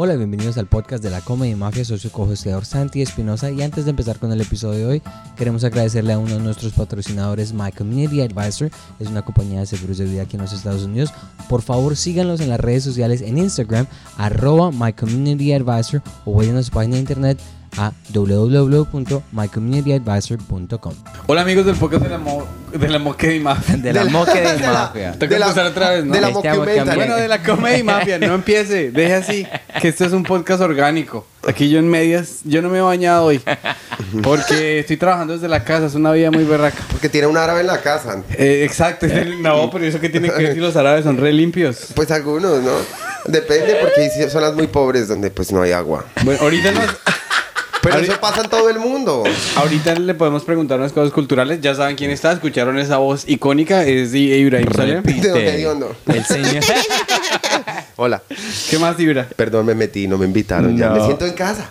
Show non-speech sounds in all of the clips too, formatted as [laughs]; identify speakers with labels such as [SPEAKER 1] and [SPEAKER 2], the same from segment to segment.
[SPEAKER 1] Hola, bienvenidos al podcast de la Comedy Mafia, soy su co-hosteador Santi Espinosa y antes de empezar con el episodio de hoy, queremos agradecerle a uno de nuestros patrocinadores, My Community Advisor, es una compañía de seguros de vida aquí en los Estados Unidos. Por favor, síganlos en las redes sociales en Instagram, arroba My Community Advisor o vayan a su página de internet a www.mycommunityadvisor.com.
[SPEAKER 2] Hola amigos del podcast de la, mo de la Moquedi Mafia.
[SPEAKER 1] De la Moque [laughs] de Mafia.
[SPEAKER 2] Tengo que empezar otra vez, ¿no?
[SPEAKER 3] de la
[SPEAKER 1] Este amor
[SPEAKER 2] Bueno, de la Comedy Mafia, no empiece, deje así, que esto es un podcast orgánico. Aquí yo en medias, yo no me he bañado hoy, porque estoy trabajando desde la casa, es una vida muy berraca.
[SPEAKER 3] Porque tiene un árabe en la casa.
[SPEAKER 2] Eh, exacto, es el- no, pero eso que tiene que ver si los árabes son re limpios.
[SPEAKER 3] Pues algunos, ¿no? Depende porque hay zonas muy pobres donde pues no hay agua.
[SPEAKER 2] Bueno, ahorita nos,
[SPEAKER 3] Pero
[SPEAKER 2] Ahorita-
[SPEAKER 3] eso pasa en todo el mundo.
[SPEAKER 2] ahorita le podemos preguntar unas cosas culturales, ya saben quién está, escucharon esa voz icónica, es de Ibrahim Salem.
[SPEAKER 1] El señor. [laughs]
[SPEAKER 3] Hola.
[SPEAKER 2] ¿Qué más, Ibra?
[SPEAKER 3] Perdón, me metí, no me invitaron. Ya
[SPEAKER 1] No.
[SPEAKER 3] me siento en casa.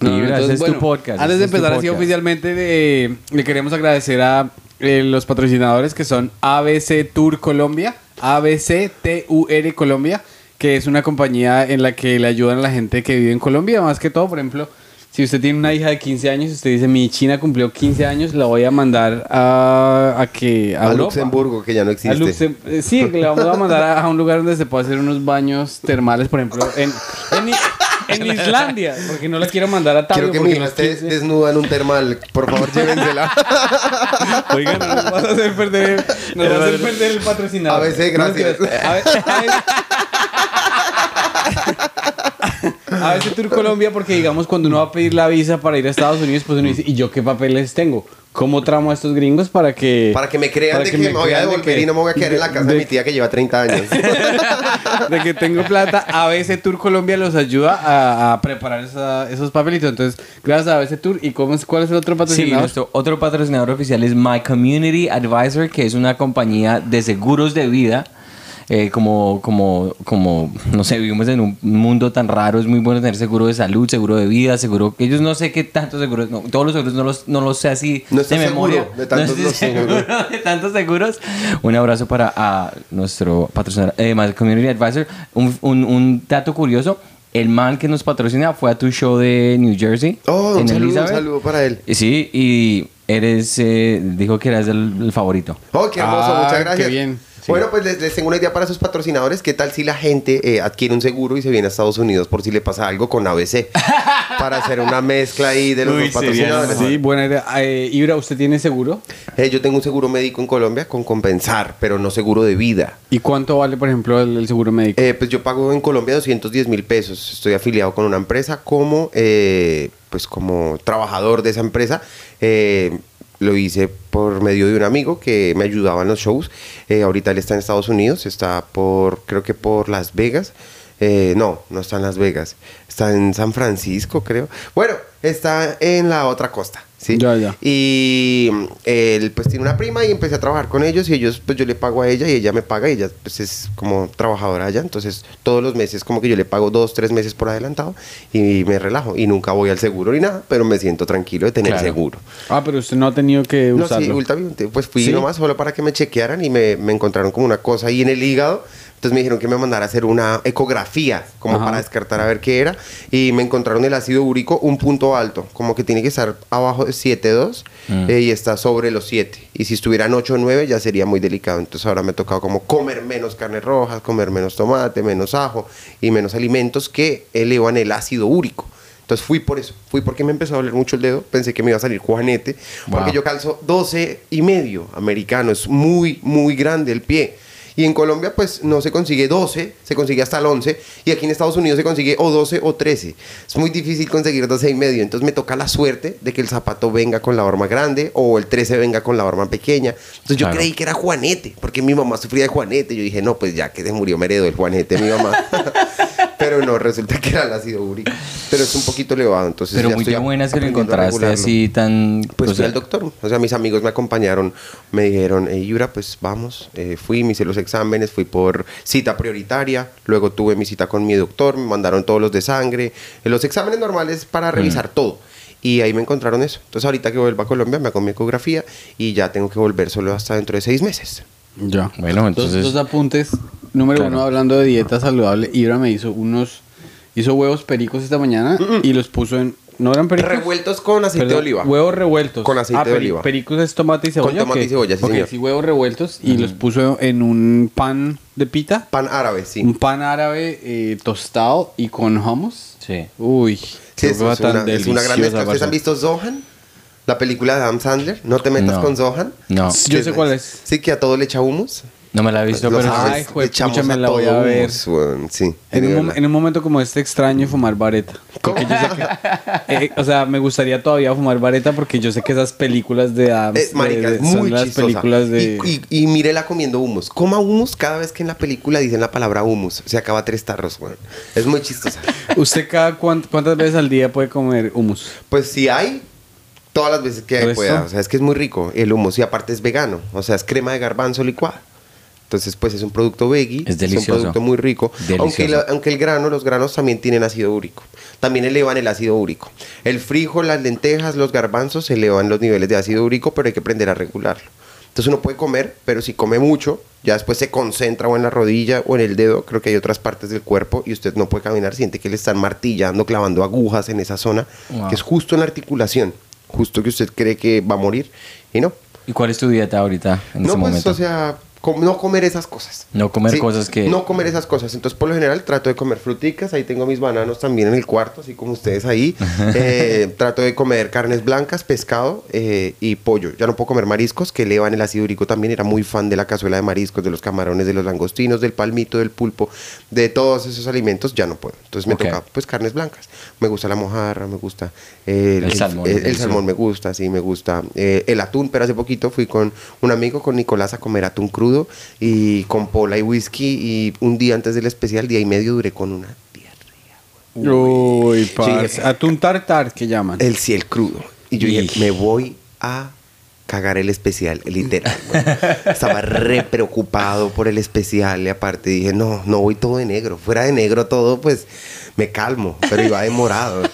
[SPEAKER 1] Ibra, ese es tu podcast,
[SPEAKER 2] Antes de empezar así oficialmente, de- le queremos agradecer a eh, los patrocinadores que son ABC Tour Colombia, ABC TUR Colombia, que es una compañía en la que le ayudan a la gente que vive en Colombia, más que todo, por ejemplo. Si usted tiene una hija de 15 años y usted dice, mi china cumplió 15 años, la voy a mandar a, a que...
[SPEAKER 3] A,
[SPEAKER 2] Europa".
[SPEAKER 3] Luxemburgo, que ya no
[SPEAKER 2] A
[SPEAKER 3] existe.
[SPEAKER 2] Luxem- eh, sí, le vamos a mandar a, a un lugar donde se pueda hacer unos baños termales, por ejemplo, en, en, Islandia, porque no la quiero mandar a Tabio.
[SPEAKER 3] Quiero que mi hija esté
[SPEAKER 2] 15
[SPEAKER 3] desnuda en un termal. Por favor, [laughs] llévensela.
[SPEAKER 2] Oiga, no nos vas a hacer perder, nos vas a hacer perder el patrocinador.
[SPEAKER 3] ABC, gracias.
[SPEAKER 2] No, mentiras. [laughs] A veces Tour Colombia, porque digamos, cuando uno va a pedir la visa para ir a Estados Unidos, pues uno dice, ¿y yo qué papeles tengo? ¿Cómo tramo a estos gringos para que...
[SPEAKER 3] Para que me crean
[SPEAKER 2] para
[SPEAKER 3] de que, me voy a
[SPEAKER 2] de
[SPEAKER 3] devolver
[SPEAKER 2] que-
[SPEAKER 3] y no me voy a quedar en la casa de,
[SPEAKER 2] de-
[SPEAKER 3] mi tía que lleva 30 años. [laughs]
[SPEAKER 2] de que tengo plata, ABC Tour Colombia los ayuda a, a preparar esa- esos papelitos. Entonces, gracias a ABC Tour. ¿Y cómo es, cuál es el otro
[SPEAKER 1] Sí,
[SPEAKER 2] patrocinador?
[SPEAKER 1] nuestro otro patrocinador oficial es My Community Advisor, que es una compañía de seguros de vida. Eh, como, como, como, no sé, vivimos en un mundo tan raro, es muy bueno tener seguro de salud, seguro de vida, seguro... Ellos no sé qué tantos seguros, no, todos los seguros no los, no los sé así
[SPEAKER 3] No
[SPEAKER 1] de memoria.
[SPEAKER 3] seguro de tantos [laughs]
[SPEAKER 1] estoy
[SPEAKER 3] los seguros.
[SPEAKER 1] seguro [laughs] de tantos seguros. Un abrazo para a nuestro patrocinador, eh, My Community Advisor. Un, un, un dato curioso, el man que nos patrocina fue a tu show de New Jersey.
[SPEAKER 3] Oh, un
[SPEAKER 1] en
[SPEAKER 3] saludo, un saludo para él.
[SPEAKER 1] Sí, y eres, eh, dijo que eras el, el favorito.
[SPEAKER 3] Oh, qué hermoso,
[SPEAKER 2] Ah,
[SPEAKER 3] muchas
[SPEAKER 2] qué
[SPEAKER 3] gracias. Bueno, pues les, les tengo una idea para sus patrocinadores. ¿Qué tal si la gente eh, adquiere un seguro y se viene a Estados Unidos por si le pasa algo con ABC? [laughs] para hacer una mezcla ahí de los
[SPEAKER 1] Uy,
[SPEAKER 3] dos patrocinadores.
[SPEAKER 2] Sí, buena idea. Eh, Ibra, ¿usted tiene seguro?
[SPEAKER 3] Eh, yo tengo un seguro médico en Colombia con compensar, pero no seguro de vida.
[SPEAKER 2] ¿Y cuánto vale, por ejemplo, el, el seguro médico?
[SPEAKER 3] Eh, pues yo pago en Colombia 210 mil pesos. Estoy afiliado con una empresa como, eh, pues como trabajador de esa empresa. Eh, lo hice por medio de un amigo que me ayudaba en los shows. Eh, ahorita él está en Estados Unidos, está por, creo que por Las Vegas. Eh, no, no está en Las Vegas. Está en San Francisco, creo. Bueno, está en la otra costa. ¿Sí?
[SPEAKER 2] Ya, ya.
[SPEAKER 3] Y mm, él pues tiene una prima y empecé a trabajar con ellos y ellos pues yo le pago a ella y ella me paga y ella pues es como trabajadora allá. Entonces todos los meses como que yo le pago dos, tres meses por adelantado y me relajo y nunca voy al seguro ni nada, pero me siento tranquilo de tener
[SPEAKER 1] Claro.
[SPEAKER 3] seguro.
[SPEAKER 2] Ah, pero usted no ha tenido que
[SPEAKER 3] No,
[SPEAKER 2] usarlo.
[SPEAKER 3] sí, ultimamente, pues fui
[SPEAKER 2] ¿Sí?
[SPEAKER 3] nomás solo para que me chequearan y me, me encontraron como una cosa ahí en el hígado. Entonces me dijeron que me mandara a hacer una ecografía, como
[SPEAKER 2] Ajá.
[SPEAKER 3] para descartar a ver qué era. Y me encontraron el ácido úrico un punto alto, como que tiene que estar abajo de 7.2
[SPEAKER 1] Mm.
[SPEAKER 3] eh, y está sobre los 7. Y si estuvieran 8 o 9 ya sería muy delicado. Entonces ahora me ha tocado como comer menos carne roja, comer menos tomate, menos ajo y menos alimentos que elevan el ácido úrico. Entonces fui por eso, fui porque me empezó a doler mucho el dedo, pensé que me iba a salir Juanete, porque yo calzo 12 y medio americano, es muy, muy grande el pie. Y en Colombia pues no se consigue 12, se consigue hasta el 11, y aquí en Estados Unidos se consigue o 12 o 13. Es muy difícil conseguir 12 y medio, entonces me toca la suerte de que el zapato venga con la horma grande o el 13 venga con la horma pequeña. Entonces yo
[SPEAKER 1] Claro.
[SPEAKER 3] creí que era Juanete, porque mi mamá sufría de Juanete. Yo dije, no, pues ya que se murió me heredó el Juanete mi mamá. [laughs] Pero no, resulta que era el ácido úrico. Pero es un poquito elevado, entonces
[SPEAKER 1] Pero
[SPEAKER 3] ya
[SPEAKER 1] muy
[SPEAKER 3] estoy
[SPEAKER 1] buenas que lo encontraste así tan...
[SPEAKER 3] Pues
[SPEAKER 1] o
[SPEAKER 3] fui
[SPEAKER 1] sea,
[SPEAKER 3] al doctor. O sea, mis amigos me acompañaron, me dijeron, hey, Yura, pues vamos. Eh, fui, me hice los exámenes, fui por cita prioritaria. Luego tuve mi cita con mi doctor, me mandaron todos los de sangre. eh, los exámenes normales para revisar todo. Y ahí me encontraron eso. Entonces, ahorita que vuelva a Colombia, me hago mi ecografía y ya tengo que volver solo hasta dentro de seis meses.
[SPEAKER 2] Ya.
[SPEAKER 1] Bueno, entonces-
[SPEAKER 2] Dos, dos apuntes. Número
[SPEAKER 1] Claro.
[SPEAKER 2] uno, hablando de dieta saludable, Ibra me hizo unos hizo huevos pericos esta mañana y los puso en... ¿No eran pericos?
[SPEAKER 3] Revueltos con aceite
[SPEAKER 2] Perdón,
[SPEAKER 3] de oliva.
[SPEAKER 2] Huevos revueltos.
[SPEAKER 3] Con aceite
[SPEAKER 2] Ah,
[SPEAKER 3] de oliva.
[SPEAKER 2] Pericos es tomate y cebolla.
[SPEAKER 3] tomate
[SPEAKER 2] ¿o
[SPEAKER 3] y cebolla, sí,
[SPEAKER 2] Ok,
[SPEAKER 3] señor.
[SPEAKER 2] sí, huevos revueltos y los puso en un pan de pita.
[SPEAKER 3] Pan árabe, sí.
[SPEAKER 2] Un pan árabe eh, tostado y con hummus.
[SPEAKER 1] Sí.
[SPEAKER 2] Uy,
[SPEAKER 3] Sí, es, una,
[SPEAKER 2] tan
[SPEAKER 3] es una gran mezcla. ¿Ustedes han visto Zohan? La película de Adam Sandler. No te metas
[SPEAKER 1] No.
[SPEAKER 3] con Zohan.
[SPEAKER 1] No.
[SPEAKER 2] Yo sé cuál es.
[SPEAKER 3] Sí, que a todo le echa humus.
[SPEAKER 1] No me la he visto, pero
[SPEAKER 2] Ay, jue- pucha, me la voy a ver.
[SPEAKER 3] humus, Sí.
[SPEAKER 2] En un, en momento como este extraño fumar vareta. Porque yo sé que, [laughs] eh, o sea, me gustaría todavía fumar vareta porque yo sé que esas películas de Adam
[SPEAKER 3] Eh, marica,
[SPEAKER 2] de-
[SPEAKER 3] es
[SPEAKER 2] de- son
[SPEAKER 3] muy
[SPEAKER 2] las
[SPEAKER 3] chistosa.
[SPEAKER 2] películas de
[SPEAKER 3] Y, y, y mírela comiendo humus. Coma humus cada vez que en la película dicen la palabra humus. Se acaba tres tarros, weón. Es muy chistosa. [laughs]
[SPEAKER 2] ¿Usted cada cuán- cuántas veces al día puede comer hummus?
[SPEAKER 3] Pues si hay, todas las veces que pueda. O sea, es que es muy rico el humus y aparte es vegano. O sea, es crema de garbanzo licuada. Entonces, pues es un producto veggie.
[SPEAKER 1] Es delicioso.
[SPEAKER 3] un producto muy rico.
[SPEAKER 1] Delicioso.
[SPEAKER 3] Aunque, la- aunque el grano, los granos también tienen ácido úrico. También elevan el ácido úrico. El frijol, las lentejas, los garbanzos elevan los niveles de ácido úrico, pero hay que aprender a regularlo. Entonces uno puede comer, pero si come mucho, ya después se concentra o en la rodilla o en el dedo, creo que hay otras partes del cuerpo y usted no puede caminar, siente que le están martillando, clavando agujas en esa zona,
[SPEAKER 1] Wow.
[SPEAKER 3] que es justo en la articulación, justo que usted cree que va a morir y no.
[SPEAKER 1] ¿Y cuál es tu dieta ahorita en
[SPEAKER 3] no,
[SPEAKER 1] este
[SPEAKER 3] pues,
[SPEAKER 1] momento?
[SPEAKER 3] o sea, com- no comer esas cosas.
[SPEAKER 1] No comer cosas que-
[SPEAKER 3] No comer esas cosas. Entonces, por lo general, trato de comer fruticas. Ahí tengo mis bananos también en el cuarto, así como ustedes ahí. [laughs] Eh, trato de comer carnes blancas, pescado eh, y pollo. Ya no puedo comer mariscos, que elevan el ácido úrico también. Era muy fan de la cazuela de mariscos, de los camarones, de los langostinos, del palmito, del pulpo, de todos esos alimentos. Ya no puedo. Entonces, me
[SPEAKER 1] Ok.
[SPEAKER 3] toca, pues, carnes blancas. Me gusta la mojarra, me gusta el,
[SPEAKER 1] El salmón,
[SPEAKER 3] el- el salmón me gusta, sí, me gusta. Eh, el atún, pero hace poquito fui con un amigo, con Nicolás, a comer atún crudo y con pola y whisky. Y un día antes del especial, día y medio, duré con una diarrea.
[SPEAKER 2] Uy, parce.
[SPEAKER 3] Sí.
[SPEAKER 2] Atún tartar que llaman.
[SPEAKER 3] El ciel crudo. Y yo dije,
[SPEAKER 1] Ij.
[SPEAKER 3] me voy a cagar el especial, literal. Estaba re preocupado por el especial y aparte dije, no, no voy todo de negro. Fuera de negro todo, pues me calmo, pero iba de morado.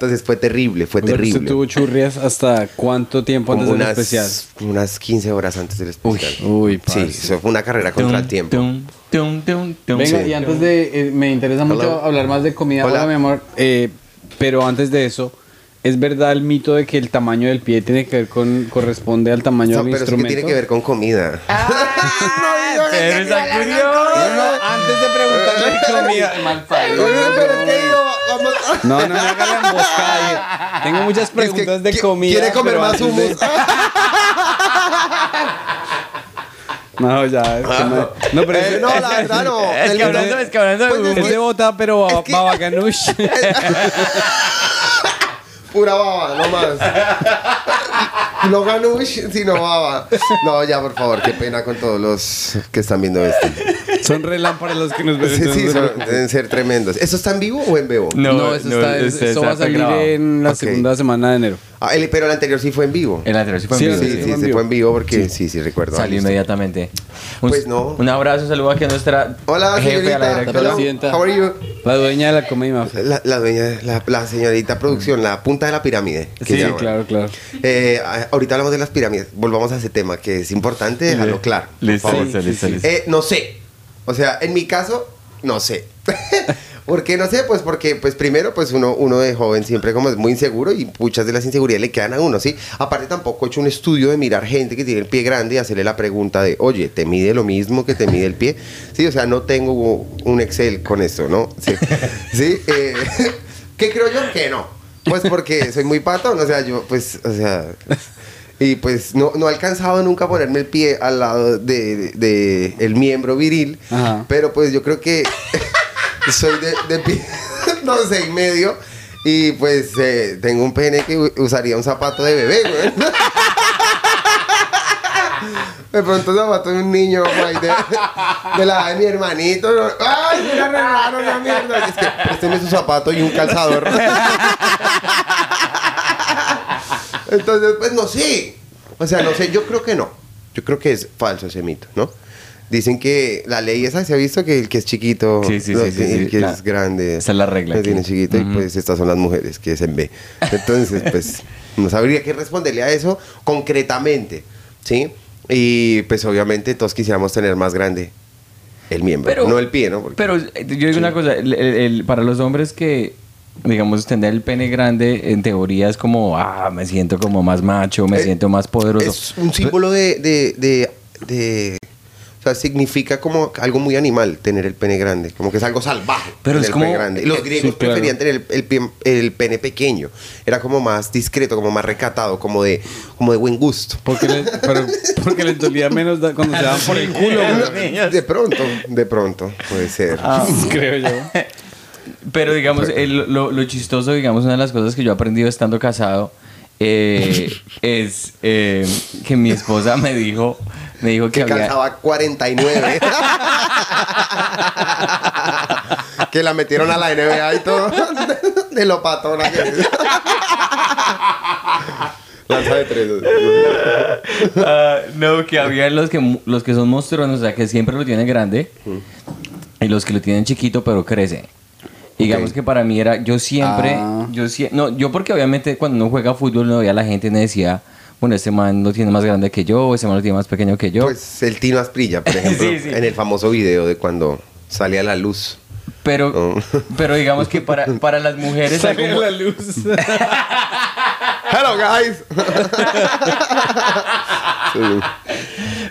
[SPEAKER 3] Entonces fue terrible, fue terrible.
[SPEAKER 2] ¿Usted tuvo churrias hasta cuánto tiempo antes
[SPEAKER 3] Como
[SPEAKER 2] del
[SPEAKER 3] unas,
[SPEAKER 2] especial?
[SPEAKER 3] unas 15 horas antes del especial.
[SPEAKER 2] Uy,
[SPEAKER 3] Sí,
[SPEAKER 2] parce.
[SPEAKER 3] eso fue una carrera contra el tiempo.
[SPEAKER 1] Tum, tum, tum, tum.
[SPEAKER 2] Venga,
[SPEAKER 3] Sí.
[SPEAKER 2] y antes de... eh, me interesa mucho hablar más de comida.
[SPEAKER 3] Hola.
[SPEAKER 2] Hola, mi amor. Eh, pero antes de eso, ¿es verdad el mito de que el tamaño del pie tiene que ver con... corresponde al tamaño
[SPEAKER 3] No,
[SPEAKER 2] del
[SPEAKER 3] pero es que
[SPEAKER 2] instrumento?
[SPEAKER 3] tiene que ver con comida. [laughs] [laughs]
[SPEAKER 1] Pero está curioso.
[SPEAKER 2] No, no, antes de preguntarle [laughs] comida... mal parido.
[SPEAKER 3] Pero es que digo, vamos-
[SPEAKER 2] No, no me haga la emboscada. [laughs] Tengo muchas
[SPEAKER 3] Es que
[SPEAKER 2] preguntas de comida.
[SPEAKER 3] Quiere comer más
[SPEAKER 2] de-
[SPEAKER 3] hummus. [laughs]
[SPEAKER 2] No, ya, es que no. No, pero
[SPEAKER 3] Eh,
[SPEAKER 2] es,
[SPEAKER 3] no, la verdad no. [laughs]
[SPEAKER 1] Es que hablando, es que hablando de
[SPEAKER 3] Pues es
[SPEAKER 2] de bota, pero
[SPEAKER 3] Es que-. Pura baba, no más. No ganush, sino baba. No, ya, por favor, qué pena con todos los que están viendo esto.
[SPEAKER 2] Son re lámparas los que nos ven.
[SPEAKER 3] Sí, sí,
[SPEAKER 2] se
[SPEAKER 3] son- deben ser tremendos. ¿Eso está en vivo o en vivo?
[SPEAKER 1] No,
[SPEAKER 2] No, eso, está, eso va a salir
[SPEAKER 1] grabado.
[SPEAKER 2] en la segunda semana de enero.
[SPEAKER 3] Ah, el- pero el anterior sí fue en vivo.
[SPEAKER 1] El anterior sí fue
[SPEAKER 2] Sí,
[SPEAKER 1] en vivo,
[SPEAKER 3] Sí,
[SPEAKER 2] sí,
[SPEAKER 3] sí,
[SPEAKER 2] fue en
[SPEAKER 3] sí
[SPEAKER 2] vivo.
[SPEAKER 3] fue en vivo porque sí, sí, recuerdo. Ah,
[SPEAKER 1] Salió
[SPEAKER 3] listo.
[SPEAKER 1] inmediatamente. Un,
[SPEAKER 3] Pues no.
[SPEAKER 1] Un abrazo, saludo aquí a nuestra
[SPEAKER 3] Hola,
[SPEAKER 1] jefe, a
[SPEAKER 3] señorita.
[SPEAKER 1] la
[SPEAKER 2] La
[SPEAKER 1] directora.
[SPEAKER 2] Presidenta.
[SPEAKER 3] How are you?
[SPEAKER 2] La dueña de la comida.
[SPEAKER 3] La, la dueña, la, la señorita producción, la punta de la pirámide. que
[SPEAKER 2] Sí, claro, claro.
[SPEAKER 3] Eh, a- ahorita hablamos de las pirámides. Volvamos a ese tema que es importante dejarlo claro.
[SPEAKER 1] Listo, listo, listo,
[SPEAKER 3] no sé. O sea, en mi caso, no sé. [laughs] ¿Por qué no sé? Pues porque, pues primero, pues uno, uno de joven siempre como es muy inseguro y muchas de las inseguridades le quedan a uno, ¿sí? Aparte tampoco he hecho un estudio de mirar gente que tiene el pie grande y hacerle la pregunta de, oye, ¿te mide lo mismo que te mide el pie? Sí, o sea, no tengo un Excel con esto, ¿no? Sí. [laughs] ¿Sí? Eh, [laughs] ¿Qué creo yo? Que no. Pues porque soy muy patón, o sea, yo, pues, o sea... Y pues no, no he alcanzado nunca a ponerme el pie al lado de, de- de el miembro viril.
[SPEAKER 2] Ajá.
[SPEAKER 3] Pero pues yo creo que [laughs] soy de, de pie, [laughs] no sé, y medio. Y pues eh, tengo un pene que usaría un zapato de bebé, güey. [laughs] De pronto zapato de un niño, güey, de, de la edad de mi hermanito. ¿no? ¡Ay, mira, re raro esa mierda! Es que présteme su zapato y un calzador. Entonces, pues no sé. O sea, no sé, yo creo que no. Yo creo que es falso ese mito, ¿no? Dicen que la ley esa se ha visto que el que es chiquito,
[SPEAKER 1] Sí, sí, sí, sí,
[SPEAKER 3] el
[SPEAKER 1] sí,
[SPEAKER 3] que
[SPEAKER 1] la-
[SPEAKER 3] es grande,
[SPEAKER 1] esa es la regla
[SPEAKER 3] lo
[SPEAKER 1] aquí.
[SPEAKER 3] tiene chiquito y pues estas son las mujeres que es en B. Entonces, pues no sabría qué responderle a eso concretamente, ¿sí? Y pues obviamente todos quisiéramos tener más grande. el miembro,
[SPEAKER 4] Pero-
[SPEAKER 3] no el pie, ¿no? Porque-
[SPEAKER 4] Pero eh, yo digo una cosa, el- el- el- para los hombres que, digamos, tener el pene grande, en teoría es como, ah, me siento como más macho, me
[SPEAKER 3] Eh,
[SPEAKER 4] siento más poderoso.
[SPEAKER 3] Es un símbolo de, de, de, de- O sea, significa como algo muy animal tener el pene grande. Como que es algo salvaje.
[SPEAKER 4] Pero
[SPEAKER 3] tener
[SPEAKER 4] es
[SPEAKER 3] el
[SPEAKER 4] como-
[SPEAKER 3] pene grande. Los
[SPEAKER 4] eh,
[SPEAKER 3] griegos
[SPEAKER 2] sí, claro.
[SPEAKER 3] preferían tener el, el pie- el pene pequeño. Era como más discreto, como más recatado, como de, como de buen gusto.
[SPEAKER 2] Porque les, pero, porque les dolía menos da- cuando se daban por el culo. [laughs]
[SPEAKER 3] De pronto, de pronto, puede ser.
[SPEAKER 4] Ah.
[SPEAKER 2] creo yo. [laughs]
[SPEAKER 4] Pero digamos, el- lo, lo chistoso, digamos, una de las cosas que yo he aprendido estando casado eh, [laughs] es eh, que mi esposa me dijo, me dijo que
[SPEAKER 3] que
[SPEAKER 4] había...
[SPEAKER 3] calzaba 49. [laughs] que la metieron a la NBA y todo. [laughs] De lo patona que es. Lanza de tres.
[SPEAKER 4] Ah, no, que había los que, los que son monstruosos, o sea, que siempre lo tienen grande, y los que lo tienen chiquito, pero crece. Digamos que para mí era, yo siempre,
[SPEAKER 2] Ah.
[SPEAKER 4] yo sie- no, yo porque obviamente cuando uno juega fútbol no veía a la gente y me decía, bueno, este man lo tiene más grande que yo, este man lo tiene más pequeño que yo.
[SPEAKER 3] Pues el Tino Asprilla, por [laughs] ejemplo,
[SPEAKER 4] Sí, sí.
[SPEAKER 3] en el famoso video de cuando sale a la luz.
[SPEAKER 4] pero, [laughs] pero digamos que para, para las mujeres... hay
[SPEAKER 2] Sale
[SPEAKER 4] como-
[SPEAKER 2] la luz. [laughs]
[SPEAKER 3] Hello guys. Sí.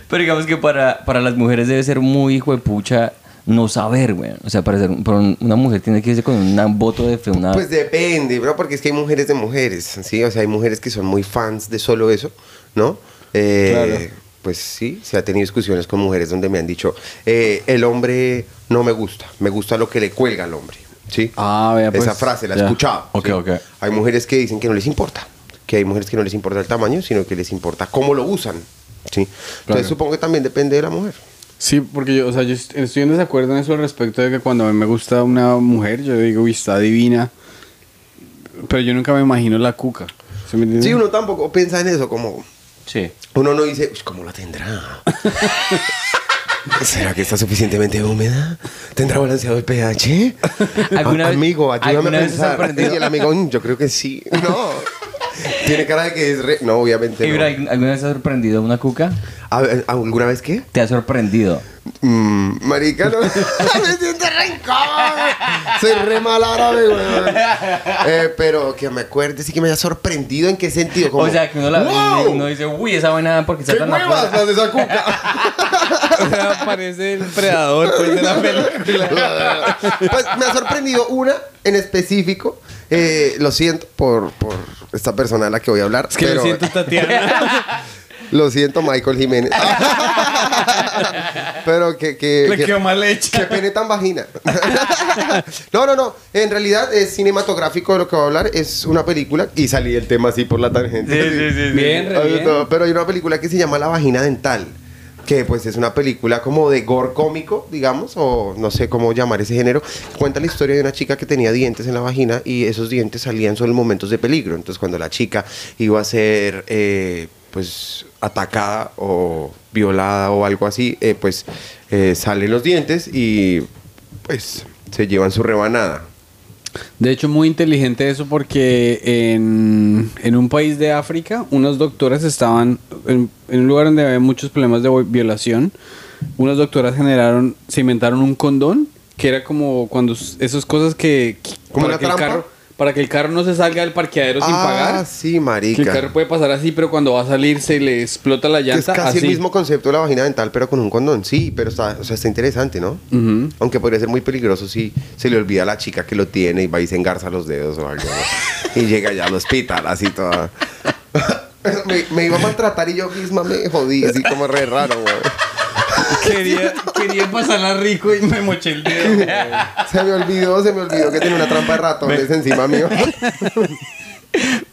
[SPEAKER 4] Pero digamos que para, para las mujeres debe ser muy hijo de pucha no saber, güey. O sea, para, ser, para un- una mujer tiene que irse con un voto de fe, una...
[SPEAKER 3] Pues depende, bro, porque es que hay mujeres de mujeres, ¿sí? O sea, hay mujeres que son muy fans de solo eso, ¿no? Eh,
[SPEAKER 2] Claro.
[SPEAKER 3] Pues sí, se ha tenido discusiones con mujeres donde me han dicho, eh, el hombre no me gusta, me gusta lo que le cuelga al hombre, ¿sí?
[SPEAKER 2] Ah, vea, pues,
[SPEAKER 3] Esa frase la he escuchado.
[SPEAKER 4] Ok,
[SPEAKER 3] ¿sí?
[SPEAKER 4] ok.
[SPEAKER 3] Hay mujeres que dicen que no les importa, que hay mujeres que no les importa el tamaño, sino que les importa cómo lo usan, ¿sí? Entonces
[SPEAKER 2] Claro.
[SPEAKER 3] supongo que también depende de la mujer.
[SPEAKER 2] Sí, porque yo, o sea, yo est- estoy en desacuerdo en eso al respecto de que cuando a mí me gusta una mujer, yo digo, uy, está divina. Pero yo nunca me imagino la cuca. ¿Sí me?
[SPEAKER 3] Sí, uno tampoco piensa en eso, como...
[SPEAKER 4] Sí.
[SPEAKER 3] Uno no dice, "Uy, ¿cómo la tendrá? [laughs] ¿Será que está suficientemente húmeda? ¿Tendrá balanceado el pH?
[SPEAKER 4] ¿Alguna
[SPEAKER 3] A-
[SPEAKER 4] vez-
[SPEAKER 3] amigo, ayúdame
[SPEAKER 4] alguna
[SPEAKER 3] a
[SPEAKER 4] vez has
[SPEAKER 3] pensar.
[SPEAKER 4] aprendido?
[SPEAKER 3] Y el amigo, "Mm, yo creo que sí. No. [laughs] Tiene cara de que es re... No, obviamente
[SPEAKER 4] Ibra,
[SPEAKER 3] no.
[SPEAKER 4] ¿alguna vez te ha sorprendido una cuca?
[SPEAKER 3] A ver, ¿Alguna vez qué?
[SPEAKER 4] ¿Te ha sorprendido?
[SPEAKER 3] Mm, marica, no. [laughs] me siento re incómodo. Soy re mal árabe, güey. Eh, pero que me acuerde, sí que me haya sorprendido. ¿En qué sentido? Como,
[SPEAKER 4] o sea, que uno la ve y
[SPEAKER 3] ¡Wow!
[SPEAKER 4] uno dice, uy, esa vaina porque está
[SPEAKER 3] ¡Qué
[SPEAKER 4] tan
[SPEAKER 3] las de esa cuca! [laughs]
[SPEAKER 2] O sea, parece el predador pues, de la película. [laughs]
[SPEAKER 3] pues me ha sorprendido una en específico. Eh, lo siento por, por esta persona a la que voy a hablar.
[SPEAKER 2] Es que
[SPEAKER 3] pero-
[SPEAKER 2] lo siento, Tatiana. [laughs]
[SPEAKER 3] Lo siento, Michael Jiménez. [laughs] pero que... que
[SPEAKER 2] Le
[SPEAKER 3] que-
[SPEAKER 2] quedó mal hecha.
[SPEAKER 3] Qué pene tan vagina. [laughs] no, no, no. En realidad es cinematográfico de lo que voy a hablar. Es una película. Y salí el tema así por la tangente.
[SPEAKER 4] Sí, sí, sí, sí.
[SPEAKER 2] Bien, re bien.
[SPEAKER 3] Pero hay una película que se llama La vagina dental. Que pues es una película como de gore cómico, digamos, o no sé cómo llamar ese género. Cuenta la historia de una chica que tenía dientes en la vagina y esos dientes salían solo en momentos de peligro. Entonces cuando la chica iba a ser eh, pues atacada o violada o algo así, eh, pues eh, salen los dientes y pues se llevan su rebanada.
[SPEAKER 2] De hecho, muy inteligente eso porque en, en un país de África, unos doctores estaban en, en un lugar donde había muchos problemas de violación. Unas doctoras generaron, se inventaron un condón que era como cuando esas cosas que
[SPEAKER 3] ¿Como una
[SPEAKER 2] que el
[SPEAKER 3] trampa?
[SPEAKER 2] carro para que el carro no se salga del parqueadero sin
[SPEAKER 3] ah,
[SPEAKER 2] pagar.
[SPEAKER 3] sí,
[SPEAKER 2] Que el
[SPEAKER 3] marica.
[SPEAKER 2] carro puede pasar así, pero cuando va a salir se le explota la
[SPEAKER 3] Que es
[SPEAKER 2] llanta.
[SPEAKER 3] casi
[SPEAKER 2] así.
[SPEAKER 3] el mismo concepto de la vagina dental, pero con un condón. Sí, pero está, o sea, está interesante, ¿no?
[SPEAKER 2] Ujú.
[SPEAKER 3] Aunque podría ser muy peligroso si se le olvida a la chica que lo tiene y va y se engarza los dedos o algo. ¿no? [laughs] y llega ya al hospital, así toda. [laughs] me, me iba a maltratar y yo misma me jodí, así como re raro, güey.
[SPEAKER 2] Quería, [laughs] quería pasarla rico y me moché el dedo. [laughs]
[SPEAKER 3] Se me olvidó, se me olvidó que tiene una trampa de ratones encima mío. [laughs]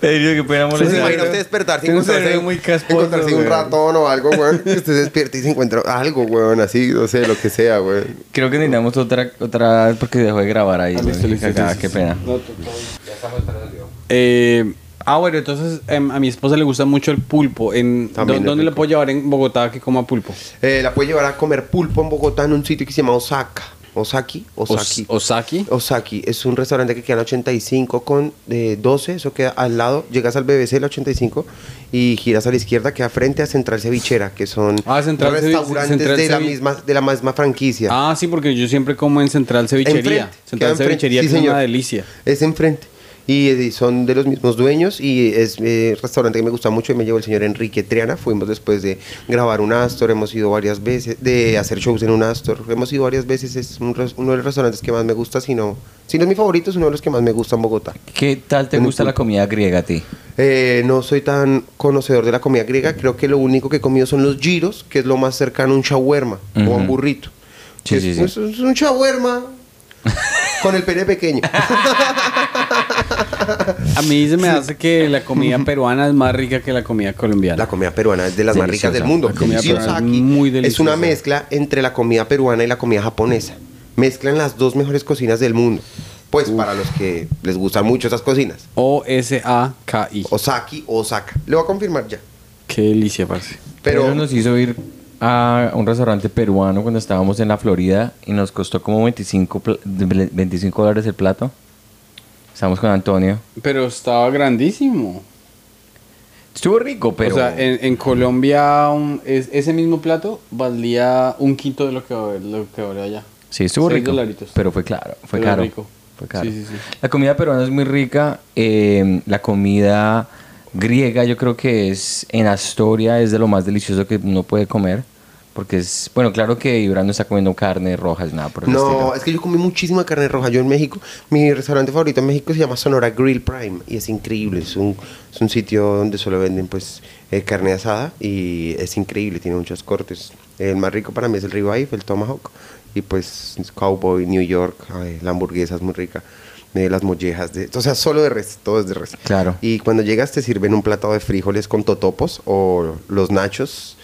[SPEAKER 4] Pedro, que pena
[SPEAKER 3] ¿Se
[SPEAKER 4] molestar.
[SPEAKER 3] imagina usted despertarse y
[SPEAKER 2] Tiene un
[SPEAKER 3] encontrarse,
[SPEAKER 2] cerebro muy casposo,
[SPEAKER 3] encontrarse un
[SPEAKER 2] güey.
[SPEAKER 3] ratón o algo, güey? Que usted se despierte y se encuentra algo, güey, así, no sé, lo que sea, güey.
[SPEAKER 4] Creo que necesitamos otra, otra porque dejó de grabar ahí.
[SPEAKER 2] Ah,
[SPEAKER 4] güey.
[SPEAKER 2] listo, listo,
[SPEAKER 4] Cagada,
[SPEAKER 2] listo,
[SPEAKER 4] qué pena.
[SPEAKER 2] No, tú- tú- Eh, ah, bueno, entonces em, a mi esposa le gusta mucho el pulpo. En,
[SPEAKER 3] También
[SPEAKER 2] ¿dó-
[SPEAKER 3] es
[SPEAKER 2] ¿Dónde le
[SPEAKER 3] rico.
[SPEAKER 2] puedo llevar en Bogotá que coma pulpo?
[SPEAKER 3] Eh, la puede llevar a comer pulpo en Bogotá en un sitio que se llama Osaka. Osaki,
[SPEAKER 2] Os-
[SPEAKER 3] Osaki.
[SPEAKER 2] Osaki.
[SPEAKER 3] Osaki es un restaurante que queda en la 85 con eh, 12, eso queda al lado, llegas al BBC la 85 y giras a la izquierda, queda frente a Central Cevichera, que son
[SPEAKER 2] Ah, Central
[SPEAKER 3] restaurantes
[SPEAKER 2] Central
[SPEAKER 3] de, la misma, de la misma franquicia.
[SPEAKER 2] Ah, sí, porque yo siempre como en Central Cevichería.
[SPEAKER 3] Enfrente,
[SPEAKER 2] Central Cevichería
[SPEAKER 3] sí,
[SPEAKER 2] que es una delicia.
[SPEAKER 3] Es enfrente. Y, eh, son de los mismos dueños y es eh, restaurante que me gusta mucho y me llevó el señor Enrique Triana. Fuimos después de grabar un Astor, hemos ido varias veces, de hacer shows en un Astor. Hemos ido varias veces, es un uno de los restaurantes que más me gusta, si no, si no es mi favorito, es uno de los que más me gusta en Bogotá.
[SPEAKER 4] ¿Qué tal te
[SPEAKER 3] En
[SPEAKER 4] gusta la comida griega a ti?
[SPEAKER 3] Eh, no soy tan conocedor de la comida griega, creo que lo único que he comido son los giros, que es lo más cercano a un shawarma o a un burrito.
[SPEAKER 4] Sí, sí,
[SPEAKER 3] es,
[SPEAKER 4] sí.
[SPEAKER 3] es- es un shawarma con el pene pequeño. [laughs]
[SPEAKER 2] A mí se me hace que la comida peruana es más rica que la comida colombiana.
[SPEAKER 3] La comida peruana es de las más ricas del mundo.
[SPEAKER 2] La comida peruana es muy
[SPEAKER 3] es
[SPEAKER 2] deliciosa.
[SPEAKER 3] una mezcla entre la comida peruana y la comida japonesa. Mezclan las dos mejores cocinas del mundo. Pues para los que les gustan mucho esas cocinas.
[SPEAKER 2] O-S-A-K-I.
[SPEAKER 3] Osaki o Osaka. Le voy a confirmar ya.
[SPEAKER 2] Qué delicia, parce.
[SPEAKER 3] Pero
[SPEAKER 4] Pedro nos hizo ir a un restaurante peruano cuando estábamos en la Florida y nos costó como 25, pla- de- 25 dólares el plato. Estábamos con Antonio.
[SPEAKER 2] Pero estaba grandísimo.
[SPEAKER 4] Estuvo rico, pero...
[SPEAKER 2] O sea, en, en Colombia un- es- ese mismo plato valía un quinto de lo que, lo que vale allá.
[SPEAKER 4] Sí, estuvo
[SPEAKER 2] Seis
[SPEAKER 4] rico.
[SPEAKER 2] dolaritos.
[SPEAKER 4] Pero fue claro, fue
[SPEAKER 2] Pero
[SPEAKER 4] caro.
[SPEAKER 2] rico.
[SPEAKER 4] Fue caro.
[SPEAKER 2] Sí, sí, sí.
[SPEAKER 4] La comida peruana es muy rica. eh, la comida griega yo creo que es en Astoria es de lo más delicioso que uno puede comer. Porque es, bueno, claro que Ibran no está comiendo carne roja, nada por el
[SPEAKER 3] No,
[SPEAKER 4] estilo.
[SPEAKER 3] es que yo comí muchísima carne roja. Yo en México, mi restaurante favorito en México se llama Sonora Grill Prime y es increíble. Es un, es un sitio donde solo venden pues eh, carne asada y es increíble, tiene muchos cortes. El más rico para mí es el ribeye, el tomahawk y pues Cowboy, New York, ay, la hamburguesa es muy rica. eh, las mollejas, de, o sea, solo de res, todo es de res.
[SPEAKER 4] Claro.
[SPEAKER 3] Y cuando llegas te sirven un plato de frijoles con totopos o los nachos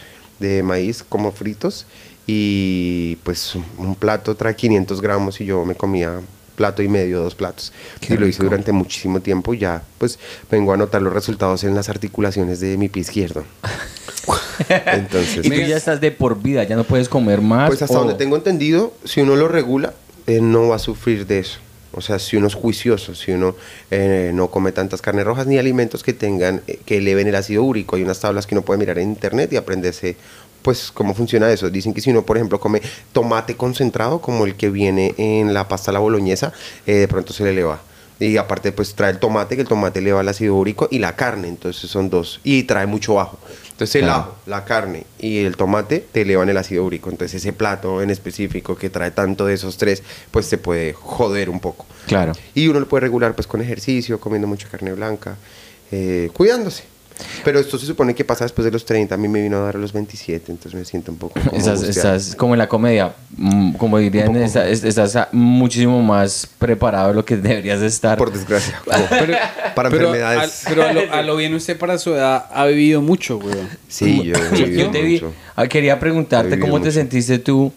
[SPEAKER 3] de maíz como fritos y pues un plato trae 500 gramos y yo me comía plato y medio, dos platos.
[SPEAKER 4] Qué
[SPEAKER 3] y lo hice durante muchísimo tiempo y ya pues vengo a notar los resultados en las articulaciones de mi pie izquierdo. [laughs] Entonces,
[SPEAKER 4] Y tú ya estás de por vida, ya no puedes comer más.
[SPEAKER 3] pues hasta
[SPEAKER 4] o-
[SPEAKER 3] donde tengo entendido, si uno lo regula, eh, no va a sufrir de eso. O sea, si uno es juicioso, si uno eh, no come tantas carnes rojas ni alimentos que tengan, eh, que eleven el ácido úrico. Hay unas tablas que uno puede mirar en internet y aprenderse, pues, cómo funciona eso. Dicen que si uno, por ejemplo, come tomate concentrado, como el que viene en la pasta la boloñesa, eh, de pronto se le eleva. Y aparte, pues trae el tomate, que el tomate eleva el ácido úrico, y la carne, entonces son dos. Y trae mucho ajo. Entonces el
[SPEAKER 4] Claro.
[SPEAKER 3] ajo, la carne y el tomate te elevan el ácido úrico. Entonces ese plato en específico que trae tanto de esos tres, pues te puede joder un poco.
[SPEAKER 4] Claro.
[SPEAKER 3] Y uno lo puede regular pues con ejercicio, comiendo mucha carne blanca, eh, cuidándose. Pero esto se supone que pasa después de los 30. A mí me vino a dar a los 27, entonces me siento un poco... como [laughs]
[SPEAKER 4] Estás, estás como en la comedia, mm, como dirían, estás, ah, muchísimo más preparado de lo que deberías de estar.
[SPEAKER 3] Por desgracia. [laughs]
[SPEAKER 2] Pero,
[SPEAKER 3] Para
[SPEAKER 2] pero
[SPEAKER 3] enfermedades.
[SPEAKER 2] al- pero a lo, a lo bien usted para su edad ha vivido mucho, weón.
[SPEAKER 3] Sí, yo, he
[SPEAKER 4] Yo,
[SPEAKER 3] vivido
[SPEAKER 4] yo te vi,
[SPEAKER 3] mucho.
[SPEAKER 4] ah, quería preguntarte cómo te
[SPEAKER 3] mucho.
[SPEAKER 4] sentiste tú,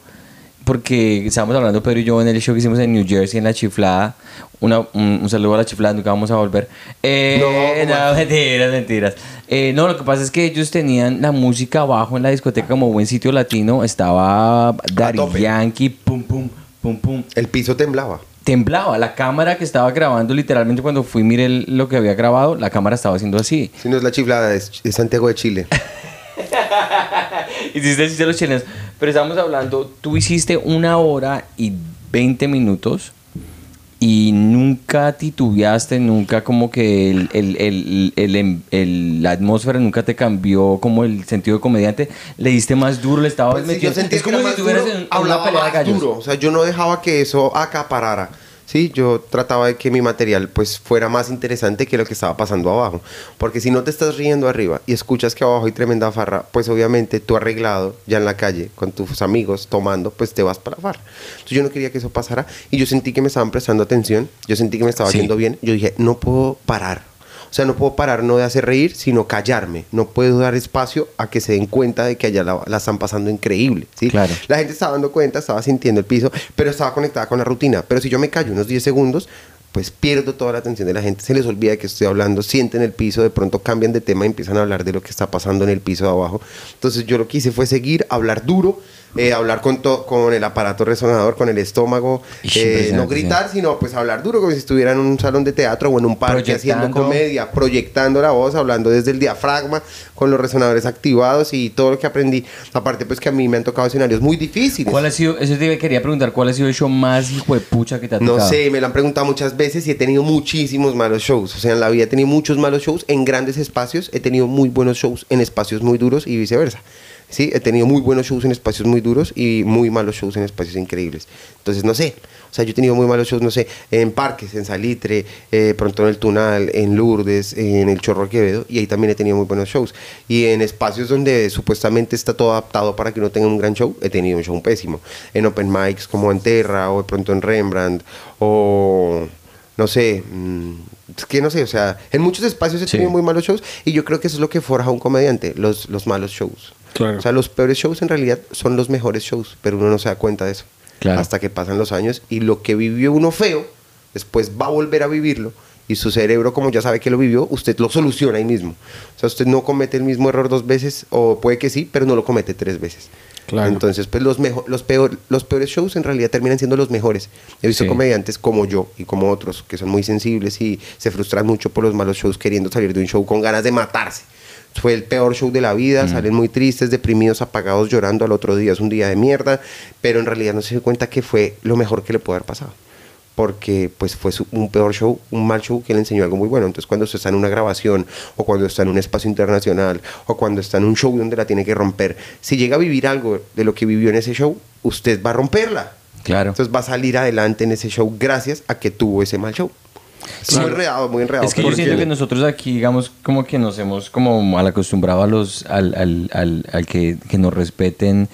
[SPEAKER 4] porque estábamos hablando Pedro y yo en el show que hicimos en New Jersey, en la chiflada. Una, un, un saludo a la chiflada, nunca vamos a volver. Eh,
[SPEAKER 3] No, ¿cómo
[SPEAKER 4] no, mentiras, mentiras. Eh, no, lo que pasa es que ellos tenían la música abajo en la discoteca como buen sitio latino. Estaba Daddy. Yankee, pum, pum, pum, pum.
[SPEAKER 3] El piso temblaba.
[SPEAKER 4] Temblaba. La cámara que estaba grabando, literalmente cuando fui miré lo que había grabado, la cámara estaba haciendo así.
[SPEAKER 3] Si no es la chiflada, es, es Santiago de Chile.
[SPEAKER 4] Hiciste el chiste de los chilenos. Pero estamos hablando, tú hiciste una hora y 20 minutos y nunca titubeaste, nunca como que el, el- el- el- la atmósfera nunca te cambió como el sentido de comediante. Le diste más duro, le estabas
[SPEAKER 3] Pues sí,
[SPEAKER 4] metiendo.
[SPEAKER 3] yo sentía
[SPEAKER 4] es
[SPEAKER 3] que
[SPEAKER 4] como si estuvieras en, una pelea de gallos.
[SPEAKER 3] duro. O sea, yo no dejaba que eso acaparara. Sí, yo trataba de que mi material pues fuera más interesante que lo que estaba pasando abajo. Porque si no te estás riendo arriba y escuchas que abajo hay tremenda farra, pues obviamente tú arreglado ya en la calle con tus amigos tomando, pues te vas para la farra. Entonces yo no quería que eso pasara y yo sentí que me estaban prestando atención, yo sentí que me estaba
[SPEAKER 4] Sí.
[SPEAKER 3] yendo bien. Yo dije, no puedo parar. O sea, no puedo parar no de hacer reír, sino callarme. No puedo dar espacio a que se den cuenta de que allá la, la están pasando increíble. ¿sí?
[SPEAKER 4] Claro.
[SPEAKER 3] La gente estaba dando cuenta, estaba sintiendo el piso, pero estaba conectada con la rutina. Pero si yo me callo unos 10 segundos, pues pierdo toda la atención de la gente. Se les olvida de que estoy hablando, sienten el piso, de pronto cambian de tema y empiezan a hablar de lo que está pasando en el piso de abajo. Entonces yo lo que hice fue seguir, hablar duro, eh, hablar con, to- con el aparato resonador, con el estómago, eh, no gritar, sino pues hablar duro como si estuviera en un salón de teatro o en un parque haciendo comedia, proyectando la voz, hablando desde el diafragma, con los resonadores activados y todo lo que aprendí. Aparte pues que a mí me han tocado escenarios muy difíciles.
[SPEAKER 4] ¿Cuál ha sido, eso te quería preguntar, cuál ha sido el show más hijo de pucha que te ha
[SPEAKER 3] No
[SPEAKER 4] tocado?
[SPEAKER 3] sé, me lo han preguntado muchas veces y he tenido muchísimos malos shows. O sea, en la vida he tenido muchos malos shows en grandes espacios, he tenido muy buenos shows en espacios muy duros y viceversa. Sí, he tenido muy buenos shows en espacios muy duros y muy malos shows en espacios increíbles. Entonces, no sé. O sea, yo he tenido muy malos shows, no sé, en parques, en Salitre, eh, pronto en el Tunal, en Lourdes, en el Chorro Quevedo, y ahí también he tenido muy buenos shows. Y en espacios donde supuestamente está todo adaptado para que uno tenga un gran show, he tenido un show pésimo. En open mics como en Terra, o de pronto en Rembrandt, o no sé, mm, es que no sé, o sea, en muchos espacios he
[SPEAKER 4] Sí.
[SPEAKER 3] tenido muy malos shows y yo creo que eso es lo que forja un comediante, los, los malos shows.
[SPEAKER 2] Claro.
[SPEAKER 3] O sea, los peores shows en realidad son los mejores shows, pero uno no se da cuenta de eso.
[SPEAKER 4] Claro.
[SPEAKER 3] Hasta que pasan los años y lo que vivió uno feo, después va a volver a vivirlo y su cerebro, como ya sabe que lo vivió, usted lo soluciona ahí mismo. O sea, usted no comete el mismo error dos veces, o puede que sí, pero no lo comete tres veces.
[SPEAKER 2] Claro.
[SPEAKER 3] Entonces, pues los, mejo- los, peor, los peores shows en realidad terminan siendo los mejores. He visto
[SPEAKER 4] Sí.
[SPEAKER 3] comediantes como yo y como otros que son muy sensibles y se frustran mucho por los malos shows queriendo salir de un show con ganas de matarse. Fue el peor show de la vida, salen muy tristes, deprimidos, apagados, llorando al otro día, es un día de mierda, pero en realidad no se dio cuenta que fue lo mejor que le pudo haber pasado. Porque pues fue un peor show, un mal show que le enseñó algo muy bueno. Entonces cuando usted está en una grabación o cuando está en un espacio internacional o cuando está en un show donde la tiene que romper, si llega a vivir algo de lo que vivió en ese show, usted va a romperla.
[SPEAKER 4] Claro.
[SPEAKER 3] Entonces va a salir adelante en ese show gracias a que tuvo ese mal show. Muy enredado, muy enredado.
[SPEAKER 4] Es que yo siento que nosotros aquí, digamos, como que nos hemos como mal acostumbrado a los, al, al, al, al que, que nos respeten,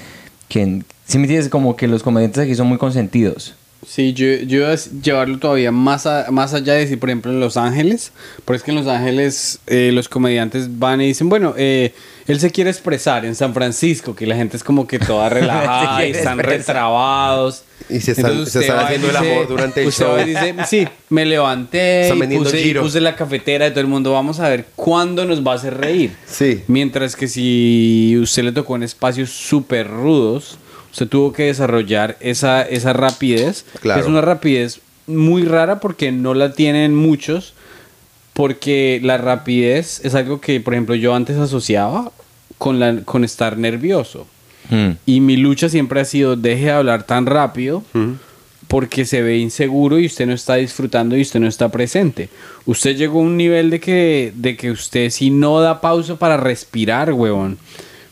[SPEAKER 4] que, si me entiendes, como que los comediantes aquí son muy consentidos.
[SPEAKER 2] Sí, yo, yo iba a llevarlo todavía más, a- más allá de decir, por ejemplo, en Los Ángeles, porque es que en Los Ángeles eh, los comediantes van y dicen, bueno, eh, él se quiere expresar en San Francisco, que la gente es como que toda [laughs] relajada y están
[SPEAKER 4] expresar.
[SPEAKER 2] retrabados.
[SPEAKER 3] Y se están-
[SPEAKER 2] Entonces
[SPEAKER 3] se están haciendo el amor durante el
[SPEAKER 2] usted
[SPEAKER 3] show.
[SPEAKER 2] dice, sí, me levanté y puse, y puse la cafetera de todo el mundo, vamos a ver cuándo nos va a hacer reír.
[SPEAKER 3] Sí.
[SPEAKER 2] Mientras que si usted le tocó en espacios súper rudos, usted tuvo que desarrollar esa, esa rapidez. que
[SPEAKER 3] Claro.
[SPEAKER 2] Es una rapidez muy rara porque no la tienen muchos. Porque la rapidez es algo que, por ejemplo, yo antes asociaba con, la, con estar nervioso.
[SPEAKER 4] Mm.
[SPEAKER 2] Y mi lucha siempre ha sido, deje de hablar tan rápido porque se ve inseguro y usted no está disfrutando y usted no está presente. Usted llegó a un nivel de que, de que usted si no da pausa para respirar, huevón.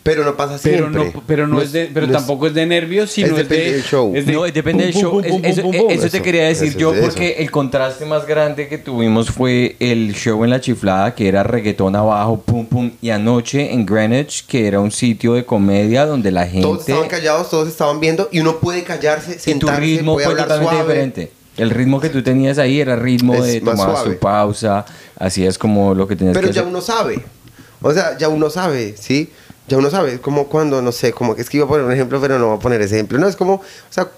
[SPEAKER 3] Pero no pasa
[SPEAKER 2] Pero
[SPEAKER 3] siempre.
[SPEAKER 2] no, pero no, es de, pero
[SPEAKER 3] no es-
[SPEAKER 2] tampoco es de nervios, sino
[SPEAKER 3] es
[SPEAKER 2] es,
[SPEAKER 3] depende
[SPEAKER 2] de,
[SPEAKER 3] del show.
[SPEAKER 2] es de
[SPEAKER 4] no, depende del show.
[SPEAKER 2] pum,
[SPEAKER 4] Es-
[SPEAKER 2] pum,
[SPEAKER 4] eso,
[SPEAKER 2] pum, pum, pum.
[SPEAKER 4] eso te quería decir
[SPEAKER 3] eso
[SPEAKER 4] yo,
[SPEAKER 3] es
[SPEAKER 4] porque el contraste más grande que tuvimos fue el show en La Chiflada, que era reggaetón abajo, pum, pum, y anoche en Greenwich, que era un sitio de comedia donde la gente...
[SPEAKER 3] Todos estaban callados, todos estaban viendo y uno puede callarse,
[SPEAKER 4] y tu
[SPEAKER 3] sentarse,
[SPEAKER 4] ritmo
[SPEAKER 3] puede
[SPEAKER 4] fue
[SPEAKER 3] hablar
[SPEAKER 4] totalmente
[SPEAKER 3] suave.
[SPEAKER 4] diferente. El ritmo que tú tenías ahí era ritmo
[SPEAKER 3] Es
[SPEAKER 4] de
[SPEAKER 3] más
[SPEAKER 4] tomar
[SPEAKER 3] suave.
[SPEAKER 4] su pausa, así es como lo que tenías
[SPEAKER 3] Pero
[SPEAKER 4] que
[SPEAKER 3] ya
[SPEAKER 4] hacer.
[SPEAKER 3] uno sabe. O sea, ya uno sabe, ¿sí? Ya uno sabe. Como cuando, no sé, como que es que iba a poner un ejemplo, pero no voy a poner ese ejemplo. No, es como, o sea,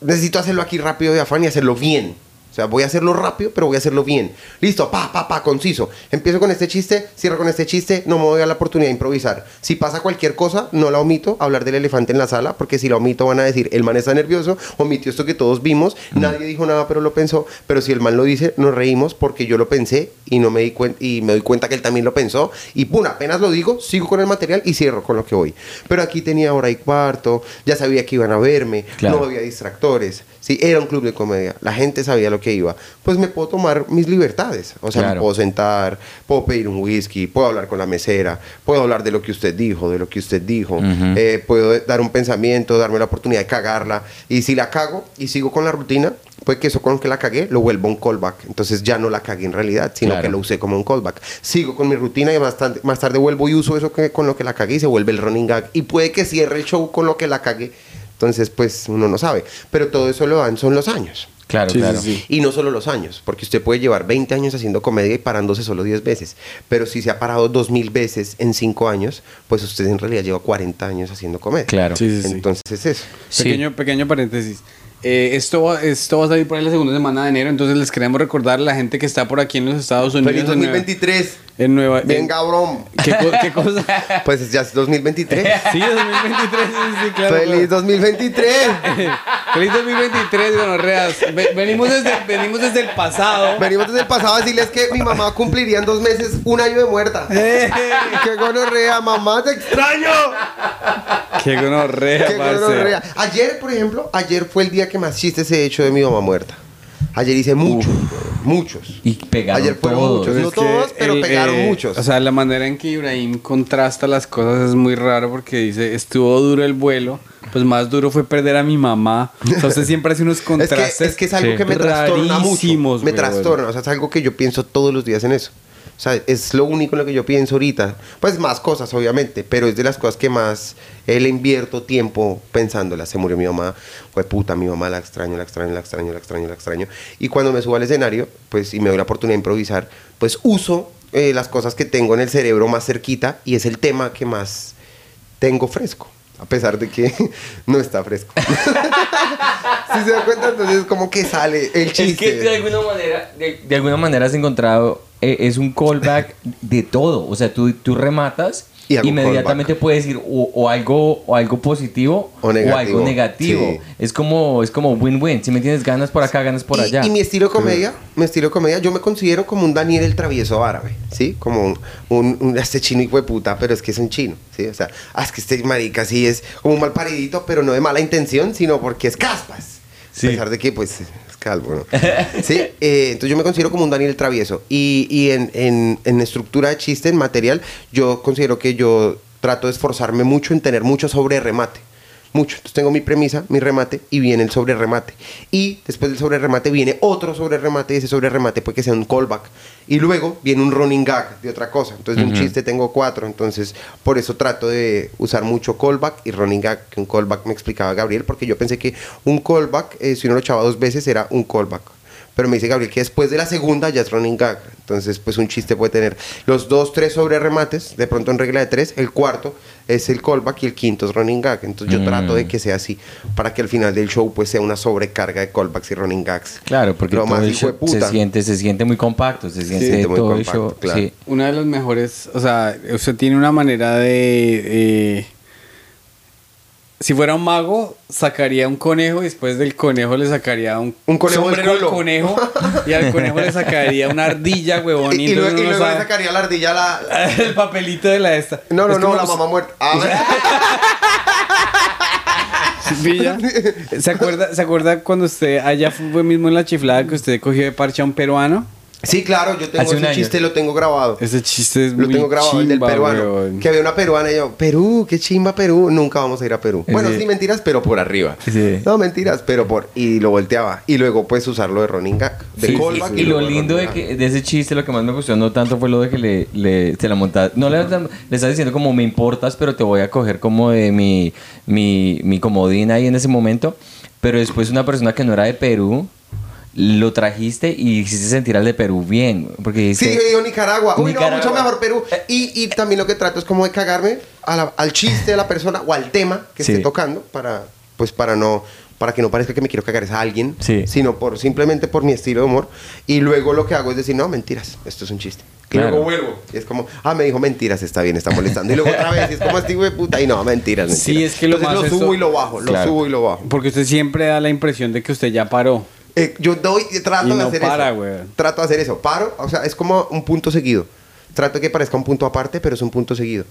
[SPEAKER 3] necesito hacerlo aquí rápido de afán y hacerlo bien. Sea, voy a hacerlo rápido, pero voy a hacerlo bien. Listo, pa, pa, pa, conciso. Empiezo con este chiste, cierro con este chiste, no me voy a la oportunidad de improvisar. Si pasa cualquier cosa, no la omito, hablar del elefante en la sala, porque si la omito van a decir, el man está nervioso, omitió esto que todos vimos, nadie dijo nada, pero lo pensó. Pero si el man lo dice, nos reímos porque yo lo pensé y no me di cuenta y me doy cuenta que él también lo pensó. Y pum, apenas lo digo, sigo con el material y cierro con lo que voy. Pero aquí tenía hora y cuarto, ya sabía que iban a verme,
[SPEAKER 4] Claro.
[SPEAKER 3] no había distractores. Sí, era un club de comedia. La gente sabía lo que iba. Pues me puedo tomar mis libertades. O sea,
[SPEAKER 4] Claro.
[SPEAKER 3] me puedo sentar, puedo pedir un whisky, puedo hablar con la mesera, puedo hablar de lo que usted dijo, de lo que usted dijo. Eh, puedo dar un pensamiento, darme la oportunidad de cagarla. Y si la cago y sigo con la rutina, pues que eso con que la cagué lo vuelvo un callback. Entonces ya no la cagué en realidad, sino
[SPEAKER 4] Claro.
[SPEAKER 3] que lo usé como un callback. Sigo con mi rutina y más tarde, más tarde vuelvo y uso eso que, con lo que la cagué y se vuelve el running gag. Y puede que cierre el show con lo que la cagué. Entonces, pues uno no sabe. Pero todo eso lo dan son los años.
[SPEAKER 4] Claro,
[SPEAKER 2] Sí,
[SPEAKER 4] claro.
[SPEAKER 2] sí, sí.
[SPEAKER 3] Y no solo los años, porque usted puede llevar 20 años haciendo comedia y parándose solo 10 veces. Pero si se ha parado 2000 veces en 5 años, pues usted en realidad lleva 40 años haciendo comedia.
[SPEAKER 4] Claro.
[SPEAKER 2] Sí, sí, sí.
[SPEAKER 3] Entonces es eso.
[SPEAKER 4] Sí.
[SPEAKER 2] Pequeño, pequeño paréntesis. Eh, esto, va, esto va a salir por ahí la segunda semana de enero, entonces les queremos recordar a la gente que está por aquí en los Estados Unidos.
[SPEAKER 3] Feliz
[SPEAKER 2] en Nueva-
[SPEAKER 3] 2023.
[SPEAKER 2] En Nueva
[SPEAKER 3] Venga, brom.
[SPEAKER 2] ¿Qué, co- qué cosa? [laughs]
[SPEAKER 3] Pues ya es 2023.
[SPEAKER 2] Sí, 2023, sí, sí, claro.
[SPEAKER 3] ¡Feliz 2023! [laughs]
[SPEAKER 2] Feliz 2023, gonorreas. Ve- Venimos desde, venimos desde el pasado.
[SPEAKER 3] Venimos desde el pasado a decirles que mi mamá cumpliría en dos meses un año de muerta. [laughs]
[SPEAKER 2] Eh,
[SPEAKER 3] ¡Qué gonorrea, mamá! ¡Te extraño!
[SPEAKER 2] Qué gonorrea,
[SPEAKER 3] ¡Qué gonorrea! Ayer, por ejemplo, ayer fue el día que más chistes he hecho de mi mamá muerta. Ayer hice muchos, muchos.
[SPEAKER 4] Y pegaron
[SPEAKER 3] Ayer fueron
[SPEAKER 4] todos.
[SPEAKER 3] muchos. No todos, pero
[SPEAKER 2] el,
[SPEAKER 3] pegaron
[SPEAKER 2] eh,
[SPEAKER 3] muchos.
[SPEAKER 2] O sea, la manera en que Ibrahim contrasta las cosas es muy raro porque dice, estuvo duro el vuelo, pues más duro fue perder a mi mamá. Usted siempre hace unos
[SPEAKER 3] Es que,
[SPEAKER 2] contrastes.
[SPEAKER 3] es que es algo
[SPEAKER 2] Sí.
[SPEAKER 3] que me trastorna mucho. Me trastorna. O sea, es algo que yo pienso todos los días en eso. O sea, es lo único en lo que yo pienso ahorita. Pues más cosas, obviamente, pero es de las cosas que más eh, le invierto tiempo pensándolas. Se murió mi mamá, fue puta, mi mamá la extraño, la extraño, la extraño, la extraño, la extraño. Y cuando me subo al escenario, pues, y me doy la oportunidad de improvisar, pues uso eh, las cosas que tengo en el cerebro más cerquita y es el tema que más tengo fresco. A pesar de que [laughs] no está fresco. [laughs] si se da cuenta, entonces como que sale el
[SPEAKER 4] Es
[SPEAKER 3] chiste.
[SPEAKER 4] que de alguna manera, de, de alguna manera has encontrado, eh, es un callback de todo. O sea, tú, tú rematas
[SPEAKER 3] Y
[SPEAKER 4] inmediatamente puedes decir o, o algo, o algo positivo
[SPEAKER 3] O
[SPEAKER 4] o,
[SPEAKER 3] negativo,
[SPEAKER 4] algo negativo.
[SPEAKER 3] sí.
[SPEAKER 4] Es como es como win-win. Si me tienes ganas por acá, ganas por
[SPEAKER 3] y,
[SPEAKER 4] allá.
[SPEAKER 3] y mi estilo de comedia, mi estilo comedia, yo me considero como un Daniel el travieso árabe, ¿sí? Como un, un, un- este chino hijo de puta, pero es que es un chino, ¿sí? O sea, ah, es que este marica sí es como un mal paridito, pero no de mala intención, sino porque es caspas.
[SPEAKER 4] Sí.
[SPEAKER 3] A pesar de que, pues, es calvo, ¿no? [laughs] sí, eh, entonces yo me considero como un Daniel el travieso. Y, y en, en, en estructura de chiste, en material, yo considero que yo trato de esforzarme mucho en tener mucho sobre remate. Mucho. Entonces tengo mi premisa, mi remate y viene el sobre remate. Y después del sobre remate viene otro sobre remate y ese sobre remate puede que sea un callback. Y luego viene un running gag de otra cosa. Entonces de un chiste tengo cuatro. Entonces por eso trato de usar mucho callback y running gag. Que un callback me explicaba Gabriel porque yo pensé que un callback, eh, si uno lo echaba dos veces, era un callback. Pero me dice Gabriel que después de la segunda ya es running gag. Entonces, pues un chiste puede tener los dos, tres sobre remates, de pronto en regla de tres. El cuarto es el callback y el quinto es running gag. Entonces yo trato de que sea así, para que al final del show pues sea una sobrecarga de callbacks y running gags.
[SPEAKER 4] Claro, porque
[SPEAKER 3] Lo
[SPEAKER 4] todo
[SPEAKER 3] más
[SPEAKER 4] el
[SPEAKER 3] hijo de
[SPEAKER 4] show se
[SPEAKER 3] puta.
[SPEAKER 4] siente, se siente muy compacto, se siente
[SPEAKER 3] siente muy
[SPEAKER 4] todo el
[SPEAKER 3] compacto,
[SPEAKER 4] show.
[SPEAKER 3] claro.
[SPEAKER 4] sí.
[SPEAKER 2] Una de las mejores, o sea, usted tiene una manera de... eh, si fuera un mago, sacaría un conejo y después del conejo le sacaría un,
[SPEAKER 3] Un conejo
[SPEAKER 2] sombrero al conejo y al conejo le sacaría una ardilla, [laughs] huevón.
[SPEAKER 3] Y, luego, y
[SPEAKER 2] uno
[SPEAKER 3] luego le sacaría la ardilla la... la- [laughs]
[SPEAKER 2] el papelito de la esta.
[SPEAKER 3] No, no,
[SPEAKER 2] Es
[SPEAKER 3] no, la mamá muerta. Ah, [laughs]
[SPEAKER 2] Pilla. ¿Se acuerda, ¿Se acuerda cuando usted allá fue mismo en la chiflada que usted cogió de parche a un peruano?
[SPEAKER 3] Sí, claro, yo tengo
[SPEAKER 4] Hace
[SPEAKER 3] ese chiste, lo tengo grabado.
[SPEAKER 2] Ese chiste es
[SPEAKER 3] Lo
[SPEAKER 2] muy
[SPEAKER 3] tengo grabado, el del peruano. Que había una peruana y yo, Perú, qué chimba Perú. Nunca vamos a ir a Perú. Bueno,
[SPEAKER 4] Sí.
[SPEAKER 3] mentiras, pero por arriba.
[SPEAKER 4] Sí.
[SPEAKER 3] No, mentiras, pero por. Y lo volteaba. Y luego puedes usarlo de running gag. De
[SPEAKER 4] Sí,
[SPEAKER 3] callback
[SPEAKER 4] y lo lindo de,
[SPEAKER 3] running
[SPEAKER 4] que, de ese chiste, lo que más me gustó no tanto fue lo de que le, le se la monta No le, le estás diciendo como me importas, pero te voy a coger como de mi, mi, mi comodín ahí en ese momento. Pero después una persona que no era de Perú, lo trajiste y hiciste sentir al de Perú bien. Porque
[SPEAKER 3] Sí, yo digo Nicaragua. Uy, no,
[SPEAKER 4] Nicaragua.
[SPEAKER 3] mucho mejor Perú. Y, y también lo que trato es como de cagarme a la- al chiste de la persona o al tema que
[SPEAKER 4] Sí.
[SPEAKER 3] esté tocando para, pues para no, para que no parezca que me quiero cagar es a alguien,
[SPEAKER 4] Sí.
[SPEAKER 3] sino por simplemente por mi estilo de humor. Y luego lo que hago es decir, no, mentiras, esto es un chiste. Y
[SPEAKER 4] Claro.
[SPEAKER 3] luego vuelvo. Y es como, ah, me dijo mentiras, está bien, está molestando. Y luego otra vez, y es como este hijo de puta. Y no, mentiras, mentiras.
[SPEAKER 2] Sí, es que lo
[SPEAKER 3] Entonces
[SPEAKER 2] más
[SPEAKER 3] lo subo
[SPEAKER 2] esto-
[SPEAKER 3] y lo bajo, lo
[SPEAKER 4] Claro.
[SPEAKER 3] subo y lo bajo.
[SPEAKER 2] Porque usted siempre da la impresión de que usted ya paró.
[SPEAKER 3] Eh, yo doy, trato
[SPEAKER 2] Y
[SPEAKER 3] de
[SPEAKER 2] no
[SPEAKER 3] hacer
[SPEAKER 2] para,
[SPEAKER 3] eso.
[SPEAKER 2] güey.
[SPEAKER 3] Trato de hacer eso. Paro, o sea, es como un punto seguido. Trato que parezca un punto aparte, pero es un punto seguido.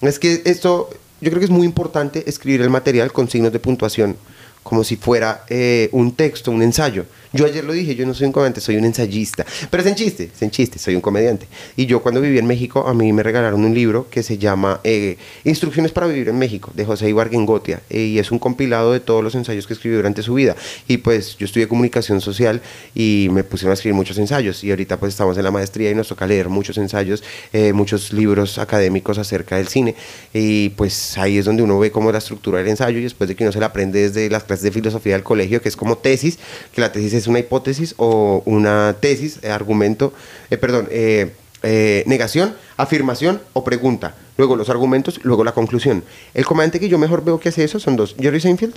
[SPEAKER 3] Es que esto, yo creo que es muy importante escribir el material con signos de puntuación, como si fuera eh, un texto, un ensayo. Yo ayer lo dije, yo no soy un comediante, soy un ensayista. Pero es en chiste, es en chiste, soy un comediante. Y yo cuando viví en México, a mí me regalaron un libro que se llama eh, Instrucciones para vivir en México, de José Ibargüengotia. Eh, y es un compilado de todos los ensayos que escribió durante su vida. Y pues yo estudié comunicación social y me pusieron a escribir muchos ensayos. Y ahorita pues estamos en la maestría y nos toca leer muchos ensayos, eh, muchos libros académicos acerca del cine. Y pues ahí es donde uno ve cómo es la estructura del ensayo y después de que uno se la aprende desde las clases de filosofía del colegio, que es como tesis, que la tesis es una hipótesis o una tesis, eh, argumento, eh, perdón, eh, eh, negación, afirmación o pregunta. Luego los argumentos, luego la conclusión. El comediante que yo mejor veo que hace eso son dos, Jerry Seinfeld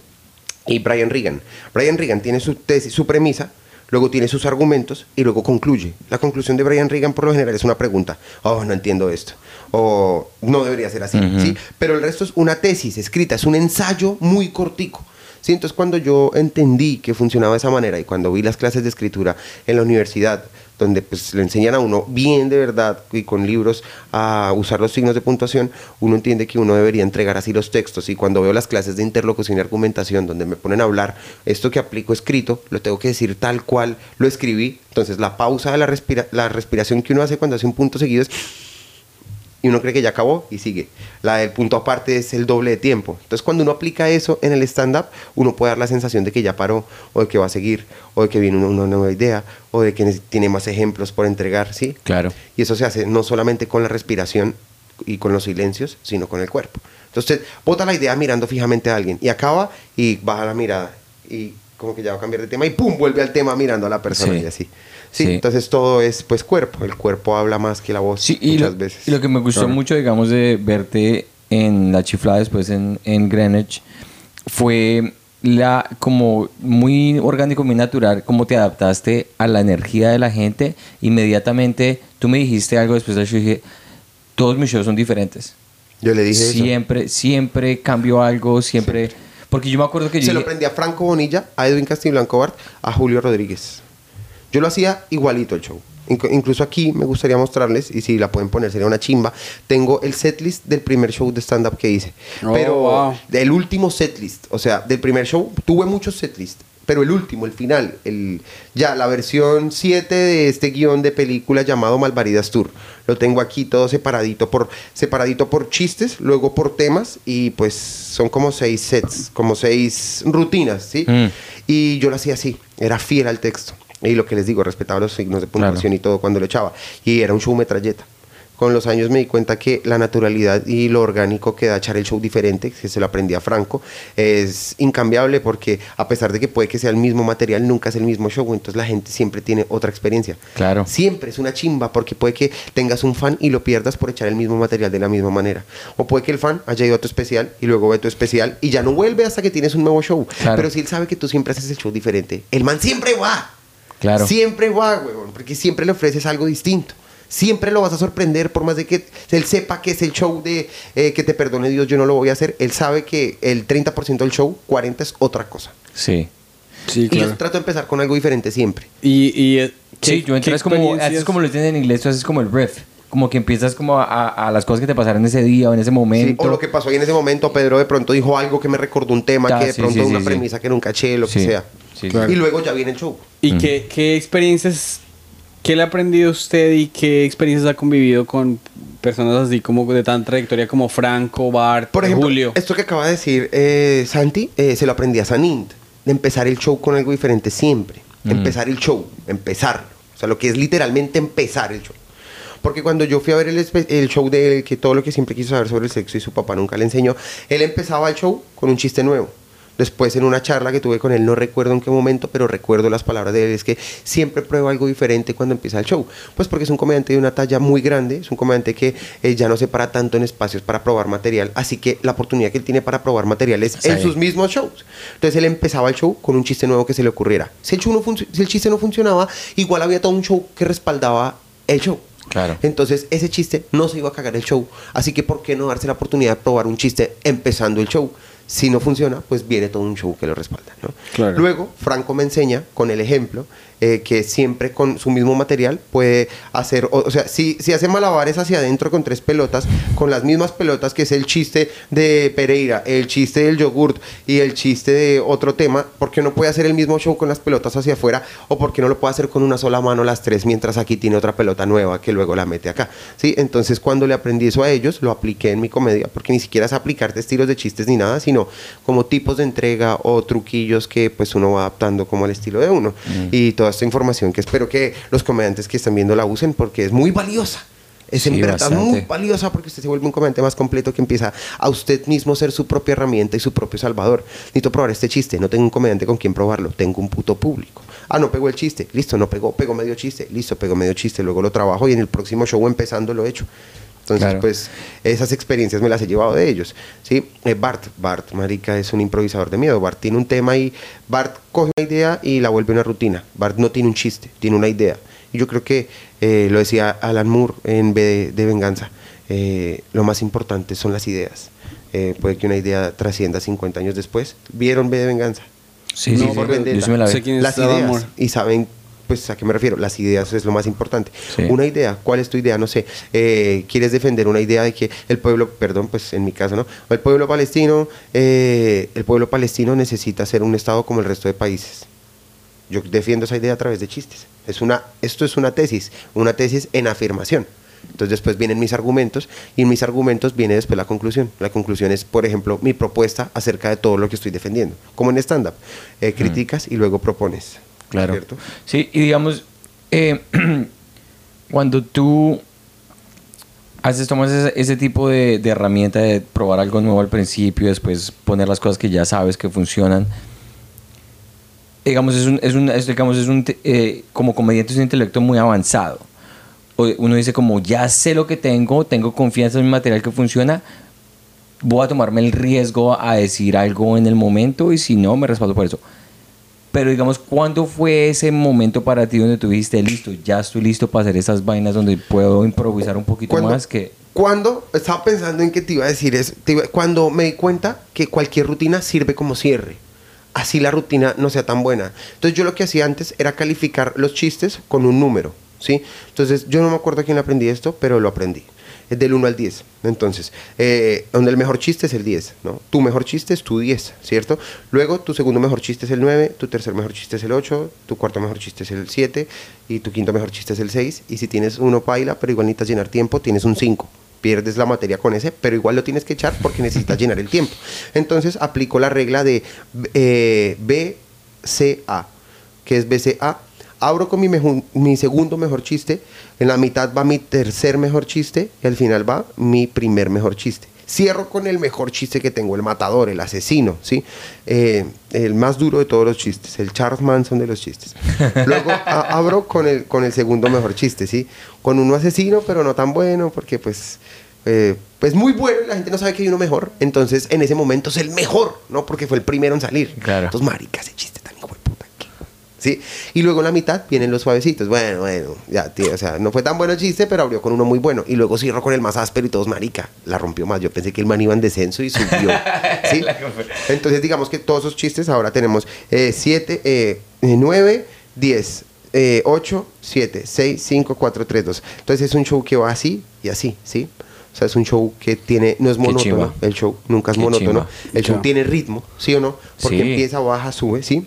[SPEAKER 3] y Brian Regan. Brian Regan tiene su tesis, su premisa, luego tiene sus argumentos y luego concluye. La conclusión de Brian Regan por lo general es una pregunta. Oh, no entiendo esto. O no debería ser así. ¿sí? Pero el resto es una tesis escrita, es un ensayo muy cortico. Sí, entonces cuando yo entendí que funcionaba de esa manera y cuando vi las clases de escritura en la universidad, donde pues le enseñan a uno bien de verdad y con libros a usar los signos de puntuación, uno entiende que uno debería entregar así los textos. Y cuando veo las clases de interlocución y argumentación donde me ponen a hablar, esto que aplico escrito, lo tengo que decir tal cual lo escribí, entonces la pausa de la, respira la respiración que uno hace cuando hace un punto seguido es y uno cree que ya acabó y sigue. La del punto aparte es el doble de tiempo. Entonces, cuando uno aplica eso en el stand-up, uno puede dar la sensación de que ya paró, o de que va a seguir, o de que viene una, nueva idea, o de que tiene más ejemplos por entregar, ¿sí?
[SPEAKER 4] Claro.
[SPEAKER 3] Y eso se hace no solamente con la respiración y con los silencios, sino con el cuerpo. Entonces, bota la idea mirando fijamente a alguien y acaba y baja la mirada y como que ya va a cambiar de tema y pum, vuelve al tema mirando a la persona y así. Sí, entonces todo es pues cuerpo. El cuerpo habla más que la voz
[SPEAKER 4] sí, y muchas veces. Y lo que me gustó mucho, digamos, de verte en la chiflada después en, en Greenwich fue la como muy orgánico, muy natural, cómo te adaptaste a la energía de la gente. Inmediatamente tú me dijiste algo después de eso dije, todos mis shows son diferentes.
[SPEAKER 3] Yo le dije
[SPEAKER 4] siempre, Siempre cambio algo, siempre... Porque yo me acuerdo que
[SPEAKER 3] Se
[SPEAKER 4] yo...
[SPEAKER 3] lo aprendí a Franco Bonilla, a Edwin Castiblanco Bart, a Julio Rodríguez. Yo lo hacía igualito el show. incluso aquí me gustaría mostrarles, y si la pueden poner, sería una chimba. Tengo el setlist del primer show de stand-up que hice.
[SPEAKER 2] Oh,
[SPEAKER 3] pero del último setlist, o sea, del primer show, tuve muchos setlists. Pero el último, el final, el, ya la versión 7 de este guion de película llamado Malvaridas Tour. Lo tengo aquí todo separadito por, separadito por chistes, luego por temas y pues son como seis sets, como seis rutinas, ¿sí? Mm. Y yo lo hacía así, era fiel al texto. Y lo que les digo, respetaba los signos de puntuación y todo cuando lo echaba. Y era un show metralleta. Con los años me di cuenta que la naturalidad y lo orgánico que da echar el show diferente, que se lo aprendí a Franco, es incambiable porque a pesar de que puede que sea el mismo material, nunca es el mismo show, entonces la gente siempre tiene otra experiencia.
[SPEAKER 4] Claro.
[SPEAKER 3] Siempre es una chimba porque puede que tengas un fan y lo pierdas por echar el mismo material de la misma manera. O puede que el fan haya ido a tu especial y luego ve tu especial y ya no vuelve hasta que tienes un nuevo show. Pero si él sabe que tú siempre haces el show diferente, el man siempre va. Siempre va, huevón, porque siempre le ofreces algo distinto. Siempre lo vas a sorprender, por más de que él sepa que es el show de eh, que te perdone Dios, yo no lo voy a hacer. Él sabe que el 30% del show, 40% es otra cosa.
[SPEAKER 4] Sí.
[SPEAKER 3] Sí, Y yo trato de empezar con algo diferente siempre.
[SPEAKER 2] Y, y eh,
[SPEAKER 4] sí, yo entras como, haces como lo tienen en inglés, tú haces como el riff como que empiezas como a, a, las cosas que te pasaron ese día o en ese momento.
[SPEAKER 3] o lo que pasó ahí en ese momento, Pedro de pronto dijo algo que me recordó un tema, que de pronto una premisa que nunca eché, lo que sea. Y luego ya viene el show.
[SPEAKER 2] ¿Y qué, qué experiencias, qué le ha aprendido usted y qué experiencias ha convivido con personas así como de tan trayectoria como Franco, Bart,
[SPEAKER 3] Por ejemplo,
[SPEAKER 2] Julio?
[SPEAKER 3] Esto que acaba de decir eh, Santi, eh, se lo aprendí a Sanint, de empezar el show con algo diferente siempre. Empezar el show, empezar. O sea, lo que es literalmente empezar el show. Porque cuando yo fui a ver el, el, show de él, que todo lo que siempre quiso saber sobre el sexo y su papá nunca le enseñó, él empezaba el show con un chiste nuevo. Después en una charla que tuve con él, no recuerdo en qué momento, pero recuerdo las palabras de él, es que siempre prueba algo diferente cuando empieza el show. Pues porque es un comediante de una talla muy grande, es un comediante que eh, ya no se para tanto en espacios para probar material, así que la oportunidad que él tiene para probar material es en sus mismos shows. Entonces él empezaba el show con un chiste nuevo que se le ocurriera. Si el, show no si el chiste no funcionaba, igual había todo un show que respaldaba el show.
[SPEAKER 4] Claro.
[SPEAKER 3] Entonces, ese chiste no se iba a cagar el show. Así que, ¿por qué no darse la oportunidad de probar un chiste empezando el show? Si no funciona, pues viene todo un show que lo respalda. Luego, Franco me enseña con el ejemplo eh, que siempre con su mismo material puede hacer, o, sea, si, si hace malabares hacia adentro con tres pelotas, con las mismas pelotas, que es el chiste de Pereira, el chiste del yogurt y el chiste de otro tema, ¿por qué no puede hacer el mismo show con las pelotas hacia afuera? ¿O por qué no lo puede hacer con una sola mano las tres, mientras aquí tiene otra pelota nueva que luego la mete acá? ¿Sí? Entonces, cuando le aprendí eso a ellos, lo apliqué en mi comedia, porque ni siquiera es aplicarte estilos de chistes ni nada, sino como tipos de entrega o truquillos que pues uno va adaptando como al estilo de uno. Mm. Y todas esta información que espero que los comediantes que están viendo la usen porque es muy valiosa. Es en verdad muy valiosa porque usted se vuelve un comediante más completo que empieza a usted mismo ser su propia herramienta y su propio salvador. Necesito probar este chiste, no tengo un comediante con quien probarlo, tengo un puto público. Ah, no pegó el chiste, listo, no pegó, pegó medio chiste, listo, pegó medio chiste, luego lo trabajo y en el próximo show empezando lo he hecho. Entonces,
[SPEAKER 4] Claro.
[SPEAKER 3] pues esas experiencias me las he llevado de ellos. ¿sí? Eh, Bart, Bart, marica, es un improvisador de miedo. Bart tiene un tema y Bart coge una idea y la vuelve una rutina. Bart no tiene un chiste, tiene una idea. Y yo creo que, eh, lo decía Alan Moore en B de, de Venganza, eh, lo más importante son las ideas. Eh, puede que una idea trascienda 50 años después. ¿Vieron B de Venganza?
[SPEAKER 4] Sí,
[SPEAKER 3] No
[SPEAKER 4] sí. Yo sí me la vi.
[SPEAKER 3] Las ideas y saben pues a qué me refiero las ideas es lo más importante
[SPEAKER 4] Sí.
[SPEAKER 3] una idea cuál es tu idea no sé eh, quieres defender una idea de que el pueblo perdón pues en mi caso no el pueblo palestino eh, el pueblo palestino necesita ser un estado como el resto de países yo defiendo esa idea a través de chistes es una esto es una tesis una tesis en afirmación entonces después vienen mis argumentos y en mis argumentos viene después la conclusión. La conclusión es, por ejemplo, mi propuesta acerca de todo lo que estoy defendiendo. Como en stand-up, Eh, criticas y luego propones.
[SPEAKER 4] Claro.
[SPEAKER 3] ¿cierto?
[SPEAKER 4] Sí, y digamos, eh, [clears throat] cuando tú haces, tomas ese, ese tipo de, de herramienta de probar algo nuevo al principio, después poner las cosas que ya sabes que funcionan, digamos, es un, es un, es, digamos, es un, eh, como comediante es un intelecto muy avanzado. Uno dice como, ya sé lo que tengo, tengo confianza en mi material que funciona, voy a tomarme el riesgo a decir algo en el momento y si no, me respaldo por eso. Pero digamos, ¿cuándo fue ese momento para ti donde tú dijiste, listo, ya estoy listo para hacer esas vainas donde puedo improvisar un poquito más que...
[SPEAKER 3] Cuando estaba pensando en que te iba a decir eso, iba- cuando me di cuenta que cualquier rutina sirve como cierre, así la rutina no sea tan buena. Entonces yo lo que hacía antes era calificar los chistes con un número, ¿sí? Entonces yo no me acuerdo a quién aprendí esto, pero lo aprendí. Es del 1 al 10. Entonces, eh, donde el mejor chiste es el 10, ¿no? Tu mejor chiste es tu 10, ¿cierto? Luego, tu segundo mejor chiste es el 9, tu tercer mejor chiste es el 8, tu cuarto mejor chiste es el 7 y tu quinto mejor chiste es el 6. Y si tienes uno paila, pero igual necesitas llenar tiempo, tienes un 5. Pierdes la materia con ese, pero igual lo tienes que echar porque necesitas llenar el tiempo. Entonces, aplico la regla de eh, BCA, que es BCA. Abro con mi, mi segundo mejor chiste, en la mitad va mi tercer mejor chiste y al final va mi primer mejor chiste. Cierro con el mejor chiste que tengo, el matador, el asesino, ¿sí? Eh, el más duro de todos los chistes, el Charles Manson de los chistes. [laughs] Luego a- abro con el, con el segundo mejor chiste, ¿sí? Con uno asesino, pero no tan bueno, porque pues, eh, pues muy bueno y la gente no sabe que hay uno mejor. Entonces, en ese momento es el mejor, ¿no? Porque fue el primero en salir.
[SPEAKER 4] Claro.
[SPEAKER 3] Entonces, marica, ese chiste tan hijo de puta. que- ¿Sí? Y luego en la mitad vienen los suavecitos. Bueno, bueno, ya, tío, o sea, no fue tan bueno el chiste, pero abrió con uno muy bueno. Y luego cierro con el más áspero y todos, marica, la rompió más. Yo pensé que el man iba en descenso y subió. [laughs] ¿Sí? Entonces, digamos que todos esos chistes ahora tenemos 7, 9, 10, 8, 7, 6, 5, 4, 3, 2. Entonces es un show que va así y así, ¿sí? O sea, es un show que tiene, no es monótono, el show nunca es
[SPEAKER 4] Qué
[SPEAKER 3] monótono.
[SPEAKER 4] chimba.
[SPEAKER 3] El show
[SPEAKER 2] Ya.
[SPEAKER 3] tiene ritmo, ¿sí o no? Porque
[SPEAKER 4] Sí.
[SPEAKER 3] empieza, baja, sube, ¿sí?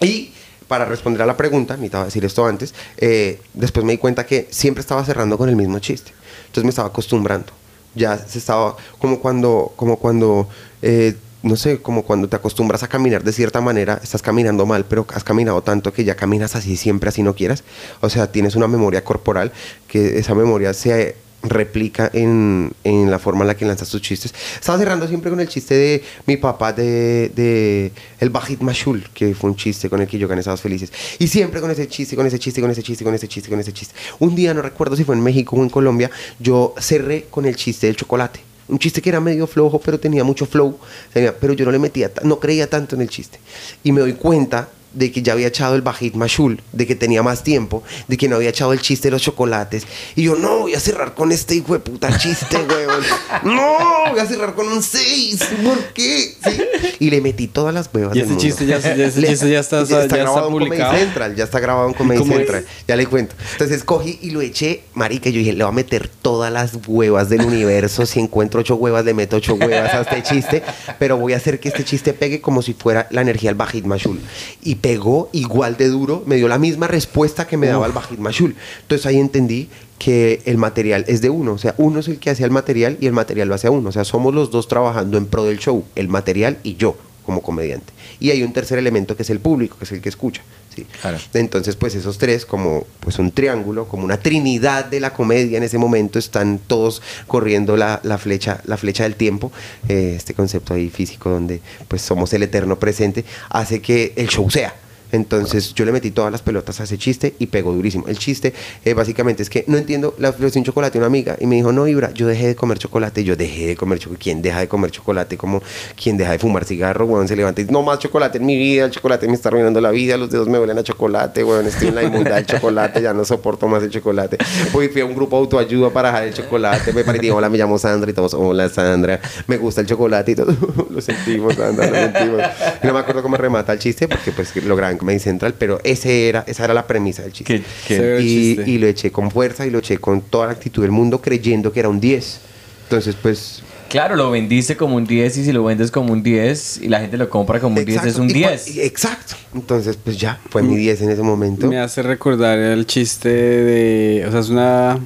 [SPEAKER 3] Y para responder a la pregunta, necesitaba decir esto antes, eh, después me di cuenta que siempre estaba cerrando con el mismo chiste. Entonces me estaba acostumbrando. Ya se estaba, como cuando, como cuando, eh, no sé, como cuando te acostumbras a caminar de cierta manera, estás caminando mal, pero has caminado tanto que ya caminas así siempre, así no quieras. O sea, tienes una memoria corporal que esa memoria se replica en, en la forma en la que lanzas tus chistes. Estaba cerrando siempre con el chiste de mi papá de, de el Bajit Mashul, que fue un chiste con el que yo gané Estados Felices. Y siempre con ese chiste, con ese chiste, con ese chiste, con ese chiste, con ese chiste. Un día, no recuerdo si fue en México o en Colombia, yo cerré con el chiste del chocolate. Un chiste que era medio flojo, pero tenía mucho flow. Pero yo no le metía, no creía tanto en el chiste. Y me doy cuenta de que ya había echado el Bajit Mashul, de que tenía más tiempo, de que no había echado el chiste de los chocolates. Y yo, no, voy a cerrar con este hijo de puta chiste, [laughs] weón. No, voy a cerrar con un 6. ¿Por qué? Sí. Y le metí todas las huevas
[SPEAKER 2] Y
[SPEAKER 3] del
[SPEAKER 2] ese
[SPEAKER 3] mundo.
[SPEAKER 2] chiste ya- ya- ese
[SPEAKER 3] Le-
[SPEAKER 2] chiste ya está- ya está
[SPEAKER 3] grabado en
[SPEAKER 2] publicado.
[SPEAKER 3] Comedy Central, ya está grabado en Comedy
[SPEAKER 2] ¿Cómo es?
[SPEAKER 3] Central. Ya le cuento. Entonces cogí y lo eché, marica, yo dije, le voy a meter todas las huevas del universo. Si encuentro ocho huevas, le meto ocho huevas a este chiste. Pero voy a hacer que este chiste pegue como si fuera la energía del Bajit Mashul. Y pegó igual de duro, me dio la misma respuesta que me daba el Bajit Mashul. Entonces ahí entendí que el material es de uno, o sea, uno es el que hace el material y el material lo hace a uno, o sea, somos los dos trabajando en pro del show, el material y yo como comediante. Y hay un tercer elemento que es el público, que es el que escucha. ¿Sí?
[SPEAKER 4] Claro.
[SPEAKER 3] Entonces, pues esos tres, como pues un triángulo, como una trinidad de la comedia en ese momento, están todos corriendo la, la flecha, la flecha del tiempo. Eh, este concepto ahí físico donde pues somos el eterno presente, hace que el show sea. Entonces yo le metí todas las pelotas a ese chiste y pegó durísimo. El chiste eh, básicamente es que no entiendo, le ofrecí un chocolate a una amiga y me dijo, no, Ibra, yo dejé de comer chocolate. Yo dejé de comer chocolate. ¿Quién deja de comer chocolate? Como quien deja de fumar cigarro, weón, se levanta y dice, no más chocolate en mi vida, el chocolate me está arruinando la vida, los dedos me huelen a chocolate, weón, estoy en la inmunda del chocolate, ya no soporto más el chocolate. Fui, fui a un grupo de autoayuda para dejar el chocolate, me parecí, hola, me llamo Sandra y todos, hola Sandra, me gusta el chocolate y todo, [laughs] lo sentimos, Sandra, lo sentimos. No me acuerdo cómo remata el chiste porque pues lo como Central, pero ese era, esa era la premisa del chiste.
[SPEAKER 4] ¿Qué- qué?
[SPEAKER 2] Severo
[SPEAKER 3] Y,
[SPEAKER 2] chiste.
[SPEAKER 3] y lo eché con fuerza y lo eché con toda la actitud del mundo creyendo que era un 10. Entonces, pues...
[SPEAKER 4] Claro, lo vendiste como un 10 y si lo vendes como un 10 y la gente lo compra como un 10 es
[SPEAKER 3] exacto,
[SPEAKER 4] un
[SPEAKER 3] y cua-
[SPEAKER 4] 10.
[SPEAKER 3] y- Exacto. Entonces, pues ya, fue mi 10 en ese momento.
[SPEAKER 2] Me hace recordar el chiste de. O sea, es una.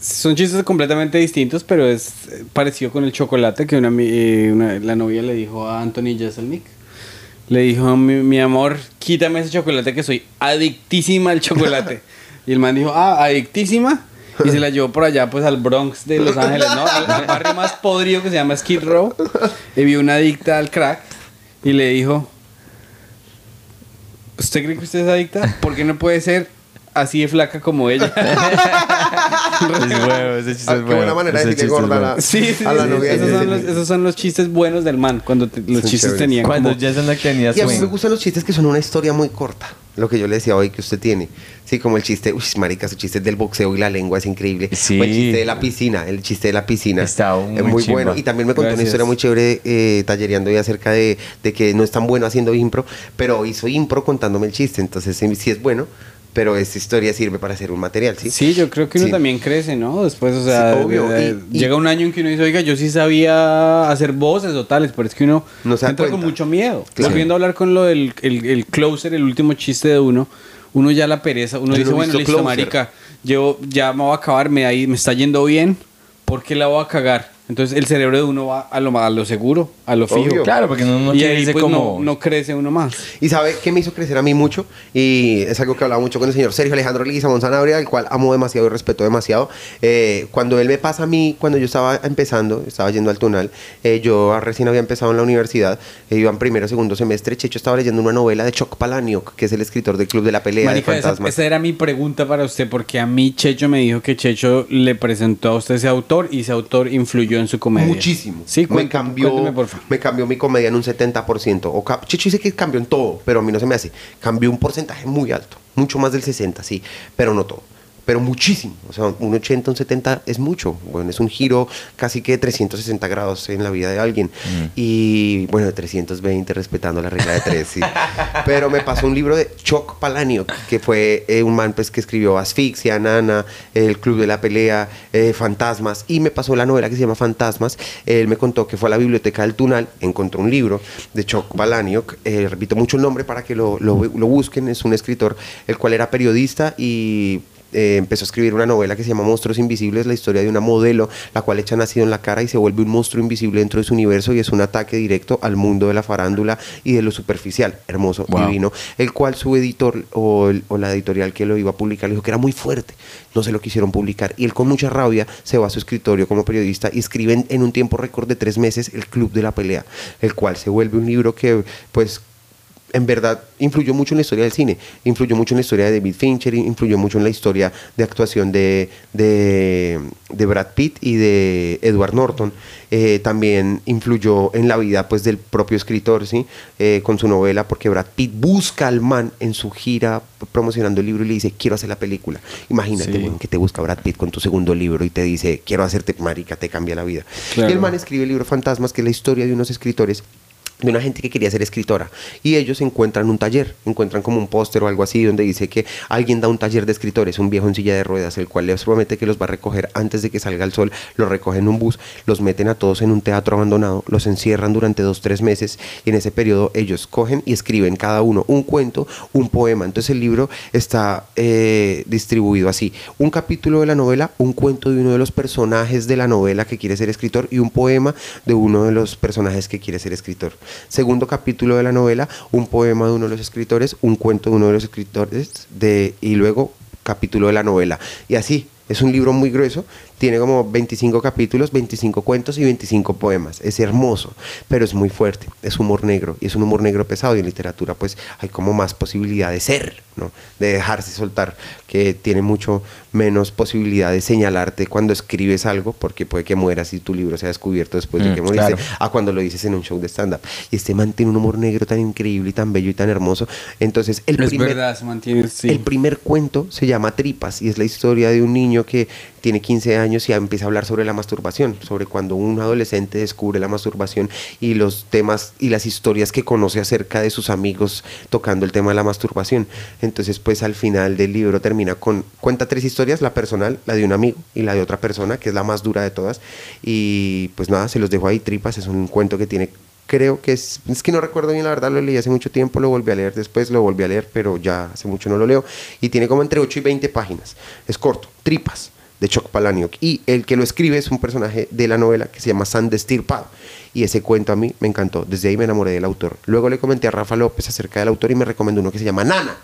[SPEAKER 2] Son chistes completamente distintos, pero es parecido con el chocolate que una, eh, una- la novia le dijo a Anthony Jeselnik. Le dijo, mi, mi amor, quítame ese chocolate que soy adictísima al chocolate. [laughs] y el man dijo, ah, adictísima. Y se la llevó por allá, pues, al Bronx de Los Ángeles, ¿no? Al, al barrio más podrido que se llama Skid Row. Y vio una adicta al crack. Y le dijo, ¿Usted cree que usted es adicta? ¿Por qué no puede ser así de flaca como ella? [laughs]
[SPEAKER 4] Es bueno, ese chiste
[SPEAKER 3] Ah,
[SPEAKER 4] es
[SPEAKER 3] qué
[SPEAKER 4] bueno.
[SPEAKER 3] buena manera de
[SPEAKER 4] Ese es
[SPEAKER 3] gorda a
[SPEAKER 4] bueno.
[SPEAKER 3] la,
[SPEAKER 2] Sí, sí,
[SPEAKER 3] a la
[SPEAKER 2] sí,
[SPEAKER 3] novia.
[SPEAKER 2] esos, son los,
[SPEAKER 3] Jeselnik.
[SPEAKER 2] esos son los chistes buenos del man, cuando te- los
[SPEAKER 3] Son
[SPEAKER 2] chistes
[SPEAKER 3] chéveres.
[SPEAKER 2] tenían
[SPEAKER 4] Cuando
[SPEAKER 2] como-
[SPEAKER 4] Jason la tenía
[SPEAKER 3] Y a mí me gustan los chistes que son una historia muy corta. Lo que yo le decía hoy que usted tiene. Sí, como el chiste, uy, marica, su chiste del boxeo y la lengua es increíble.
[SPEAKER 4] Sí.
[SPEAKER 3] O el chiste de la piscina, el chiste de la piscina.
[SPEAKER 4] Está muy
[SPEAKER 3] es muy
[SPEAKER 4] chimba.
[SPEAKER 3] bueno. Y también me contó una historia muy chévere eh, tallereando y acerca de, de que no es tan bueno haciendo impro, pero hizo impro contándome el chiste. Entonces sí, sí es bueno, pero esta historia sirve para hacer un material, ¿sí?
[SPEAKER 2] Sí, yo creo que uno
[SPEAKER 3] Sí.
[SPEAKER 2] también crece, ¿no? Después, o sea,
[SPEAKER 3] Sí, obvio. Y- y-
[SPEAKER 2] llega un año en que uno dice, oiga, yo sí sabía hacer voces o tales, pero es que uno
[SPEAKER 3] No
[SPEAKER 2] entra con
[SPEAKER 3] cuenta.
[SPEAKER 2] mucho miedo.
[SPEAKER 3] Claro.
[SPEAKER 2] Volviendo a hablar con lo del el, el closer, el último chiste de uno, uno ya la pereza, uno
[SPEAKER 3] Yo
[SPEAKER 2] dice, bueno, listo,
[SPEAKER 3] Closer.
[SPEAKER 2] marica, yo ya me voy a acabar, me, ahí, me está yendo bien, ¿por qué la voy a cagar? Entonces el cerebro de uno va a lo, a lo seguro, a lo fijo.
[SPEAKER 3] Obvio.
[SPEAKER 4] Claro, porque uno no
[SPEAKER 2] y ahí pues,
[SPEAKER 4] como...
[SPEAKER 2] no, no crece uno más.
[SPEAKER 3] Y sabe qué me hizo crecer a mí mucho, y es algo que hablaba mucho con el señor Sergio Alejandro Leguizamón Sanabria, el cual amo demasiado y respeto demasiado. Eh, cuando él me pasa a mí, cuando yo estaba empezando, estaba yendo al Tunal, eh, yo recién había empezado en la universidad, eh, iba en primero segundo semestre, Checho estaba leyendo una novela de Choc Palahniuk, que es el escritor del Club de la Pelea
[SPEAKER 2] Marica,
[SPEAKER 3] de
[SPEAKER 2] esa,
[SPEAKER 3] Fantasmas.
[SPEAKER 2] esa era mi pregunta para usted, porque a mí Checho me dijo que Checho le presentó a usted ese autor y ese autor influyó en su comedia.
[SPEAKER 3] Muchísimo.
[SPEAKER 2] Sí,
[SPEAKER 3] me cambió,
[SPEAKER 2] cuénteme, por favor.
[SPEAKER 3] me cambió mi comedia en un 70%. O Chicho dice que cambió en todo, pero a mí no se me hace. Cambió un porcentaje muy alto, mucho más del 60, sí, pero no todo. Pero muchísimo. O sea, un 80, un 70 es mucho. Bueno, es un giro casi que de 360 grados en la vida de alguien. Y bueno, de 320 respetando la regla de 3, sí. [laughs] Pero me pasó un libro de Choc Palahniuk, que fue eh, un man pues, que escribió Asfixia, Nana, El Club de la Pelea, eh, Fantasmas. Y me pasó la novela que se llama Fantasmas. Él me contó que fue a la biblioteca del Tunal, encontró un libro de Choc Palahniuk. Eh, repito mucho el nombre para que lo, lo- lo busquen. Es un escritor el cual era periodista y eh, empezó a escribir una novela que se llama Monstruos Invisibles, la historia de una modelo, la cual echa ácido en la cara y se vuelve un monstruo invisible dentro de su universo y es un ataque directo al mundo de la farándula y de lo superficial, hermoso,
[SPEAKER 4] Wow.
[SPEAKER 3] divino, el cual su editor o, el- o la editorial que lo iba a publicar le dijo que era muy fuerte, no se lo quisieron publicar. Y él con mucha rabia se va a su escritorio como periodista y escribe en, en un tiempo récord de tres meses El Club de la Pelea, el cual se vuelve un libro que pues en verdad influyó mucho en la historia del cine, influyó mucho en la historia de David Fincher, influyó mucho en la historia de actuación de, de, de Brad Pitt y de Edward Norton. Eh, también influyó en la vida pues del propio escritor, ¿sí? Eh, con su novela, porque Brad Pitt busca al man en su gira promocionando el libro y le dice, quiero hacer la película. Imagínate,
[SPEAKER 4] Sí.
[SPEAKER 3] que te busca Brad Pitt con tu segundo libro y te dice, quiero hacerte marica, te cambia la vida.
[SPEAKER 2] Claro.
[SPEAKER 3] Y el man escribe el libro Fantasmas, que es la historia de unos escritores de una gente que quería ser escritora. Y ellos encuentran un taller, encuentran como un póster o algo así donde dice que alguien da un taller de escritores, un viejo en silla de ruedas, el cual les promete que los va a recoger antes de que salga el sol, los recogen en un bus, los meten a todos en un teatro abandonado, los encierran durante dos, tres meses y en ese periodo ellos cogen y escriben cada uno un cuento, un poema, entonces el libro está eh, distribuido así, un capítulo de la novela, un cuento de uno de los personajes de la novela que quiere ser escritor y un poema de uno de los personajes que quiere ser escritor. Segundo capítulo de la novela, un poema de uno de los escritores, un cuento de uno de los escritores de, y luego capítulo de la novela. Y así. Es un libro muy grueso, tiene como 25 capítulos, 25 cuentos y 25 poemas. Es hermoso, pero es muy fuerte. Es humor negro y es un humor negro pesado y en literatura pues hay como más posibilidad de ser, ¿no? De dejarse soltar, que tiene mucho menos posibilidad de señalarte cuando escribes algo porque puede que mueras y tu libro sea descubierto después de
[SPEAKER 4] Mm,
[SPEAKER 3] que moriste,
[SPEAKER 4] claro.
[SPEAKER 3] a cuando lo dices en un show de stand-up. Y este man tiene un humor negro tan increíble y tan bello y tan hermoso. Entonces, el
[SPEAKER 2] Es
[SPEAKER 3] primer,
[SPEAKER 2] verdad, se mantiene, sí.
[SPEAKER 3] el primer cuento se llama Tripas y es la historia de un niño que tiene 15 años y empieza a hablar sobre la masturbación, sobre cuando un adolescente descubre la masturbación y los temas y las historias que conoce acerca de sus amigos tocando el tema de la masturbación. Entonces, pues al final del libro termina con cuenta tres historias, la personal, la de un amigo y la de otra persona, que es la más dura de todas. Y pues nada, se los dejo ahí Tripas, es un cuento que tiene creo que es, es que no recuerdo bien la verdad, lo leí hace mucho tiempo, lo volví a leer después, lo volví a leer, pero ya hace mucho no lo leo. Y tiene como entre 8 y 20 páginas. Es corto, tripas, de Chuck Palahniuk. Y el que lo escribe es un personaje de la novela que se llama San Destirpado. Y ese cuento a mí me encantó. Desde ahí me enamoré del autor. Luego le comenté a Rafa López acerca del autor y me recomendó uno que se llama Nana.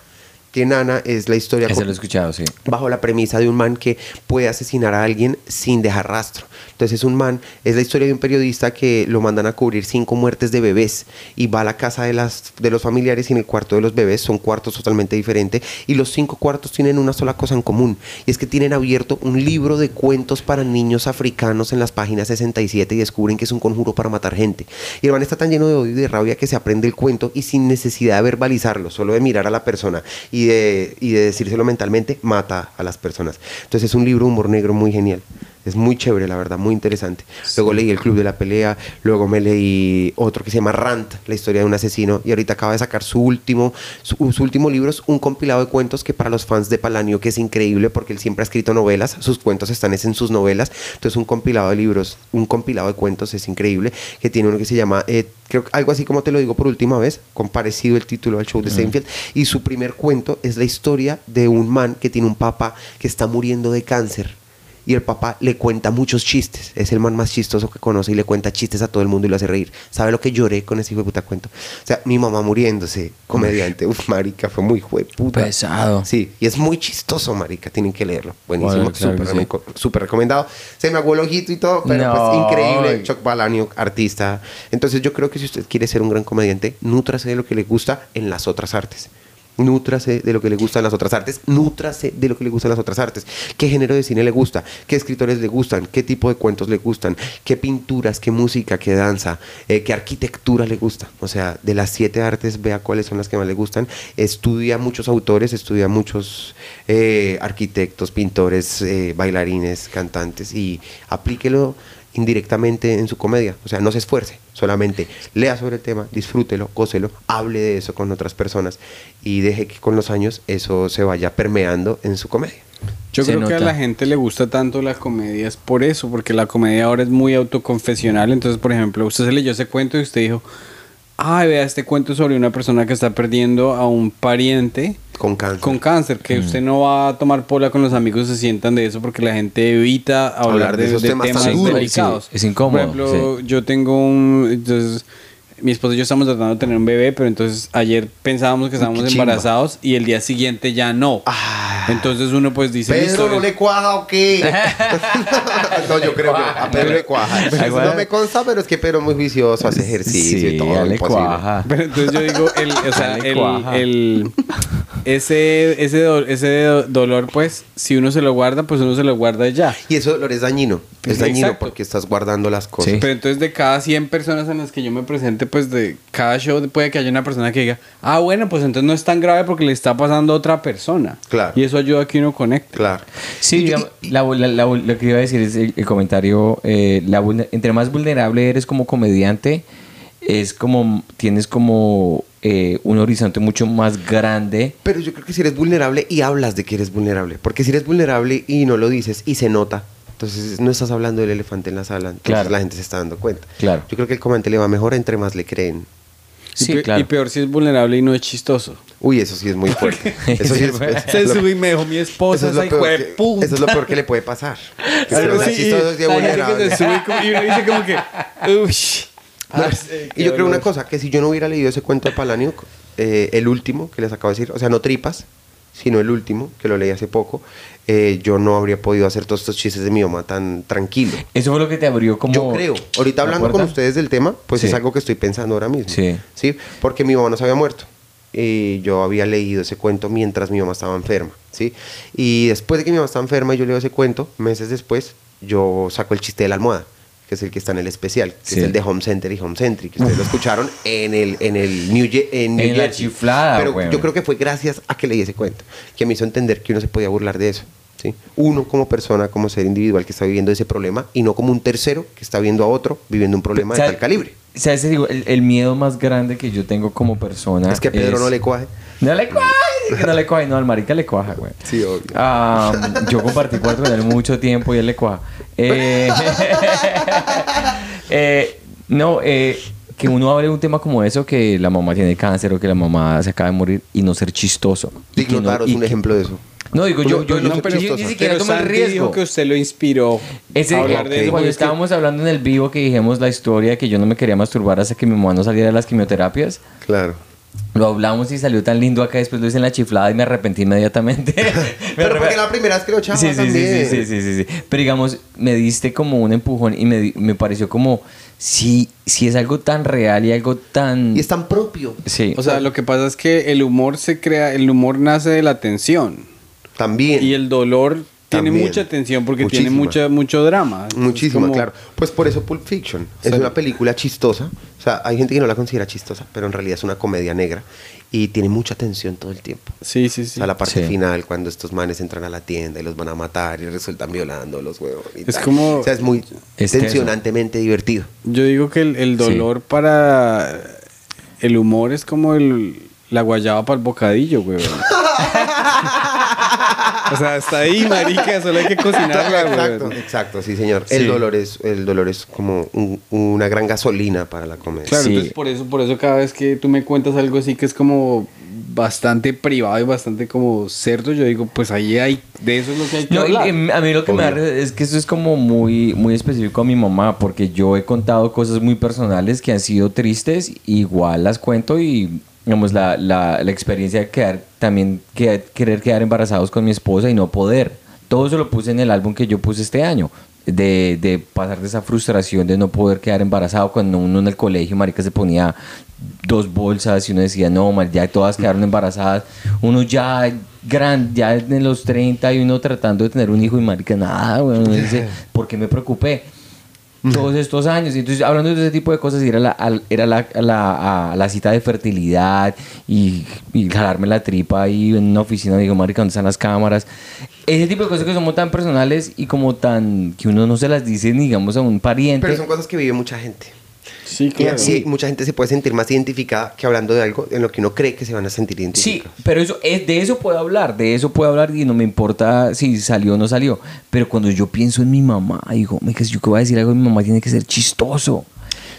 [SPEAKER 3] Que Nana es la historia
[SPEAKER 4] Ese lo he escuchado, sí.
[SPEAKER 3] bajo la premisa de un man que puede asesinar a alguien sin dejar rastro. Entonces es un man, es la historia de un periodista que lo mandan a cubrir cinco muertes de bebés y va a la casa de, las, de los familiares y en el cuarto de los bebés son cuartos totalmente diferentes y los cinco cuartos tienen una sola cosa en común y es que tienen abierto un libro de cuentos para niños africanos en las páginas 67 y descubren que es un conjuro para matar gente. Y el man está tan lleno de odio y de rabia que se aprende el cuento y sin necesidad de verbalizarlo, solo de mirar a la persona y de, y de decírselo mentalmente, mata a las personas. Entonces es un libro de humor negro muy genial. Es muy chévere, la verdad, muy interesante. Luego leí El Club de la Pelea, luego me leí otro que se llama Rant, la historia de un asesino, y ahorita acaba de sacar su último, su, su último libro, es un compilado de cuentos que para los fans de Palanio, que es increíble porque él siempre ha escrito novelas, sus cuentos están es en sus novelas, entonces un compilado de libros, un compilado de cuentos es increíble, que tiene uno que se llama, eh, creo que algo así como te lo digo por última vez, con parecido el título al show de Seinfeld, y su primer cuento es la historia de un man que tiene un papá que está muriendo de cáncer y el papá le cuenta muchos chistes. Es el man más chistoso que conoce y le cuenta chistes a todo el mundo y lo hace reír. ¿Sabe lo que lloré con ese hijo de puta cuento? O sea, mi mamá muriéndose, comediante. Uf, marica, fue muy hijo de puta.
[SPEAKER 4] Pesado.
[SPEAKER 3] Sí, y es muy chistoso, marica. Tienen que leerlo. Buenísimo,
[SPEAKER 4] Bueno, claro
[SPEAKER 3] súper
[SPEAKER 4] sí.
[SPEAKER 3] súper recomendado. Se me aguó el ojito y todo, pero
[SPEAKER 4] No.
[SPEAKER 3] pues increíble. Chuck Palahniuk, artista. Entonces yo creo que si usted quiere ser un gran comediante, nútrase de lo que le gusta en las otras artes. Nútrase de lo que le gustan las otras artes, nútrase de lo que le gustan las otras artes. ¿Qué género de cine le gusta? ¿Qué escritores le gustan? ¿Qué tipo de cuentos le gustan? ¿Qué pinturas? ¿Qué música? ¿Qué danza? Eh, ¿Qué arquitectura le gusta? O sea, de las siete artes, vea cuáles son las que más le gustan. Estudia muchos autores, estudia muchos eh, arquitectos, pintores, eh, bailarines, cantantes y aplíquelo indirectamente en su comedia. O sea, no se esfuerce, solamente lea sobre el tema, disfrútelo, gócelo, hable de eso con otras personas y deje que con los años eso se vaya permeando en su comedia.
[SPEAKER 2] Yo
[SPEAKER 4] Se
[SPEAKER 2] creo que a la gente le gusta tanto la comedia es por eso, porque la comedia ahora es muy autoconfesional. Entonces, por ejemplo, usted se leyó ese cuento y usted dijo, ay, vea, este cuento es sobre una persona que está perdiendo a un pariente
[SPEAKER 3] Con cáncer.
[SPEAKER 2] con cáncer, que usted no va a tomar pola con los amigos, se sientan de eso porque la gente evita hablar,
[SPEAKER 3] Hablar de
[SPEAKER 2] de,
[SPEAKER 3] esos
[SPEAKER 2] de
[SPEAKER 3] temas
[SPEAKER 2] temas,
[SPEAKER 3] tan duros.
[SPEAKER 2] delicados.
[SPEAKER 4] Sí, es incómodo,
[SPEAKER 2] Por ejemplo, yo tengo un... Entonces, mi esposo y yo estamos tratando de tener un bebé, pero entonces ayer pensábamos que estábamos embarazados y el día siguiente ya no.
[SPEAKER 3] Ah.
[SPEAKER 2] Entonces uno pues dice... "Listo,
[SPEAKER 3] Pedro, ¿no le cuaja o qué? [laughs] no, yo creo que a Pedro le cuaja. [laughs] No me consta, pero es que Pedro es muy juicioso, hace ejercicio y todo.
[SPEAKER 4] ya le
[SPEAKER 3] imposible.
[SPEAKER 4] cuaja.
[SPEAKER 2] Pero entonces yo digo, el, o sea, el, el- ese, ese, do- ese do- dolor, pues, si uno se lo guarda, pues uno se lo guarda ya.
[SPEAKER 3] Y eso dolor es dañino. Es
[SPEAKER 2] Sí,
[SPEAKER 3] dañino
[SPEAKER 2] exacto.
[SPEAKER 3] porque estás guardando las cosas.
[SPEAKER 4] Sí.
[SPEAKER 2] Pero entonces de cada 100 personas en las que yo me presente, pues de cada show puede que haya una persona que diga, ah, bueno, pues entonces no es tan grave porque le está pasando a otra persona.
[SPEAKER 3] Claro.
[SPEAKER 2] Y eso ayuda a que uno conecte.
[SPEAKER 3] Claro.
[SPEAKER 4] Sí, digamos, la- la- la- lo que iba a decir es el, el comentario, eh, la entre más vulnerable eres como comediante, es como, tienes como eh, un horizonte mucho más grande.
[SPEAKER 3] Pero yo creo que si eres vulnerable y hablas de que eres vulnerable. Porque si eres vulnerable y no lo dices y se nota, entonces no estás hablando del elefante en la sala. Entonces
[SPEAKER 4] Claro.
[SPEAKER 3] la gente se está dando cuenta.
[SPEAKER 4] Claro.
[SPEAKER 3] Yo creo que el comediante le va mejor entre más le creen.
[SPEAKER 2] Y
[SPEAKER 4] Sí,
[SPEAKER 2] pe-
[SPEAKER 4] claro.
[SPEAKER 2] Y peor si es vulnerable y no es chistoso.
[SPEAKER 3] Uy, eso sí es muy fuerte. [laughs] Eso sí es,
[SPEAKER 2] Se
[SPEAKER 3] lo-
[SPEAKER 2] sube y me dejó mi
[SPEAKER 3] eso
[SPEAKER 2] esposa,
[SPEAKER 3] es lo
[SPEAKER 2] esa
[SPEAKER 3] peor que- eso es lo peor que le puede pasar. [laughs] Que sea
[SPEAKER 2] así, y
[SPEAKER 3] chistoso y
[SPEAKER 2] que
[SPEAKER 3] vulnerable.
[SPEAKER 2] se sube y y uno dice como que, ush. [laughs]
[SPEAKER 3] No,
[SPEAKER 2] Ah,
[SPEAKER 3] y yo creo una cosa, que si yo no hubiera leído ese cuento de Palaniuk, eh, el último que les acabo de decir, o sea, no tripas, sino el último, que lo leí hace poco, eh, yo no habría podido hacer todos estos chistes de mi mamá tan tranquilo.
[SPEAKER 4] Eso fue lo que te abrió como...
[SPEAKER 3] Yo creo. Ahorita
[SPEAKER 4] ¿La
[SPEAKER 3] hablando con ustedes del tema, pues
[SPEAKER 4] Sí.
[SPEAKER 3] es algo que estoy pensando ahora mismo.
[SPEAKER 4] Sí.
[SPEAKER 3] ¿Sí? Porque mi mamá no se había muerto. Y yo había leído ese cuento mientras mi mamá estaba enferma. ¿Sí? Y después de que mi mamá estaba enferma y yo leo ese cuento, meses después, yo saco el chiste de la almohada, que es el que está en el especial, que
[SPEAKER 4] Sí.
[SPEAKER 3] es el de Home Center y Home Centric. que Ustedes lo [laughs] escucharon en el, en el New, Ye- en New
[SPEAKER 4] En la
[SPEAKER 3] Jersey.
[SPEAKER 4] chiflada,
[SPEAKER 3] Pero yo creo que fue gracias a que leí ese cuento, que me hizo entender que uno se podía burlar de eso. ¿sí? Uno como persona, como ser individual que está viviendo ese problema y no como un tercero que está viendo a otro viviendo un problema de
[SPEAKER 4] ¿Sabes-
[SPEAKER 3] tal calibre.
[SPEAKER 4] ¿Sabes? El, el miedo más grande que yo tengo como persona
[SPEAKER 3] Es que a Pedro
[SPEAKER 4] es-
[SPEAKER 3] no le cuaje.
[SPEAKER 4] No le cuaja, [laughs] que no le cuaja, no, al marica le cuaja, güey.
[SPEAKER 3] Sí, obvio.
[SPEAKER 4] Ah, yo compartí cuarto con él mucho tiempo y él le cuaja. Eh, [laughs] eh, no, eh, que uno hable de un tema como eso, que la mamá tiene cáncer o que la mamá se acaba de morir y no ser chistoso.
[SPEAKER 3] Digno
[SPEAKER 4] no-
[SPEAKER 3] es un
[SPEAKER 4] que-
[SPEAKER 3] ejemplo de eso.
[SPEAKER 4] No, digo, yo,
[SPEAKER 3] No,
[SPEAKER 4] yo,
[SPEAKER 3] no,
[SPEAKER 4] yo-
[SPEAKER 3] pero
[SPEAKER 4] yo ni siquiera tomo el riesgo.
[SPEAKER 2] dijo que usted lo inspiró
[SPEAKER 4] Ese,
[SPEAKER 2] a hablar
[SPEAKER 4] ok,
[SPEAKER 2] de eso.
[SPEAKER 4] cuando
[SPEAKER 2] porque es que-
[SPEAKER 4] estábamos hablando en el vivo que dijimos la historia de que yo no me quería masturbar hasta que mi mamá no saliera de las quimioterapias,
[SPEAKER 3] Claro.
[SPEAKER 4] Lo hablamos y salió tan lindo acá, después lo hice en la chiflada y me arrepentí inmediatamente. [laughs] Me
[SPEAKER 3] Pero porque la primera vez que lo echaba
[SPEAKER 4] Sí, sí, sí,
[SPEAKER 3] también.
[SPEAKER 4] sí, sí, sí, sí, sí. Pero digamos, me diste como un empujón y me, me pareció como, si, si es algo tan real y algo tan...
[SPEAKER 3] Y es tan propio.
[SPEAKER 4] Sí.
[SPEAKER 2] O sea, lo que pasa es que el humor se crea, el humor nace de la tensión.
[SPEAKER 3] También.
[SPEAKER 2] Y el dolor tiene
[SPEAKER 3] También.
[SPEAKER 2] mucha tensión porque tiene
[SPEAKER 3] Muchísima.
[SPEAKER 2] mucha, mucho drama.
[SPEAKER 3] Muchísimo,
[SPEAKER 2] como-
[SPEAKER 3] claro. Pues por eso Pulp Fiction es
[SPEAKER 2] Sí.
[SPEAKER 3] una película chistosa. O sea, hay gente que no la considera chistosa, pero en realidad es una comedia negra y tiene mucha tensión todo el tiempo.
[SPEAKER 2] Sí, sí,
[SPEAKER 3] O
[SPEAKER 2] sí.
[SPEAKER 3] sea, la parte
[SPEAKER 4] Sí.
[SPEAKER 3] final, cuando estos manes entran a la tienda y los van a matar y resultan violando los huevos. y
[SPEAKER 2] Es
[SPEAKER 3] tal.
[SPEAKER 2] como-
[SPEAKER 3] O sea, es muy
[SPEAKER 4] Es
[SPEAKER 3] tensionantemente divertido.
[SPEAKER 2] Yo digo que el, el
[SPEAKER 4] Sí.
[SPEAKER 2] dolor para el humor es como el, la guayaba para el bocadillo, güey. [laughs] o sea, está ahí, marica, solo hay que cocinarla,
[SPEAKER 3] exacto,
[SPEAKER 2] güey.
[SPEAKER 3] exacto, sí, señor.
[SPEAKER 2] Sí.
[SPEAKER 3] El dolor es, el dolor es como un- una gran gasolina para la comedia.
[SPEAKER 2] Claro,
[SPEAKER 4] Sí.
[SPEAKER 2] entonces por eso, por eso cada vez que tú me cuentas algo así que es como bastante privado y bastante como cerdo, yo digo, pues ahí hay, de eso es lo que hay que
[SPEAKER 4] No, y-
[SPEAKER 2] hablar.
[SPEAKER 4] y a mí lo que me da es que eso es como muy, muy específico a mi mamá, porque yo he contado cosas muy personales que han sido tristes, igual las cuento y, digamos, la, la, la experiencia de quedar, también que- querer quedar embarazados con mi esposa y no poder. Todo eso lo puse en el álbum que yo puse este año. De, de pasar de esa frustración de no poder quedar embarazado cuando uno en el colegio, marica, se ponía dos bolsas y uno decía, no, mal, ya todas quedaron embarazadas. Uno ya grande, ya en los 30 y uno tratando de tener un hijo y marica, nada. Uno dice, [laughs] ¿por qué me preocupé? Todos estos años. Y entonces, hablando de ese tipo de cosas, ir a la, al- era la, a la, a la cita de fertilidad y, y jalarme la tripa ahí en una oficina. Digo, marica, ¿dónde están las cámaras? Ese tipo de cosas que somos tan personales y como tan... que uno no se las dice, digamos, a un pariente.
[SPEAKER 3] Pero son cosas que vive mucha gente.
[SPEAKER 2] Sí,
[SPEAKER 3] Y
[SPEAKER 2] claro.
[SPEAKER 3] así mucha gente se puede sentir más identificada que hablando de algo en lo que uno cree que se van a sentir
[SPEAKER 4] Sí,
[SPEAKER 3] identificados.
[SPEAKER 4] pero eso es de eso puedo hablar, de eso puedo hablar y no me importa si salió o no salió. Pero cuando yo pienso en mi mamá, digo, me yo que voy a decir algo de mi mamá tiene que ser chistoso.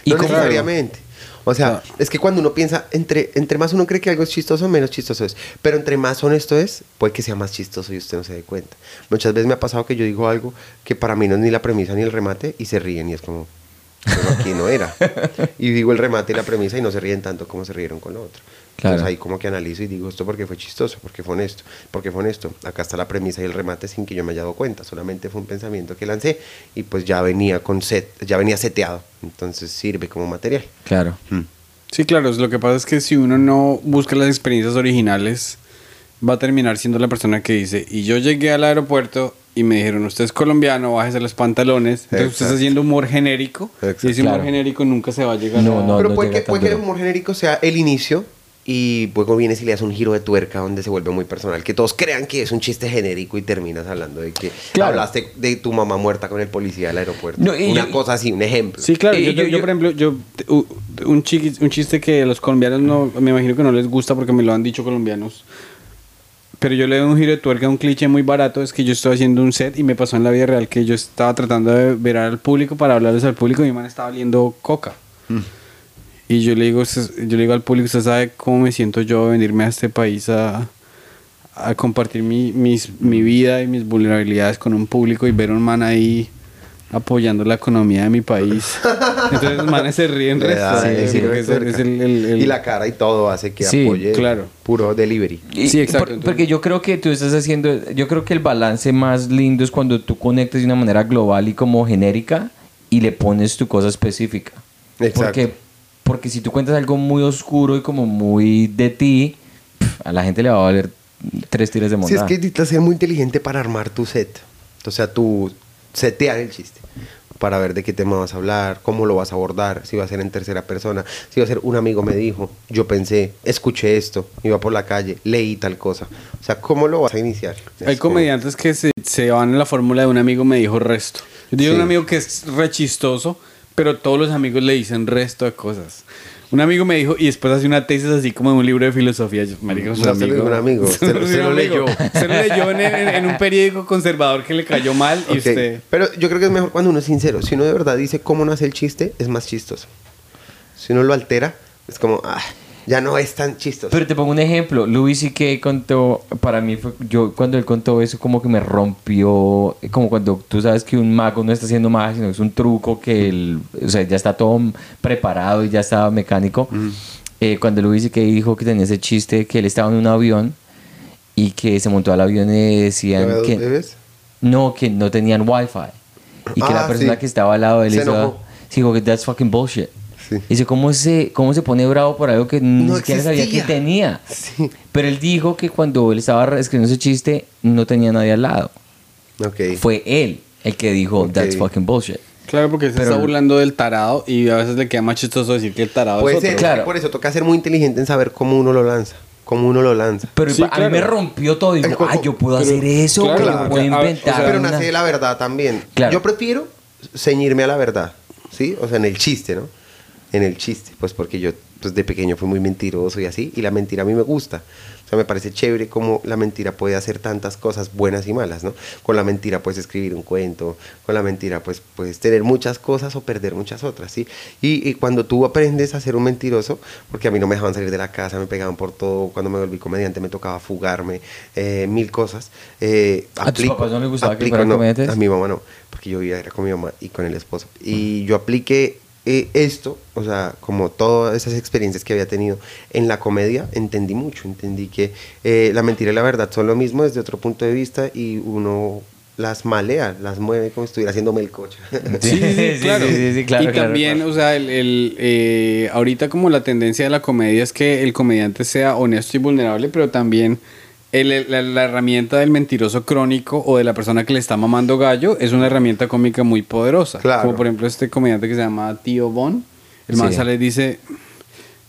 [SPEAKER 4] Y
[SPEAKER 3] no
[SPEAKER 4] como-
[SPEAKER 3] necesariamente. O sea, es que cuando uno piensa, entre, entre más uno cree que algo es chistoso, menos chistoso es. Pero entre más honesto es, puede que sea más chistoso y usted no se dé cuenta. Muchas veces me ha pasado que yo digo algo que para mí no es ni la premisa ni el remate y se ríen y es como, pero aquí no era. Y digo el remate y la premisa y no se ríen tanto como se rieron con lo otro.
[SPEAKER 4] Claro.
[SPEAKER 3] Entonces ahí como que analizo y digo esto porque fue chistoso, porque fue honesto, porque fue honesto. Acá está la premisa y el remate sin que yo me haya dado cuenta. Solamente fue un pensamiento que lancé y pues ya venía con set, ya venía seteado. Entonces sirve como material.
[SPEAKER 4] Claro.
[SPEAKER 3] Mm.
[SPEAKER 2] Sí, claro. Lo que pasa es que si uno no busca las experiencias originales, va a terminar siendo la persona que dice, y yo llegué al aeropuerto y me dijeron, usted es colombiano, bájese los pantalones. Entonces usted está
[SPEAKER 3] Exacto.
[SPEAKER 2] haciendo humor genérico.
[SPEAKER 3] Exacto.
[SPEAKER 2] Y ese humor
[SPEAKER 4] Claro.
[SPEAKER 2] genérico nunca se va a llegar
[SPEAKER 4] No,
[SPEAKER 2] a...
[SPEAKER 4] no.
[SPEAKER 3] Pero puede,
[SPEAKER 4] llega
[SPEAKER 3] que, puede que el humor genérico sea el inicio y luego vienes y le das un giro de tuerca donde se vuelve muy personal. Que todos crean que es un chiste genérico y terminas hablando de que
[SPEAKER 4] Claro.
[SPEAKER 3] hablaste de tu mamá muerta con el policía del aeropuerto.
[SPEAKER 4] No,
[SPEAKER 3] Una
[SPEAKER 4] yo-
[SPEAKER 3] cosa así, un ejemplo.
[SPEAKER 2] Sí, claro.
[SPEAKER 4] Eh,
[SPEAKER 2] yo, yo-
[SPEAKER 4] yo-
[SPEAKER 2] por ejemplo, yo un, chiqui- un chiste que a los colombianos no, me imagino que no les gusta porque me lo han dicho colombianos. Pero yo le doy un giro de tuerca a un cliché muy barato. Es que yo estoy haciendo un set y me pasó en la vida real que yo estaba tratando de ver al público para hablarles al público y mi man estaba oliendo coca. Y yo le digo, "Usted- yo le digo al público, ¿usted sabe cómo me siento yo de venirme a este país a, a compartir mi, mis- mi vida y mis vulnerabilidades con un público y ver un man ahí apoyando la economía de mi país. [laughs] Entonces los manes se ríen resto. Sí, es el- el- el-
[SPEAKER 3] Y la cara y todo hace que
[SPEAKER 4] Sí,
[SPEAKER 3] apoye.
[SPEAKER 2] claro.
[SPEAKER 3] Puro delivery.
[SPEAKER 4] Y-
[SPEAKER 2] Sí, exacto,
[SPEAKER 4] por- porque yo creo que tú estás haciendo, yo creo que el balance más lindo es cuando tú conectas de una manera global y como genérica y le pones tu cosa específica.
[SPEAKER 3] Exacto.
[SPEAKER 4] Porque, porque si tú cuentas algo muy oscuro y como muy de ti, a la gente le va a valer tres tiras de
[SPEAKER 3] Sí,
[SPEAKER 4] montada.
[SPEAKER 3] es que necesitas ser muy inteligente para armar tu set. O sea, tú setear el chiste. Para ver de qué tema vas a hablar, cómo lo vas a abordar, si va a ser en tercera persona, si va a ser un amigo me dijo, yo pensé, escuché esto, iba por la calle, leí tal cosa. O sea, ¿cómo lo vas a iniciar?
[SPEAKER 2] Hay
[SPEAKER 3] Es como-
[SPEAKER 2] comediantes que se, se van en la fórmula de un amigo me dijo resto. Yo tengo
[SPEAKER 3] Sí.
[SPEAKER 2] un amigo que es re chistoso, pero todos los amigos le dicen resto de cosas. Un amigo me dijo, y después hace una tesis así como de un libro de filosofía. Yo, marica, un amigo.
[SPEAKER 3] dijo un amigo, [laughs] se lo- leyó.
[SPEAKER 2] Se lo leyó en, en- en un periódico conservador que le cayó mal y usted...
[SPEAKER 3] Pero yo creo que es mejor cuando uno es sincero. Si uno de verdad dice cómo nace el chiste, es más chistoso. Si uno lo altera, es como, ah, ya no es tan chistoso.
[SPEAKER 4] Pero te pongo un ejemplo. Louis C.K. contó, para mí, fue, yo cuando él contó eso, como que me rompió. Como cuando tú sabes que un mago no está haciendo magia, sino que es un truco que él, o sea, ya está todo preparado y ya está mecánico. Eh, cuando Louis C.K. dijo que tenía ese chiste, que él estaba en un avión y que se montó al avión y decían
[SPEAKER 3] ¿Había dos
[SPEAKER 4] que.
[SPEAKER 3] bebés?
[SPEAKER 4] No, que no tenían wifi. Y que
[SPEAKER 3] Ah,
[SPEAKER 4] la persona
[SPEAKER 3] sí.
[SPEAKER 4] que estaba al lado de él
[SPEAKER 3] Se
[SPEAKER 4] dijo que that's fucking bullshit.
[SPEAKER 3] Sí.
[SPEAKER 4] Dice, ¿cómo se, ¿cómo se pone bravo por algo que ni
[SPEAKER 3] No
[SPEAKER 4] siquiera sabía que tenía?
[SPEAKER 3] Sí.
[SPEAKER 4] Pero él dijo que cuando él estaba escribiendo ese chiste, no tenía nadie al lado.
[SPEAKER 3] Ok.
[SPEAKER 4] Fue él el que dijo,
[SPEAKER 3] Ok.
[SPEAKER 4] that's fucking bullshit.
[SPEAKER 2] Claro, porque se
[SPEAKER 4] Pero-
[SPEAKER 2] está burlando del tarado y a veces le queda más chistoso decir que el tarado
[SPEAKER 3] Puede
[SPEAKER 2] es otro.
[SPEAKER 3] ser,
[SPEAKER 4] Claro.
[SPEAKER 3] por eso toca ser muy inteligente en saber cómo uno lo lanza. Cómo uno lo lanza.
[SPEAKER 4] Pero
[SPEAKER 2] Sí,
[SPEAKER 4] a
[SPEAKER 2] claro.
[SPEAKER 4] mí me rompió todo. Y digo, ay, yo puedo
[SPEAKER 2] pero-
[SPEAKER 4] hacer eso,
[SPEAKER 2] claro,
[SPEAKER 4] que
[SPEAKER 2] claro,
[SPEAKER 4] yo puedo
[SPEAKER 2] ver, o sea,
[SPEAKER 4] inventar.
[SPEAKER 3] pero
[SPEAKER 4] una-
[SPEAKER 3] nace de la verdad también.
[SPEAKER 4] Claro.
[SPEAKER 3] Yo prefiero ceñirme a la verdad, ¿sí? O sea, en el chiste, ¿no? En el chiste, pues porque yo pues de pequeño fui muy mentiroso y así, y la mentira a mí me gusta. O sea, me parece chévere cómo la mentira puede hacer tantas cosas buenas y malas, ¿no? Con la mentira puedes escribir un cuento, con la mentira pues puedes tener muchas cosas o perder muchas otras, ¿sí? Y, y cuando tú aprendes a ser un mentiroso, porque a mí no me dejaban salir de la casa, me pegaban por todo, cuando me volví comediante me tocaba fugarme, eh, mil cosas. eh,
[SPEAKER 4] ¿A tus papás no les gustaba que
[SPEAKER 3] aplico-
[SPEAKER 4] fueran
[SPEAKER 3] no? A mi mamá no, porque yo vivía era con mi mamá y con el esposo. Y yo apliqué eh, esto, o sea, como todas esas experiencias que había tenido en la comedia, entendí mucho, entendí que eh, la mentira y la verdad son lo mismo desde otro punto de vista y uno las malea, las mueve como si estuviera haciendo melcocha.
[SPEAKER 2] Sí, sí, [laughs] sí,
[SPEAKER 4] Sí,
[SPEAKER 2] claro.
[SPEAKER 4] sí, sí, sí, claro,
[SPEAKER 2] y
[SPEAKER 4] claro,
[SPEAKER 2] también,
[SPEAKER 4] claro.
[SPEAKER 2] o sea, el, el, eh, ahorita como la tendencia de la comedia es que el comediante sea honesto y vulnerable, pero también el- la, la herramienta del mentiroso crónico o de la persona que le está mamando gallo es una herramienta cómica muy poderosa.
[SPEAKER 3] Claro.
[SPEAKER 2] Como por ejemplo este comediante que se llama Tío Bon. El man
[SPEAKER 4] Sí.
[SPEAKER 2] sale y dice,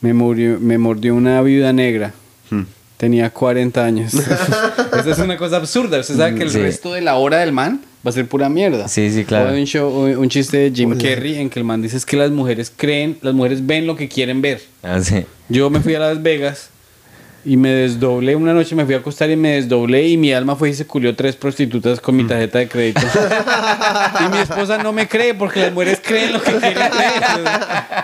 [SPEAKER 2] me, murió, me mordió una viuda negra.
[SPEAKER 3] Hmm.
[SPEAKER 2] Tenía 40 años. [laughs] Esa es una cosa absurda. Usted sabe que el
[SPEAKER 4] Sí.
[SPEAKER 2] resto de la hora del man va a ser pura mierda.
[SPEAKER 4] Sí, sí, claro.
[SPEAKER 2] O hay un, show, un un chiste de Jim Carrey en que el man dice es que las mujeres creen, las mujeres ven lo que quieren ver.
[SPEAKER 4] Ah, sí.
[SPEAKER 2] Yo me fui a Las Vegas y me desdoblé. Una noche me fui a acostar y me desdoblé y mi alma fue y se culió tres prostitutas con mi tarjeta de crédito. y mi esposa no me cree porque las mujeres creen lo que quieren ver.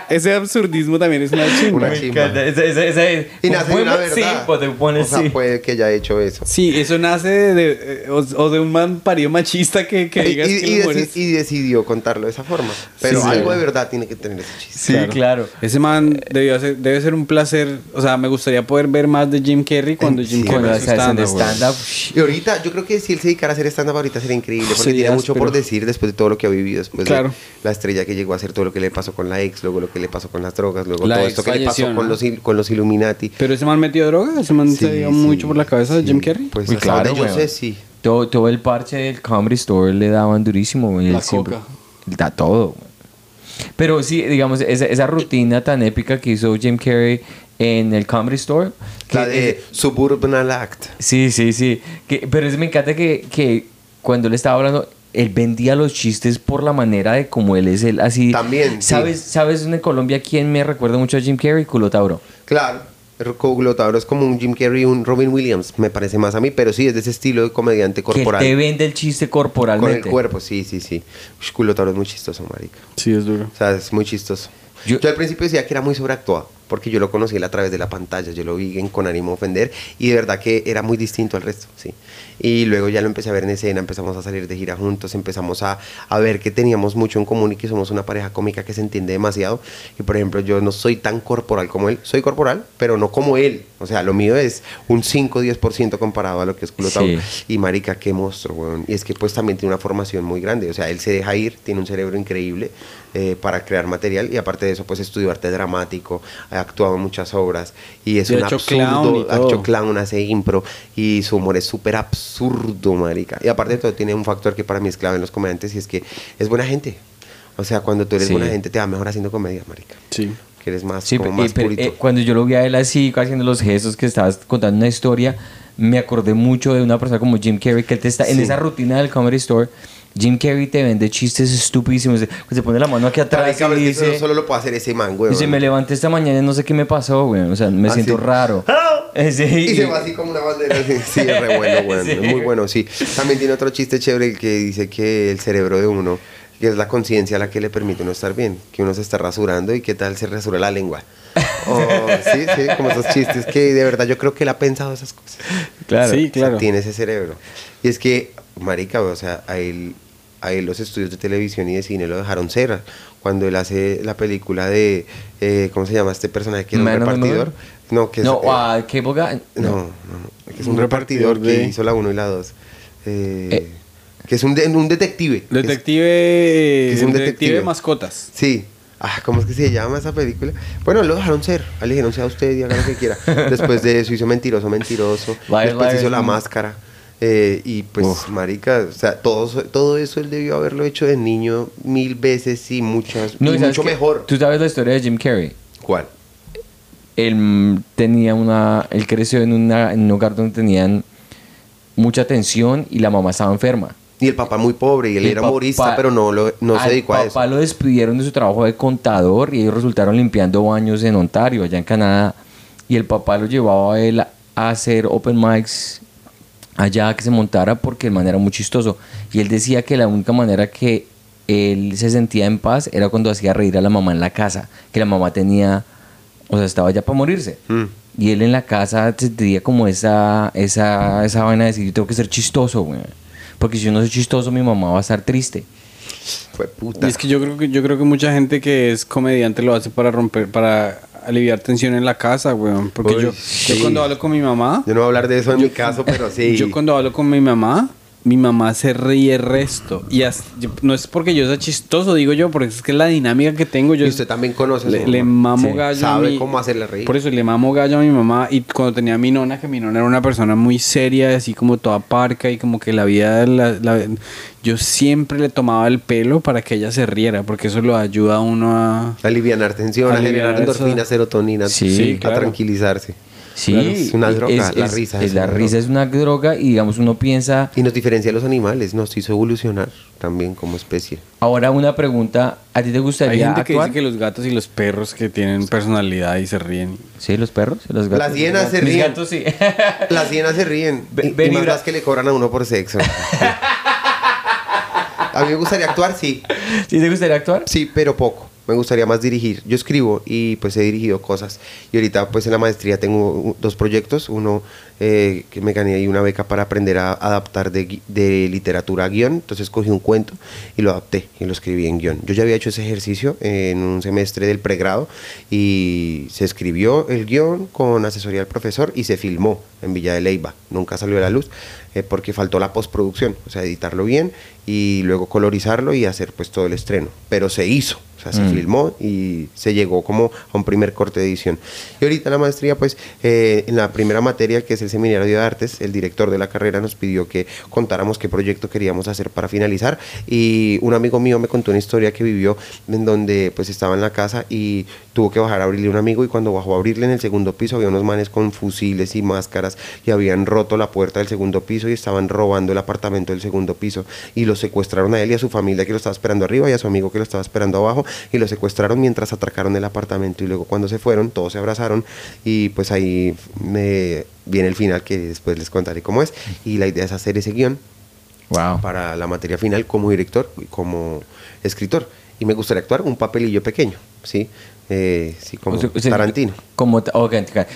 [SPEAKER 2] Ese absurdismo también es una chimba.
[SPEAKER 3] Una
[SPEAKER 4] Me
[SPEAKER 3] chimba.
[SPEAKER 4] encanta. Esa- esa- esa-
[SPEAKER 3] y nace de una verdad.
[SPEAKER 4] Sí, pues te pones
[SPEAKER 3] o sea,
[SPEAKER 4] sí.
[SPEAKER 3] puede que haya hecho eso.
[SPEAKER 2] Sí, eso nace de, de- eh, o, o de un man parido machista que, que
[SPEAKER 3] Y,
[SPEAKER 2] digas
[SPEAKER 3] y-
[SPEAKER 2] que
[SPEAKER 3] y
[SPEAKER 2] las
[SPEAKER 3] deci-
[SPEAKER 2] mujeres...
[SPEAKER 3] y decidió contarlo de esa forma. Pero
[SPEAKER 2] sí.
[SPEAKER 3] algo de verdad tiene que tener ese chiste.
[SPEAKER 4] Sí, claro.
[SPEAKER 2] Ese man debió ser- debe ser un placer. O sea, me gustaría poder ver más de Jim Carrey cuando Jim
[SPEAKER 3] Sí,
[SPEAKER 2] Carrey
[SPEAKER 4] Cuando
[SPEAKER 2] hace stand-up, güey.
[SPEAKER 4] stand-up.
[SPEAKER 3] Y ahorita, yo creo que si él se dedicara a hacer stand-up ahorita sería increíble, porque
[SPEAKER 2] Sería
[SPEAKER 3] tiene mucho por decir después de todo lo que ha vivido, después
[SPEAKER 2] Claro.
[SPEAKER 3] de la estrella que llegó a hacer todo lo que le pasó con la ex, luego lo que le pasó con las drogas, luego
[SPEAKER 2] La
[SPEAKER 3] todo esto que le pasó con, los, con los Illuminati.
[SPEAKER 2] Pero ese man metió droga, ese man se
[SPEAKER 3] Sí,
[SPEAKER 2] dio
[SPEAKER 3] sí,
[SPEAKER 2] mucho por la cabeza de
[SPEAKER 3] sí.
[SPEAKER 2] Jim Carrey.
[SPEAKER 3] Pues
[SPEAKER 4] Uy, claro,
[SPEAKER 3] yo sé, sí.
[SPEAKER 4] Todo, todo el parche del Comedy Store le daban durísimo. güey.
[SPEAKER 2] La
[SPEAKER 4] siempre-
[SPEAKER 2] coca.
[SPEAKER 4] Da todo. Pero sí, digamos, esa, esa rutina tan épica que hizo Jim Carrey en el Comedy Store. que
[SPEAKER 3] La de
[SPEAKER 4] es-
[SPEAKER 3] Suburban Act.
[SPEAKER 4] Sí, sí, sí. Que, pero es, me encanta que, que cuando él estaba hablando, él vendía los chistes por la manera de como él es él, así.
[SPEAKER 3] También, sí.
[SPEAKER 4] ¿Sabes, ¿Sabes en Colombia quién me recuerda mucho a Jim Carrey? Culo Tauro.
[SPEAKER 3] Claro. El Glotauro es como un Jim Carrey y un Robin Williams, me parece más a mí, pero sí, es de ese estilo de comediante corporal.
[SPEAKER 4] Que te vende el chiste
[SPEAKER 3] Con
[SPEAKER 4] corporalmente.
[SPEAKER 3] el cuerpo, sí, sí, sí. Ush, Glotauro es muy chistoso, marica.
[SPEAKER 2] Sí, es duro.
[SPEAKER 3] O sea, es muy chistoso.
[SPEAKER 4] Yo-
[SPEAKER 3] Yo, al principio decía que era muy sobreactuado. Porque yo lo conocí a través de la pantalla, yo lo vi en Con ánimo de ofender y de verdad que era muy distinto al resto, ¿sí? Y luego ya lo empecé a ver en escena, empezamos a salir de gira juntos, empezamos a, a ver que teníamos mucho en común y que somos una pareja cómica que se entiende demasiado. Y por ejemplo, yo no soy tan corporal como él, soy corporal, pero no como él. O sea, lo mío es un 5-10% comparado a lo que es Culo.
[SPEAKER 4] Sí.
[SPEAKER 3] Y marica, qué monstruo, weón. Y es que pues también tiene una formación muy grande. O sea, él se deja ir, tiene un cerebro increíble eh, para crear material. Y aparte de eso, pues estudió arte dramático, ha actuado en muchas obras. Y es
[SPEAKER 2] Y ha
[SPEAKER 3] un
[SPEAKER 2] hecho
[SPEAKER 3] absurdo.
[SPEAKER 2] clown
[SPEAKER 3] ha hecho clown, hace impro. Y su humor es súper absurdo, marica. Y aparte de todo, tiene un factor que para mí es clave en los comediantes y es que es buena gente. O sea, cuando tú eres
[SPEAKER 4] Sí.
[SPEAKER 3] buena gente, te va mejor haciendo comedia, marica.
[SPEAKER 2] Sí.
[SPEAKER 3] Que eres más,
[SPEAKER 4] Sí,
[SPEAKER 3] como más
[SPEAKER 4] pero,
[SPEAKER 3] purito.
[SPEAKER 4] eh, cuando yo lo vi a él así, haciendo los gestos que estabas contando una historia, me acordé mucho de una persona como Jim Carrey, que él te está en
[SPEAKER 3] Sí.
[SPEAKER 4] esa rutina del Comedy Store. Jim Carrey te vende chistes estupidísimos. Se, se pone la mano aquí atrás y
[SPEAKER 3] eso
[SPEAKER 4] dice,
[SPEAKER 3] solo lo puede hacer ese man, güey.
[SPEAKER 4] dice, me levanté esta mañana y no sé qué me pasó, güey. O sea, me
[SPEAKER 3] Ah,
[SPEAKER 4] siento
[SPEAKER 3] sí.
[SPEAKER 4] raro. [laughs] Sí, [laughs]
[SPEAKER 3] Y se va así como una bandera. así. Sí, es re bueno, güey. [laughs]
[SPEAKER 4] Sí.
[SPEAKER 3] Es muy bueno, sí. También tiene otro chiste chévere el que dice que el cerebro de uno, que es la conciencia la que le permite uno estar bien. Que uno se está rasurando y qué tal se rasura la lengua. Oh, sí, sí, como esos chistes que de verdad yo creo que él ha pensado esas cosas.
[SPEAKER 4] Claro.
[SPEAKER 2] Sí,
[SPEAKER 3] O sea,
[SPEAKER 2] claro.
[SPEAKER 3] tiene ese cerebro. Y es que, marica, o sea, a él, a él los estudios de televisión y de cine lo dejaron ser. Cuando él hace la película de, eh, ¿cómo se llama este personaje? Que era un repartidor. No, que es,
[SPEAKER 4] No,
[SPEAKER 3] eh,
[SPEAKER 4] Cable Guy.
[SPEAKER 3] no, no, no, que es un,
[SPEAKER 2] Un
[SPEAKER 3] repartidor,
[SPEAKER 2] repartidor de-
[SPEAKER 3] que hizo la 1 y la 2. Eh,
[SPEAKER 4] Eh.
[SPEAKER 3] que es un, de- un detective. que es-
[SPEAKER 2] Detective,
[SPEAKER 3] es un
[SPEAKER 2] detective
[SPEAKER 3] detective.
[SPEAKER 2] de mascotas.
[SPEAKER 3] Sí. Ah, ¿cómo es que se llama esa película? Bueno, lo dejaron ser. Le dijeron, sea usted y haga lo que quiera. [laughs] Después de eso hizo Mentiroso, Mentiroso.
[SPEAKER 4] Liar,
[SPEAKER 3] Después
[SPEAKER 4] Liar,
[SPEAKER 3] hizo La. Máscara. Eh, y pues,
[SPEAKER 4] Uf.
[SPEAKER 3] marica, o sea, todo, eso- todo eso él debió haberlo hecho de niño mil veces y muchas,
[SPEAKER 4] No,
[SPEAKER 3] y
[SPEAKER 4] ¿sabes
[SPEAKER 3] mucho mejor.
[SPEAKER 4] Tú sabes la historia de Jim Carrey.
[SPEAKER 3] ¿Cuál?
[SPEAKER 4] él tenía una él creció en, una, en un hogar donde tenían mucha atención y la mamá estaba enferma
[SPEAKER 3] Y el papá muy pobre, y él
[SPEAKER 4] El
[SPEAKER 3] era humorista, pero no, lo, no se dedicó a eso.
[SPEAKER 4] papá lo despidieron de su trabajo de contador y ellos resultaron limpiando baños en Ontario, allá en Canadá. Y el papá lo llevaba a él a hacer open mics allá que se montara porque el man era muy chistoso. Y él decía que la única manera que él se sentía en paz era cuando hacía reír a la mamá en la casa, que la mamá tenía, o sea, estaba ya para morirse.
[SPEAKER 3] Mm.
[SPEAKER 4] Y él en la casa sentía como esa, esa, esa vaina de decir, yo tengo que ser chistoso, güey. Porque si yo no soy chistoso, mi mamá va a estar triste.
[SPEAKER 3] Fue puta.
[SPEAKER 2] Y es que yo creo que yo creo que mucha gente que es comediante lo hace para romper, para aliviar tensión en la casa, weón. Porque
[SPEAKER 3] Uy,
[SPEAKER 2] yo,
[SPEAKER 3] sí.
[SPEAKER 2] yo cuando hablo con mi mamá,
[SPEAKER 3] Yo no voy a hablar de eso en mi caso, pero [laughs] sí.
[SPEAKER 2] yo cuando hablo con mi mamá, mi mamá se ríe resto. Y no es porque yo sea chistoso, digo yo, porque es que es la dinámica que tengo. Yo
[SPEAKER 3] Y usted también conoce a
[SPEAKER 2] le, le mamo
[SPEAKER 4] Sí.
[SPEAKER 2] gallo. a
[SPEAKER 3] Sabe
[SPEAKER 2] mi-
[SPEAKER 3] cómo hacerle reír.
[SPEAKER 2] Por eso le mamo gallo a mi mamá. Y cuando tenía a mi nona, que mi nona era una persona muy seria, así como toda parca y como que la vida. la- la- yo siempre le tomaba el pelo para que ella se riera, porque eso lo ayuda a uno a.
[SPEAKER 3] Alivianar tensión, a
[SPEAKER 2] Aliviar
[SPEAKER 3] endorfina, serotonina,
[SPEAKER 4] Sí,
[SPEAKER 2] Sí,
[SPEAKER 3] a
[SPEAKER 2] claro.
[SPEAKER 3] tranquilizarse.
[SPEAKER 4] Sí,
[SPEAKER 3] Claro, es una droga, la risa
[SPEAKER 4] es
[SPEAKER 3] es
[SPEAKER 4] la
[SPEAKER 3] una
[SPEAKER 4] risa
[SPEAKER 3] droga.
[SPEAKER 4] es una droga y digamos uno piensa,
[SPEAKER 3] Y nos diferencia de los animales, nos hizo evolucionar también como especie.
[SPEAKER 4] ahora una pregunta, ¿a ti te
[SPEAKER 2] Hay
[SPEAKER 4] gustaría
[SPEAKER 2] gente que
[SPEAKER 4] actuar?
[SPEAKER 2] dice que los gatos y los perros que tienen personalidad y se ríen.
[SPEAKER 4] Sí, los perros, los gatos.
[SPEAKER 3] Las hienas se
[SPEAKER 4] Mis
[SPEAKER 3] ríen.
[SPEAKER 4] gatos sí. [laughs]
[SPEAKER 3] Las hienas se ríen.
[SPEAKER 4] Ve-
[SPEAKER 3] y, y más las que le cobran a uno por sexo. [laughs] a mí me gustaría actuar, sí.
[SPEAKER 4] ¿Sí te gustaría actuar?
[SPEAKER 3] Sí, pero poco. Me gustaría más dirigir. Yo escribo y pues he dirigido cosas. Y ahorita pues en la maestría tengo dos proyectos. Uno eh, que me gané ahí una beca para aprender a adaptar de, de literatura a guion. Entonces cogí un cuento y lo adapté y lo escribí en guion. Yo ya había hecho ese ejercicio en un semestre del pregrado y se escribió el guion con asesoría del profesor y se filmó en Villa de Leyva. Nunca salió a la luz eh, porque faltó la postproducción, o sea, editarlo bien y luego colorizarlo y hacer pues todo el estreno. Pero se hizo, sea, se
[SPEAKER 4] Mm.
[SPEAKER 3] filmó y se llegó como a un primer corte de edición. Y ahorita la maestría, pues, eh, en la primera materia, que es el Seminario de Artes, el director de la carrera nos pidió que contáramos qué proyecto queríamos hacer para finalizar. Y un amigo mío me contó una historia que vivió en donde pues estaba en la casa y tuvo que bajar a abrirle a un amigo y cuando bajó a abrirle en el segundo piso había unos manes con fusiles y máscaras y habían roto la puerta del segundo piso y estaban robando el apartamento del segundo piso y lo secuestraron a él y a su familia que lo estaba esperando arriba y a su amigo que lo estaba esperando abajo y lo secuestraron mientras atracaron el apartamento y luego cuando se fueron todos se abrazaron y pues ahí me viene el final que después les contaré cómo es y la idea es hacer ese guion
[SPEAKER 4] Wow.
[SPEAKER 3] para la materia final como director y como escritor. Y me gustaría actuar un papelillo pequeño, ¿sí? Eh, sí, como
[SPEAKER 4] O sea,
[SPEAKER 3] Tarantino.
[SPEAKER 4] Como, ok,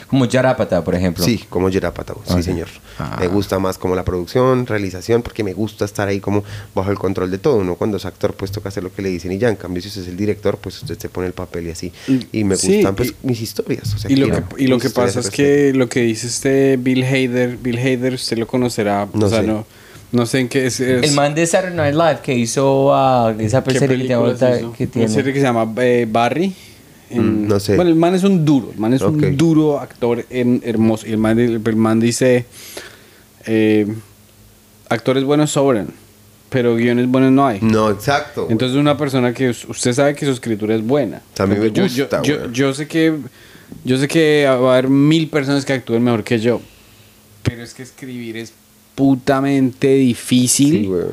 [SPEAKER 4] como Yarapata, por ejemplo.
[SPEAKER 3] Sí, como Yerapata, sí señor.
[SPEAKER 4] Ah.
[SPEAKER 3] Me gusta más como la producción, realización, porque me gusta estar ahí como bajo el control de todo. Uno cuando es actor pues toca hacer lo que le dicen y ya. En cambio si usted es el director pues usted se pone el papel y así. Y me
[SPEAKER 2] Sí,
[SPEAKER 3] gustan pues
[SPEAKER 2] y-
[SPEAKER 3] mis historias. o sea,
[SPEAKER 2] Y lo, que, y lo que pasa es que lo que dice este Bill Hader, Bill Hader, usted lo conocerá,
[SPEAKER 3] No
[SPEAKER 2] o sea,
[SPEAKER 3] sé.
[SPEAKER 2] no, no sé en qué es. es-
[SPEAKER 4] El man de Saturday Night Live que hizo ah, esa
[SPEAKER 2] ¿qué
[SPEAKER 4] serie que, tiene que
[SPEAKER 2] Una
[SPEAKER 4] tiene.
[SPEAKER 2] serie que se llama eh, Barry. En-
[SPEAKER 3] Mm, no sé.
[SPEAKER 2] Bueno, el man es un duro, el man es un duro actor en- hermoso. Y el man, el, el man dice, eh, actores buenos sobran, pero guiones buenos no hay.
[SPEAKER 3] No, exacto. güey.
[SPEAKER 2] Entonces una persona que us- usted sabe que su escritura es buena.
[SPEAKER 3] a mí me
[SPEAKER 2] yo-
[SPEAKER 3] gusta,
[SPEAKER 2] yo sé que yo sé que va a haber mil personas que actúen mejor que yo, pero es que escribir es putamente difícil
[SPEAKER 3] Sí, güey.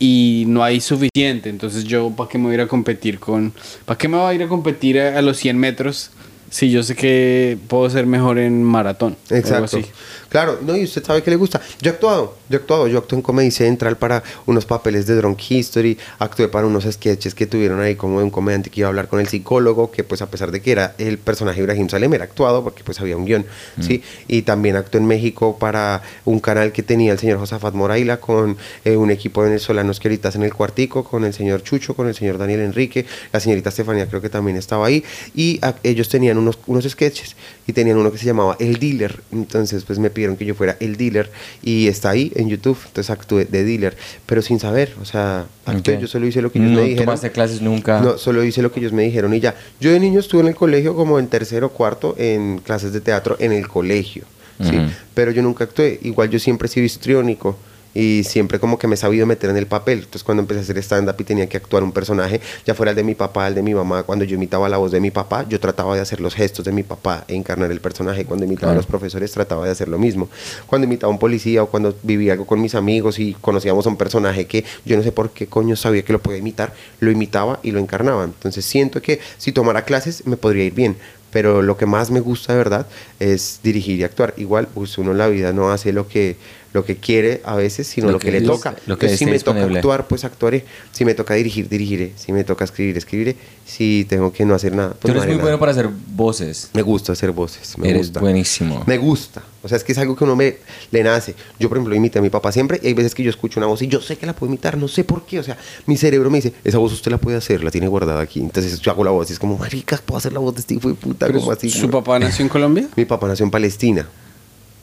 [SPEAKER 2] Y no hay suficiente. Entonces yo, ¿para qué me voy a ir a competir con... ¿Para qué me voy a ir a competir a, los 100 metros si yo sé que puedo ser mejor en maratón?
[SPEAKER 3] Exacto.
[SPEAKER 2] así?
[SPEAKER 3] Claro, no, y usted sabe que le gusta. Yo he actuado, yo he actuado, yo actué en Comedy Central para unos papeles de Drunk History, actué para unos sketches que tuvieron ahí como de un comediante que iba a hablar con el psicólogo, que pues a pesar de que era el personaje de Ibrahim Salem, era actuado porque pues había un guion, ¿sí? Y también actué en México para un canal que tenía el señor Josafat Moraila con eh, un equipo de venezolanos que ahorita en el cuartico, con el señor Chucho, con el señor Daniel Enrique, la señorita Estefanía creo que también estaba ahí, y a- ellos tenían unos, unos sketches y tenían uno que se llamaba El Dealer, entonces pues me pidieron que yo fuera el dealer y está ahí en YouTube, entonces actué de dealer, pero sin saber, o sea, actué, yo solo hice lo que ellos
[SPEAKER 4] no
[SPEAKER 3] me dijeron.
[SPEAKER 4] tomaste clases nunca.
[SPEAKER 3] No, solo hice lo que ellos me dijeron y ya. Yo de niño estuve en el colegio como en tercero o cuarto en clases de teatro en el colegio, ¿sí? Pero yo nunca actué. Igual yo siempre he sido histriónico y siempre como que me he sabido meter en el papel. Entonces cuando empecé a hacer stand-up y tenía que actuar un personaje, ya fuera el de mi papá, el de mi mamá, cuando yo imitaba la voz de mi papá, yo trataba de hacer los gestos de mi papá e encarnar el personaje. Cuando imitaba a los profesores trataba de hacer lo mismo. Cuando imitaba a un policía o cuando vivía algo con mis amigos y conocíamos a un personaje que yo no sé por qué coño sabía que lo podía imitar, lo imitaba y lo encarnaba. Entonces siento que si tomara clases me podría ir bien. Pero lo que más me gusta de verdad es dirigir y actuar. Igual, pues uno en la vida no hace lo que, lo que quiere a veces, sino
[SPEAKER 4] Lo
[SPEAKER 3] lo,
[SPEAKER 4] que
[SPEAKER 3] que, le
[SPEAKER 4] es-
[SPEAKER 3] toca.
[SPEAKER 4] lo que
[SPEAKER 3] Entonces, si me toca
[SPEAKER 4] disponible.
[SPEAKER 3] actuar, pues actuaré. Si me toca dirigir, dirigiré. Si me toca escribir, escribiré. Si tengo que no hacer nada,
[SPEAKER 4] Tú
[SPEAKER 3] pues
[SPEAKER 4] eres
[SPEAKER 3] no haré
[SPEAKER 4] muy
[SPEAKER 3] nada.
[SPEAKER 4] bueno para hacer voces.
[SPEAKER 3] Me gusta hacer voces, me
[SPEAKER 4] Eres
[SPEAKER 3] gusta.
[SPEAKER 4] buenísimo.
[SPEAKER 3] Me gusta. O sea, es que es algo que uno me le nace. Yo, por ejemplo, imité a mi papá siempre y hay veces que yo escucho una voz y yo sé que la puedo imitar, no sé por qué. O sea, mi cerebro me dice, esa voz usted la puede hacer, la tiene guardada aquí. Entonces yo hago la voz y es como, marica, puedo hacer la voz de este hijo de puta, como así.
[SPEAKER 2] ¿Su papá nació en Colombia?
[SPEAKER 3] Mi papá nació en Palestina.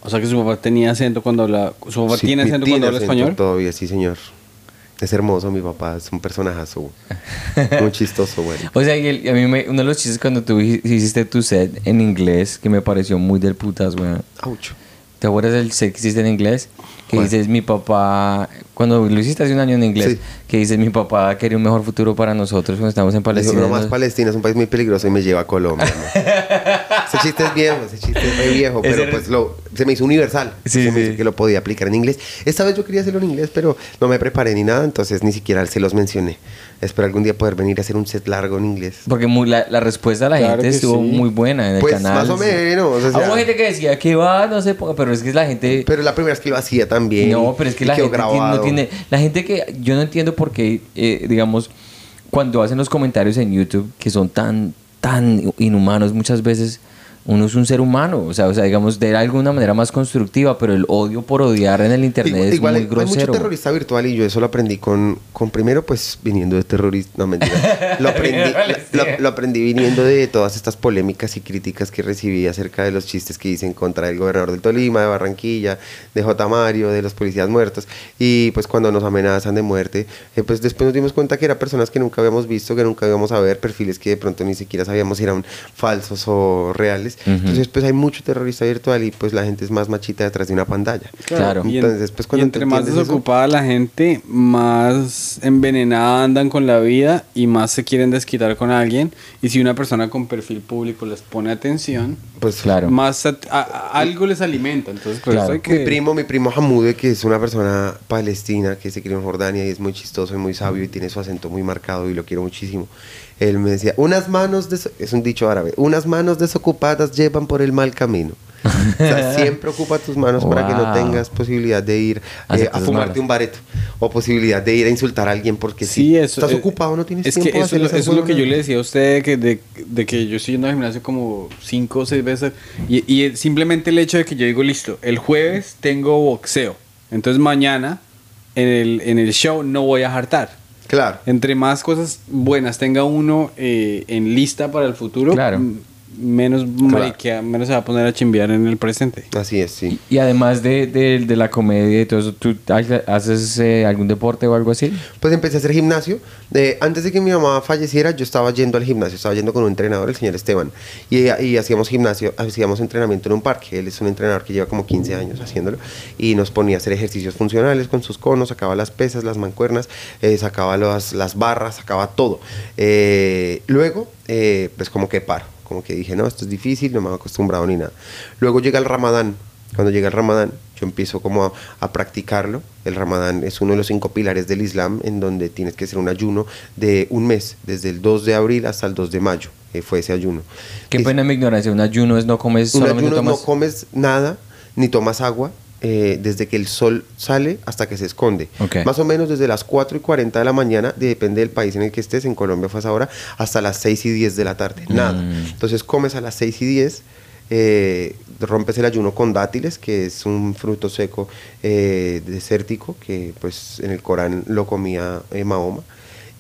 [SPEAKER 2] O sea que su papá tenía acento cuando habla... ¿Su papá
[SPEAKER 3] Sí,
[SPEAKER 2] tiene acento cuando habla
[SPEAKER 3] acento
[SPEAKER 2] español?
[SPEAKER 3] Todavía, sí, señor. Es hermoso mi papá, es un personajazo. Muy chistoso, güey. [laughs]
[SPEAKER 4] O sea, y el- a mí me- uno de los chistes cuando tú hi- hiciste tu set en inglés, que me pareció muy del putas, weón.
[SPEAKER 3] Ouch.
[SPEAKER 4] ¿Te acuerdas del set que hiciste en inglés? Que
[SPEAKER 3] ¿Cuál?
[SPEAKER 4] dices, mi papá, cuando lo hiciste hace un año en inglés,
[SPEAKER 3] Sí.
[SPEAKER 4] que dices, mi papá quería un mejor futuro para nosotros cuando estamos en
[SPEAKER 3] Dijo,
[SPEAKER 4] Palestina.
[SPEAKER 3] no más. Palestina es un país muy peligroso y me lleva a Colombia. [laughs] ese chiste es viejo, ese chiste es re viejo, pero pues lo, se me hizo universal.
[SPEAKER 4] Sí,
[SPEAKER 3] se me hizo
[SPEAKER 4] sí.
[SPEAKER 3] que lo podía aplicar en inglés. Esta vez yo quería hacerlo en inglés, pero no me preparé ni nada, entonces ni siquiera se los mencioné. Espero algún día poder venir a hacer un set largo en inglés.
[SPEAKER 4] Porque muy- la, la respuesta de la
[SPEAKER 2] Claro
[SPEAKER 4] gente estuvo
[SPEAKER 2] sí.
[SPEAKER 4] muy buena en el
[SPEAKER 3] Pues,
[SPEAKER 4] canal.
[SPEAKER 3] más o menos, o sea,
[SPEAKER 4] Hubo gente que decía que va, no sé, pero es que la gente...
[SPEAKER 3] Pero la primera vez que lo hacía también.
[SPEAKER 4] No, pero es que la gente tiene- no tiene... La gente que... Yo no entiendo por qué, eh, digamos, cuando hacen los comentarios en YouTube, que son tan, tan inhumanos muchas veces... Uno es un ser humano, o sea, o sea, digamos, de alguna manera más constructiva, pero el odio por odiar en el internet
[SPEAKER 3] Igual,
[SPEAKER 4] es
[SPEAKER 3] igual
[SPEAKER 4] muy
[SPEAKER 3] hay, hay mucho
[SPEAKER 4] grosero.
[SPEAKER 3] terrorista virtual y yo eso lo aprendí con, con primero pues viniendo de terrorista, no mentira, [laughs] lo aprendí, lo aprendí viniendo de todas estas polémicas y críticas que recibí acerca de los chistes que hice en contra del gobernador del Tolima, de Barranquilla, de J. Mario, de los policías muertos y pues cuando nos amenazan de muerte, eh, pues después nos dimos cuenta que eran personas que nunca habíamos visto, que nunca íbamos a ver, perfiles que de pronto ni siquiera sabíamos si eran falsos o reales, Entonces pues hay mucho terrorista virtual y pues la gente es más machita detrás de una pantalla.
[SPEAKER 4] Claro.
[SPEAKER 3] Entonces, pues,
[SPEAKER 2] y
[SPEAKER 3] cuando
[SPEAKER 2] entre más
[SPEAKER 3] eso-
[SPEAKER 2] desocupada la gente, más envenenada andan con la vida y más se quieren desquitar con alguien. Y si una persona con perfil público les pone atención,
[SPEAKER 3] Pues
[SPEAKER 4] Claro.
[SPEAKER 2] más a- a- a- algo les alimenta. Entonces, por
[SPEAKER 4] Claro.
[SPEAKER 2] eso hay que...
[SPEAKER 3] Mi primo, mi primo Hamude, que es una persona palestina que se crió en Jordania y es muy chistoso y muy sabio y tiene su acento muy marcado y lo quiero muchísimo. Él me decía, unas manos, des- es un dicho árabe, unas manos desocupadas llevan por el mal camino. O sea, siempre ocupa tus manos para que no tengas posibilidad de ir
[SPEAKER 4] Hacer
[SPEAKER 3] eh, a fumarte
[SPEAKER 4] malas.
[SPEAKER 3] un bareto o posibilidad de ir a insultar a alguien porque
[SPEAKER 2] Sí,
[SPEAKER 3] si
[SPEAKER 2] eso.
[SPEAKER 3] estás
[SPEAKER 2] eh,
[SPEAKER 3] ocupado no tienes
[SPEAKER 2] es
[SPEAKER 3] tiempo
[SPEAKER 2] que eso,
[SPEAKER 3] hacer
[SPEAKER 2] es lo- eso es lo que yo le decía a usted de, de, de que yo estoy yendo al gimnasio como cinco o seis veces y, simplemente el hecho de que yo digo listo el jueves tengo boxeo entonces mañana en el, en el show no voy a hartar
[SPEAKER 3] Claro.
[SPEAKER 2] entre más cosas buenas tenga uno eh, en lista para el futuro
[SPEAKER 4] Claro.
[SPEAKER 2] Menos mariquea, menos se va a poner a chimbear en el presente
[SPEAKER 3] Así es, sí.
[SPEAKER 4] Y además de, de- de la comedia y todo eso, ¿tú ha- haces eh, algún deporte o algo así?
[SPEAKER 3] Pues empecé a hacer gimnasio. Eh, antes de que mi mamá falleciera, yo estaba yendo al gimnasio, estaba yendo con un entrenador, el señor Esteban, y, y hacíamos gimnasio, hacíamos entrenamiento en un parque. Él es un entrenador que lleva como 15 años haciéndolo, y nos ponía a hacer ejercicios funcionales con sus conos, sacaba las pesas, las mancuernas, eh, sacaba las, las barras, sacaba todo. Eh, luego, eh, pues como que paro, como que dije, no, esto es difícil, no me he acostumbrado ni nada. Luego llega el ramadán, cuando llega el ramadán, yo empiezo como a, a practicarlo. El ramadán es uno de los cinco pilares del Islam en donde tienes que hacer un ayuno de un mes, desde el 2 de abril hasta el 2 de mayo. eh, fue ese ayuno.
[SPEAKER 4] Qué
[SPEAKER 3] Es-
[SPEAKER 4] pena mi ignorancia. Un ayuno es no comes
[SPEAKER 3] un
[SPEAKER 4] solamente
[SPEAKER 3] ayuno
[SPEAKER 4] tomas...
[SPEAKER 3] no comes nada, ni tomas agua, eh, desde que el sol sale hasta que se esconde. Más o menos desde las 4 y 40 de la mañana, depende del país en el que estés, en Colombia fue a esa hora, hasta las 6 y 10 de la tarde. Nada.
[SPEAKER 4] Mm.
[SPEAKER 3] Entonces comes a las 6 y 10, eh, rompes el ayuno con dátiles, que es un fruto seco eh, desértico, que pues en el Corán lo comía Mahoma,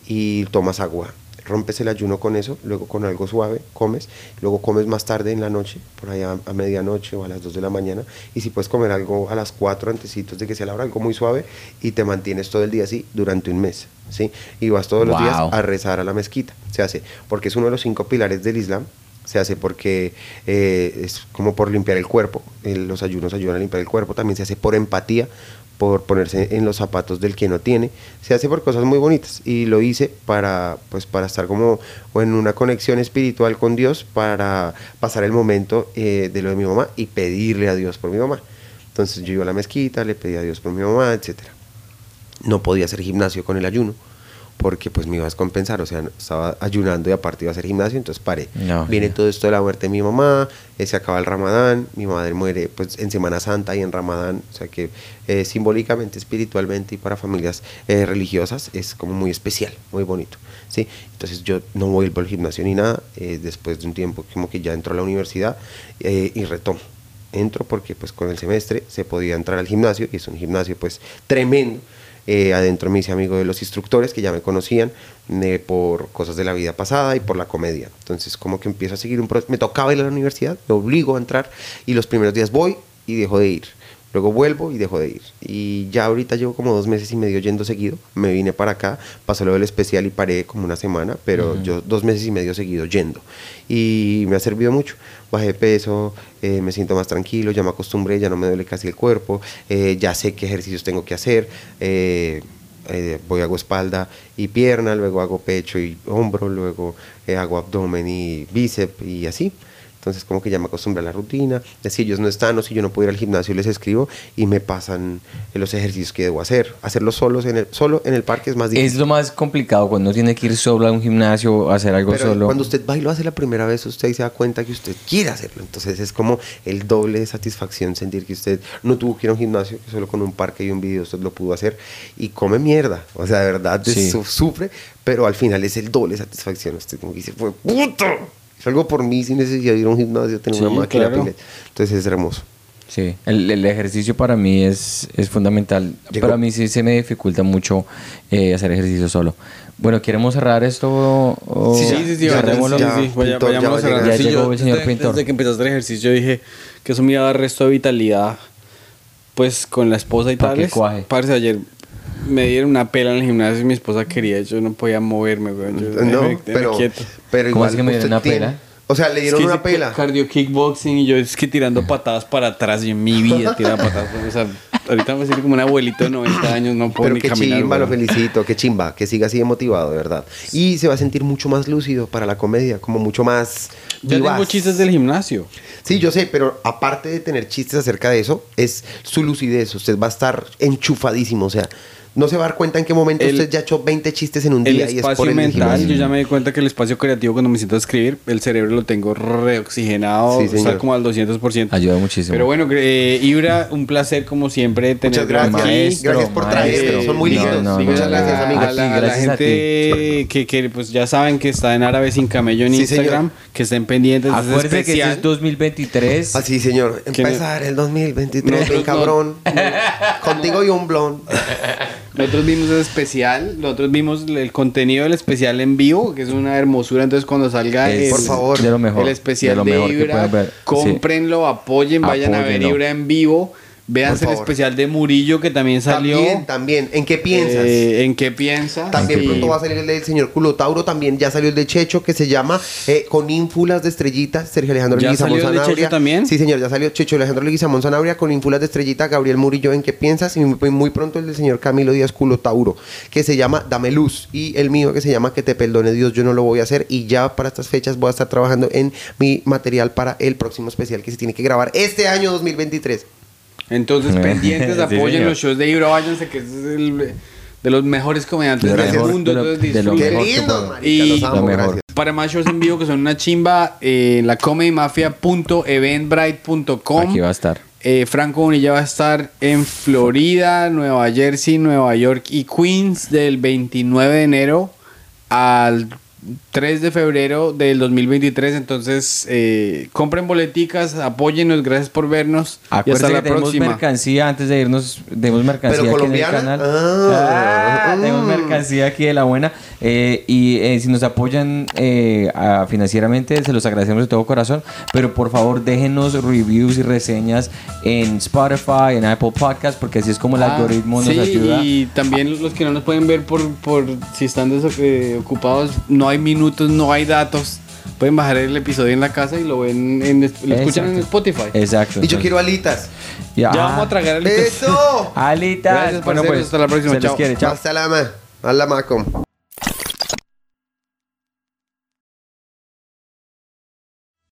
[SPEAKER 3] y tomas agua. Rompes el ayuno con eso, luego con algo suave comes, luego comes más tarde en la noche, por allá a medianoche o a las 2 de la mañana, y si puedes comer algo a las 4 antecitos de que sea la hora, algo muy suave, y te mantienes todo el día así durante un mes, ¿sí? Y vas todos los días a rezar a la mezquita, se hace, porque es uno de los cinco pilares del Islam, se hace porque eh, es como por limpiar el cuerpo, el- los ayunos ayudan a limpiar el cuerpo, también se hace por empatía, por ponerse en los zapatos del que no tiene, se hace por cosas muy bonitas y lo hice para pues para estar como o en una conexión espiritual con Dios para pasar el momento eh, de lo de mi mamá y pedirle a Dios por mi mamá. Entonces yo iba a la mezquita, le pedí a Dios por mi mamá, etcétera. No podía hacer gimnasio con el ayuno porque pues me iba a descompensar, o sea, estaba ayunando y aparte iba a hacer gimnasio, entonces paré.
[SPEAKER 4] No,
[SPEAKER 3] Viene todo esto de la muerte de mi mamá, eh, se acaba el Ramadán, mi madre muere pues en Semana Santa y en Ramadán, o sea que eh, simbólicamente, espiritualmente y para familias eh, religiosas es como muy especial, muy bonito, ¿sí? Entonces yo no vuelvo al gimnasio ni nada, eh, después de un tiempo como que ya entro a la universidad eh, y retomo. Entro porque pues con el semestre se podía entrar al gimnasio y es un gimnasio pues tremendo. Eh, adentro me hice amigo de los instructores que ya me conocían eh, por cosas de la vida pasada y por la comedia. Entonces como que empiezo a seguir un proceso. Me tocaba ir a la universidad, me obligo a entrar y los primeros días voy y dejo de ir. Luego vuelvo y dejo de ir. Y ya ahorita llevo como dos meses y medio yendo seguido. Me vine para acá, pasó lo del especial y paré como una semana, pero yo dos meses y medio seguido yendo. Y me ha servido mucho. Bajé peso, eh, me siento más tranquilo, ya me acostumbré, ya no me duele casi el cuerpo, eh, ya sé qué ejercicios tengo que hacer. eh, eh, voy hago espalda y pierna, luego hago pecho y hombro, luego hago abdomen y bíceps y así. Entonces como que ya me acostumbré a la rutina. de Si ellos no están o si yo no puedo ir al gimnasio, les escribo y me pasan los ejercicios que debo hacer. Hacerlos solos en el, solo en el parque es más difícil.
[SPEAKER 4] Es lo más complicado cuando uno tiene que ir solo a un gimnasio, hacer algo
[SPEAKER 3] Pero
[SPEAKER 4] solo.
[SPEAKER 3] cuando usted va y lo hace la primera vez, usted se da cuenta que usted quiere hacerlo. Entonces es como el doble de satisfacción sentir que usted no tuvo que ir a un gimnasio, que solo con un parque y un video usted lo pudo hacer y come mierda. O sea, de verdad
[SPEAKER 4] Sí.
[SPEAKER 3] su- sufre, pero al final es el doble de satisfacción. Usted como que dice, fue puto. Es algo por mí sin necesidad de ir a un gimnasio, tener
[SPEAKER 2] Sí,
[SPEAKER 3] una máquina.
[SPEAKER 2] claro.
[SPEAKER 3] Entonces es hermoso.
[SPEAKER 4] Sí, el, el ejercicio para mí es, es fundamental.
[SPEAKER 3] Llegó-
[SPEAKER 4] Para mí sí se me dificulta mucho eh, hacer ejercicio solo. Bueno, ¿queremos cerrar esto? o-
[SPEAKER 3] Sí,
[SPEAKER 2] Sí, sí, sí,
[SPEAKER 3] Ya,
[SPEAKER 2] cerrémoslo.
[SPEAKER 3] ya,
[SPEAKER 2] Sí, vaya-
[SPEAKER 3] pintor, ya a llegar.
[SPEAKER 4] Ya
[SPEAKER 2] Sí,
[SPEAKER 4] llegó
[SPEAKER 2] yo
[SPEAKER 4] el señor
[SPEAKER 2] desde,
[SPEAKER 4] pintor.
[SPEAKER 2] Desde que empezaste el ejercicio dije que eso me iba a dar resto de vitalidad, pues con la esposa y
[SPEAKER 4] cuaje.
[SPEAKER 2] Parce, ayer me dieron una pela en el gimnasio y mi esposa quería, yo no podía moverme, güey. Yo,
[SPEAKER 3] No, pero,
[SPEAKER 2] quieto.
[SPEAKER 3] pero
[SPEAKER 4] ¿Cómo
[SPEAKER 3] igual
[SPEAKER 4] así que me dieron una
[SPEAKER 3] tiene-
[SPEAKER 4] pela?
[SPEAKER 3] O sea, le
[SPEAKER 2] Es
[SPEAKER 3] dieron
[SPEAKER 2] que
[SPEAKER 3] una pela.
[SPEAKER 2] Cardio kickboxing y yo es que tirando patadas para atrás y en mi vida tiraba patadas. O sea, ahorita me siento como un abuelito de 90 años, no puedo
[SPEAKER 3] Pero
[SPEAKER 2] ni
[SPEAKER 3] qué
[SPEAKER 2] caminar.
[SPEAKER 3] chimba, lo felicito, qué chimba, que siga así de motivado, de verdad. Y se va a sentir mucho más lúcido para la comedia, como mucho más
[SPEAKER 2] Yo
[SPEAKER 3] vivaz.
[SPEAKER 2] tengo chistes del gimnasio.
[SPEAKER 3] Sí, yo sé, pero aparte de tener chistes acerca de eso, es su lucidez. Usted va a estar enchufadísimo, o sea, no se va a dar cuenta en qué momento
[SPEAKER 2] El-
[SPEAKER 3] usted ya echó 20 chistes en un
[SPEAKER 2] El
[SPEAKER 3] día y es
[SPEAKER 2] espacio
[SPEAKER 3] por el
[SPEAKER 2] mental,
[SPEAKER 3] gimnasio.
[SPEAKER 2] yo ya me di cuenta que el espacio creativo cuando me siento a escribir, el cerebro lo tengo reoxigenado,
[SPEAKER 3] Sí,
[SPEAKER 2] está
[SPEAKER 3] señor.
[SPEAKER 2] como al 200%.
[SPEAKER 4] Ayuda muchísimo.
[SPEAKER 2] Pero bueno, eh, Ibra, un placer como siempre tener
[SPEAKER 3] Muchas gracias.
[SPEAKER 4] Maestro,
[SPEAKER 3] gracias por
[SPEAKER 4] maestro.
[SPEAKER 3] traernos. Son muy lindos.
[SPEAKER 4] no, no,
[SPEAKER 3] Muchas gracias, amigos.
[SPEAKER 2] a la- a la
[SPEAKER 4] Gracias a
[SPEAKER 2] gente que, que, pues ya saben que está en Árabe Sin Camello en
[SPEAKER 3] Sí,
[SPEAKER 2] Instagram,
[SPEAKER 3] señor.
[SPEAKER 2] que estén pendientes
[SPEAKER 4] Acuérdese que es 2023.
[SPEAKER 3] Así, señor.
[SPEAKER 2] Que
[SPEAKER 3] Empezar el 2023,
[SPEAKER 2] Nosotros
[SPEAKER 3] bien
[SPEAKER 2] no-
[SPEAKER 3] cabrón. [laughs] Contigo y un blon.
[SPEAKER 2] Nosotros vimos el especial, nosotros vimos el contenido del especial en vivo, que es una hermosura. Entonces, cuando salga
[SPEAKER 4] Es
[SPEAKER 2] el,
[SPEAKER 3] Por favor.
[SPEAKER 4] De lo mejor.
[SPEAKER 2] el especial
[SPEAKER 4] de lo mejor
[SPEAKER 2] Ibra,
[SPEAKER 4] ver. Sí.
[SPEAKER 2] cómprenlo, apoyen, vayan a ver. Ibra en vivo.
[SPEAKER 3] Por
[SPEAKER 2] el especial de Murillo que también salió.
[SPEAKER 3] También, también. ¿En qué piensas?
[SPEAKER 2] Eh, ¿En qué piensas?
[SPEAKER 3] También
[SPEAKER 2] Sí.
[SPEAKER 3] pronto va a salir el del señor Culotauro, también ya salió el de Checho que se llama eh, Con ínfulas de estrellitas, Sergio Alejandro
[SPEAKER 2] ¿Ya
[SPEAKER 3] Leguizamón
[SPEAKER 2] salió el de
[SPEAKER 3] Sanabria.
[SPEAKER 2] Checho también?
[SPEAKER 3] Sí, señor, ya salió Checho Alejandro Leguizamón Sanabria con ínfulas de estrellita, Gabriel Murillo en qué piensas y muy, muy pronto el del señor Camilo Díaz Culotauro que se llama Dame Luz y el mío que se llama Que te perdone Dios, yo no lo voy a hacer y ya para estas fechas voy a estar trabajando en mi material para el próximo especial que se tiene que grabar este año 2023.
[SPEAKER 2] Entonces, pendientes, [laughs] apoyen los shows de Ibra, váyanse, que es el, de los mejores comediantes del
[SPEAKER 3] mejor,
[SPEAKER 2] mundo.
[SPEAKER 4] de lo-
[SPEAKER 2] entonces,
[SPEAKER 4] de lo
[SPEAKER 2] disfruten.
[SPEAKER 3] Qué
[SPEAKER 4] mejor que
[SPEAKER 3] marica,
[SPEAKER 2] Y-
[SPEAKER 3] los amo,
[SPEAKER 4] Lo mejor.
[SPEAKER 2] Para más shows en vivo que son una chimba, eh, la comedymafia.eventbrite.com.
[SPEAKER 4] Aquí va a estar.
[SPEAKER 2] Eh, Franco Bonilla va a estar en Florida, Nueva Jersey, Nueva York y Queens del 29 de enero al 3 de febrero del 2023. Entonces, eh, compren boleticas, apóyennos, gracias por vernos. y hasta
[SPEAKER 4] Acuérdense
[SPEAKER 2] la
[SPEAKER 4] que tenemos
[SPEAKER 2] próxima.
[SPEAKER 4] mercancía antes de irnos. Tenemos mercancía
[SPEAKER 3] ¿Pero
[SPEAKER 4] aquí en el canal.
[SPEAKER 3] Ah.
[SPEAKER 4] Ah, tenemos mercancía aquí de la buena. Eh, y eh, si nos apoyan eh, a- financieramente, se los agradecemos de todo corazón. Pero por favor, déjenos reviews y reseñas en Spotify, en Apple Podcast, porque así es como el
[SPEAKER 2] Ah,
[SPEAKER 4] algoritmo
[SPEAKER 2] sí,
[SPEAKER 4] nos ayuda.
[SPEAKER 2] Y también los que no nos pueden ver por, por si están desocupados, no hay minutos, no hay datos. Pueden bajar el episodio en la casa y lo ven en, lo escuchan en. Spotify.
[SPEAKER 4] Exacto.
[SPEAKER 3] Y yo quiero alitas.
[SPEAKER 4] Ya,
[SPEAKER 2] Ya vamos a tragar el
[SPEAKER 3] ¡Eso!
[SPEAKER 4] Alitas.
[SPEAKER 2] Gracias,
[SPEAKER 4] bueno, pues,
[SPEAKER 2] Hasta la próxima.
[SPEAKER 4] Se les
[SPEAKER 2] Chao.
[SPEAKER 4] quiere. Chao.
[SPEAKER 3] Hasta la ma. Hasta la.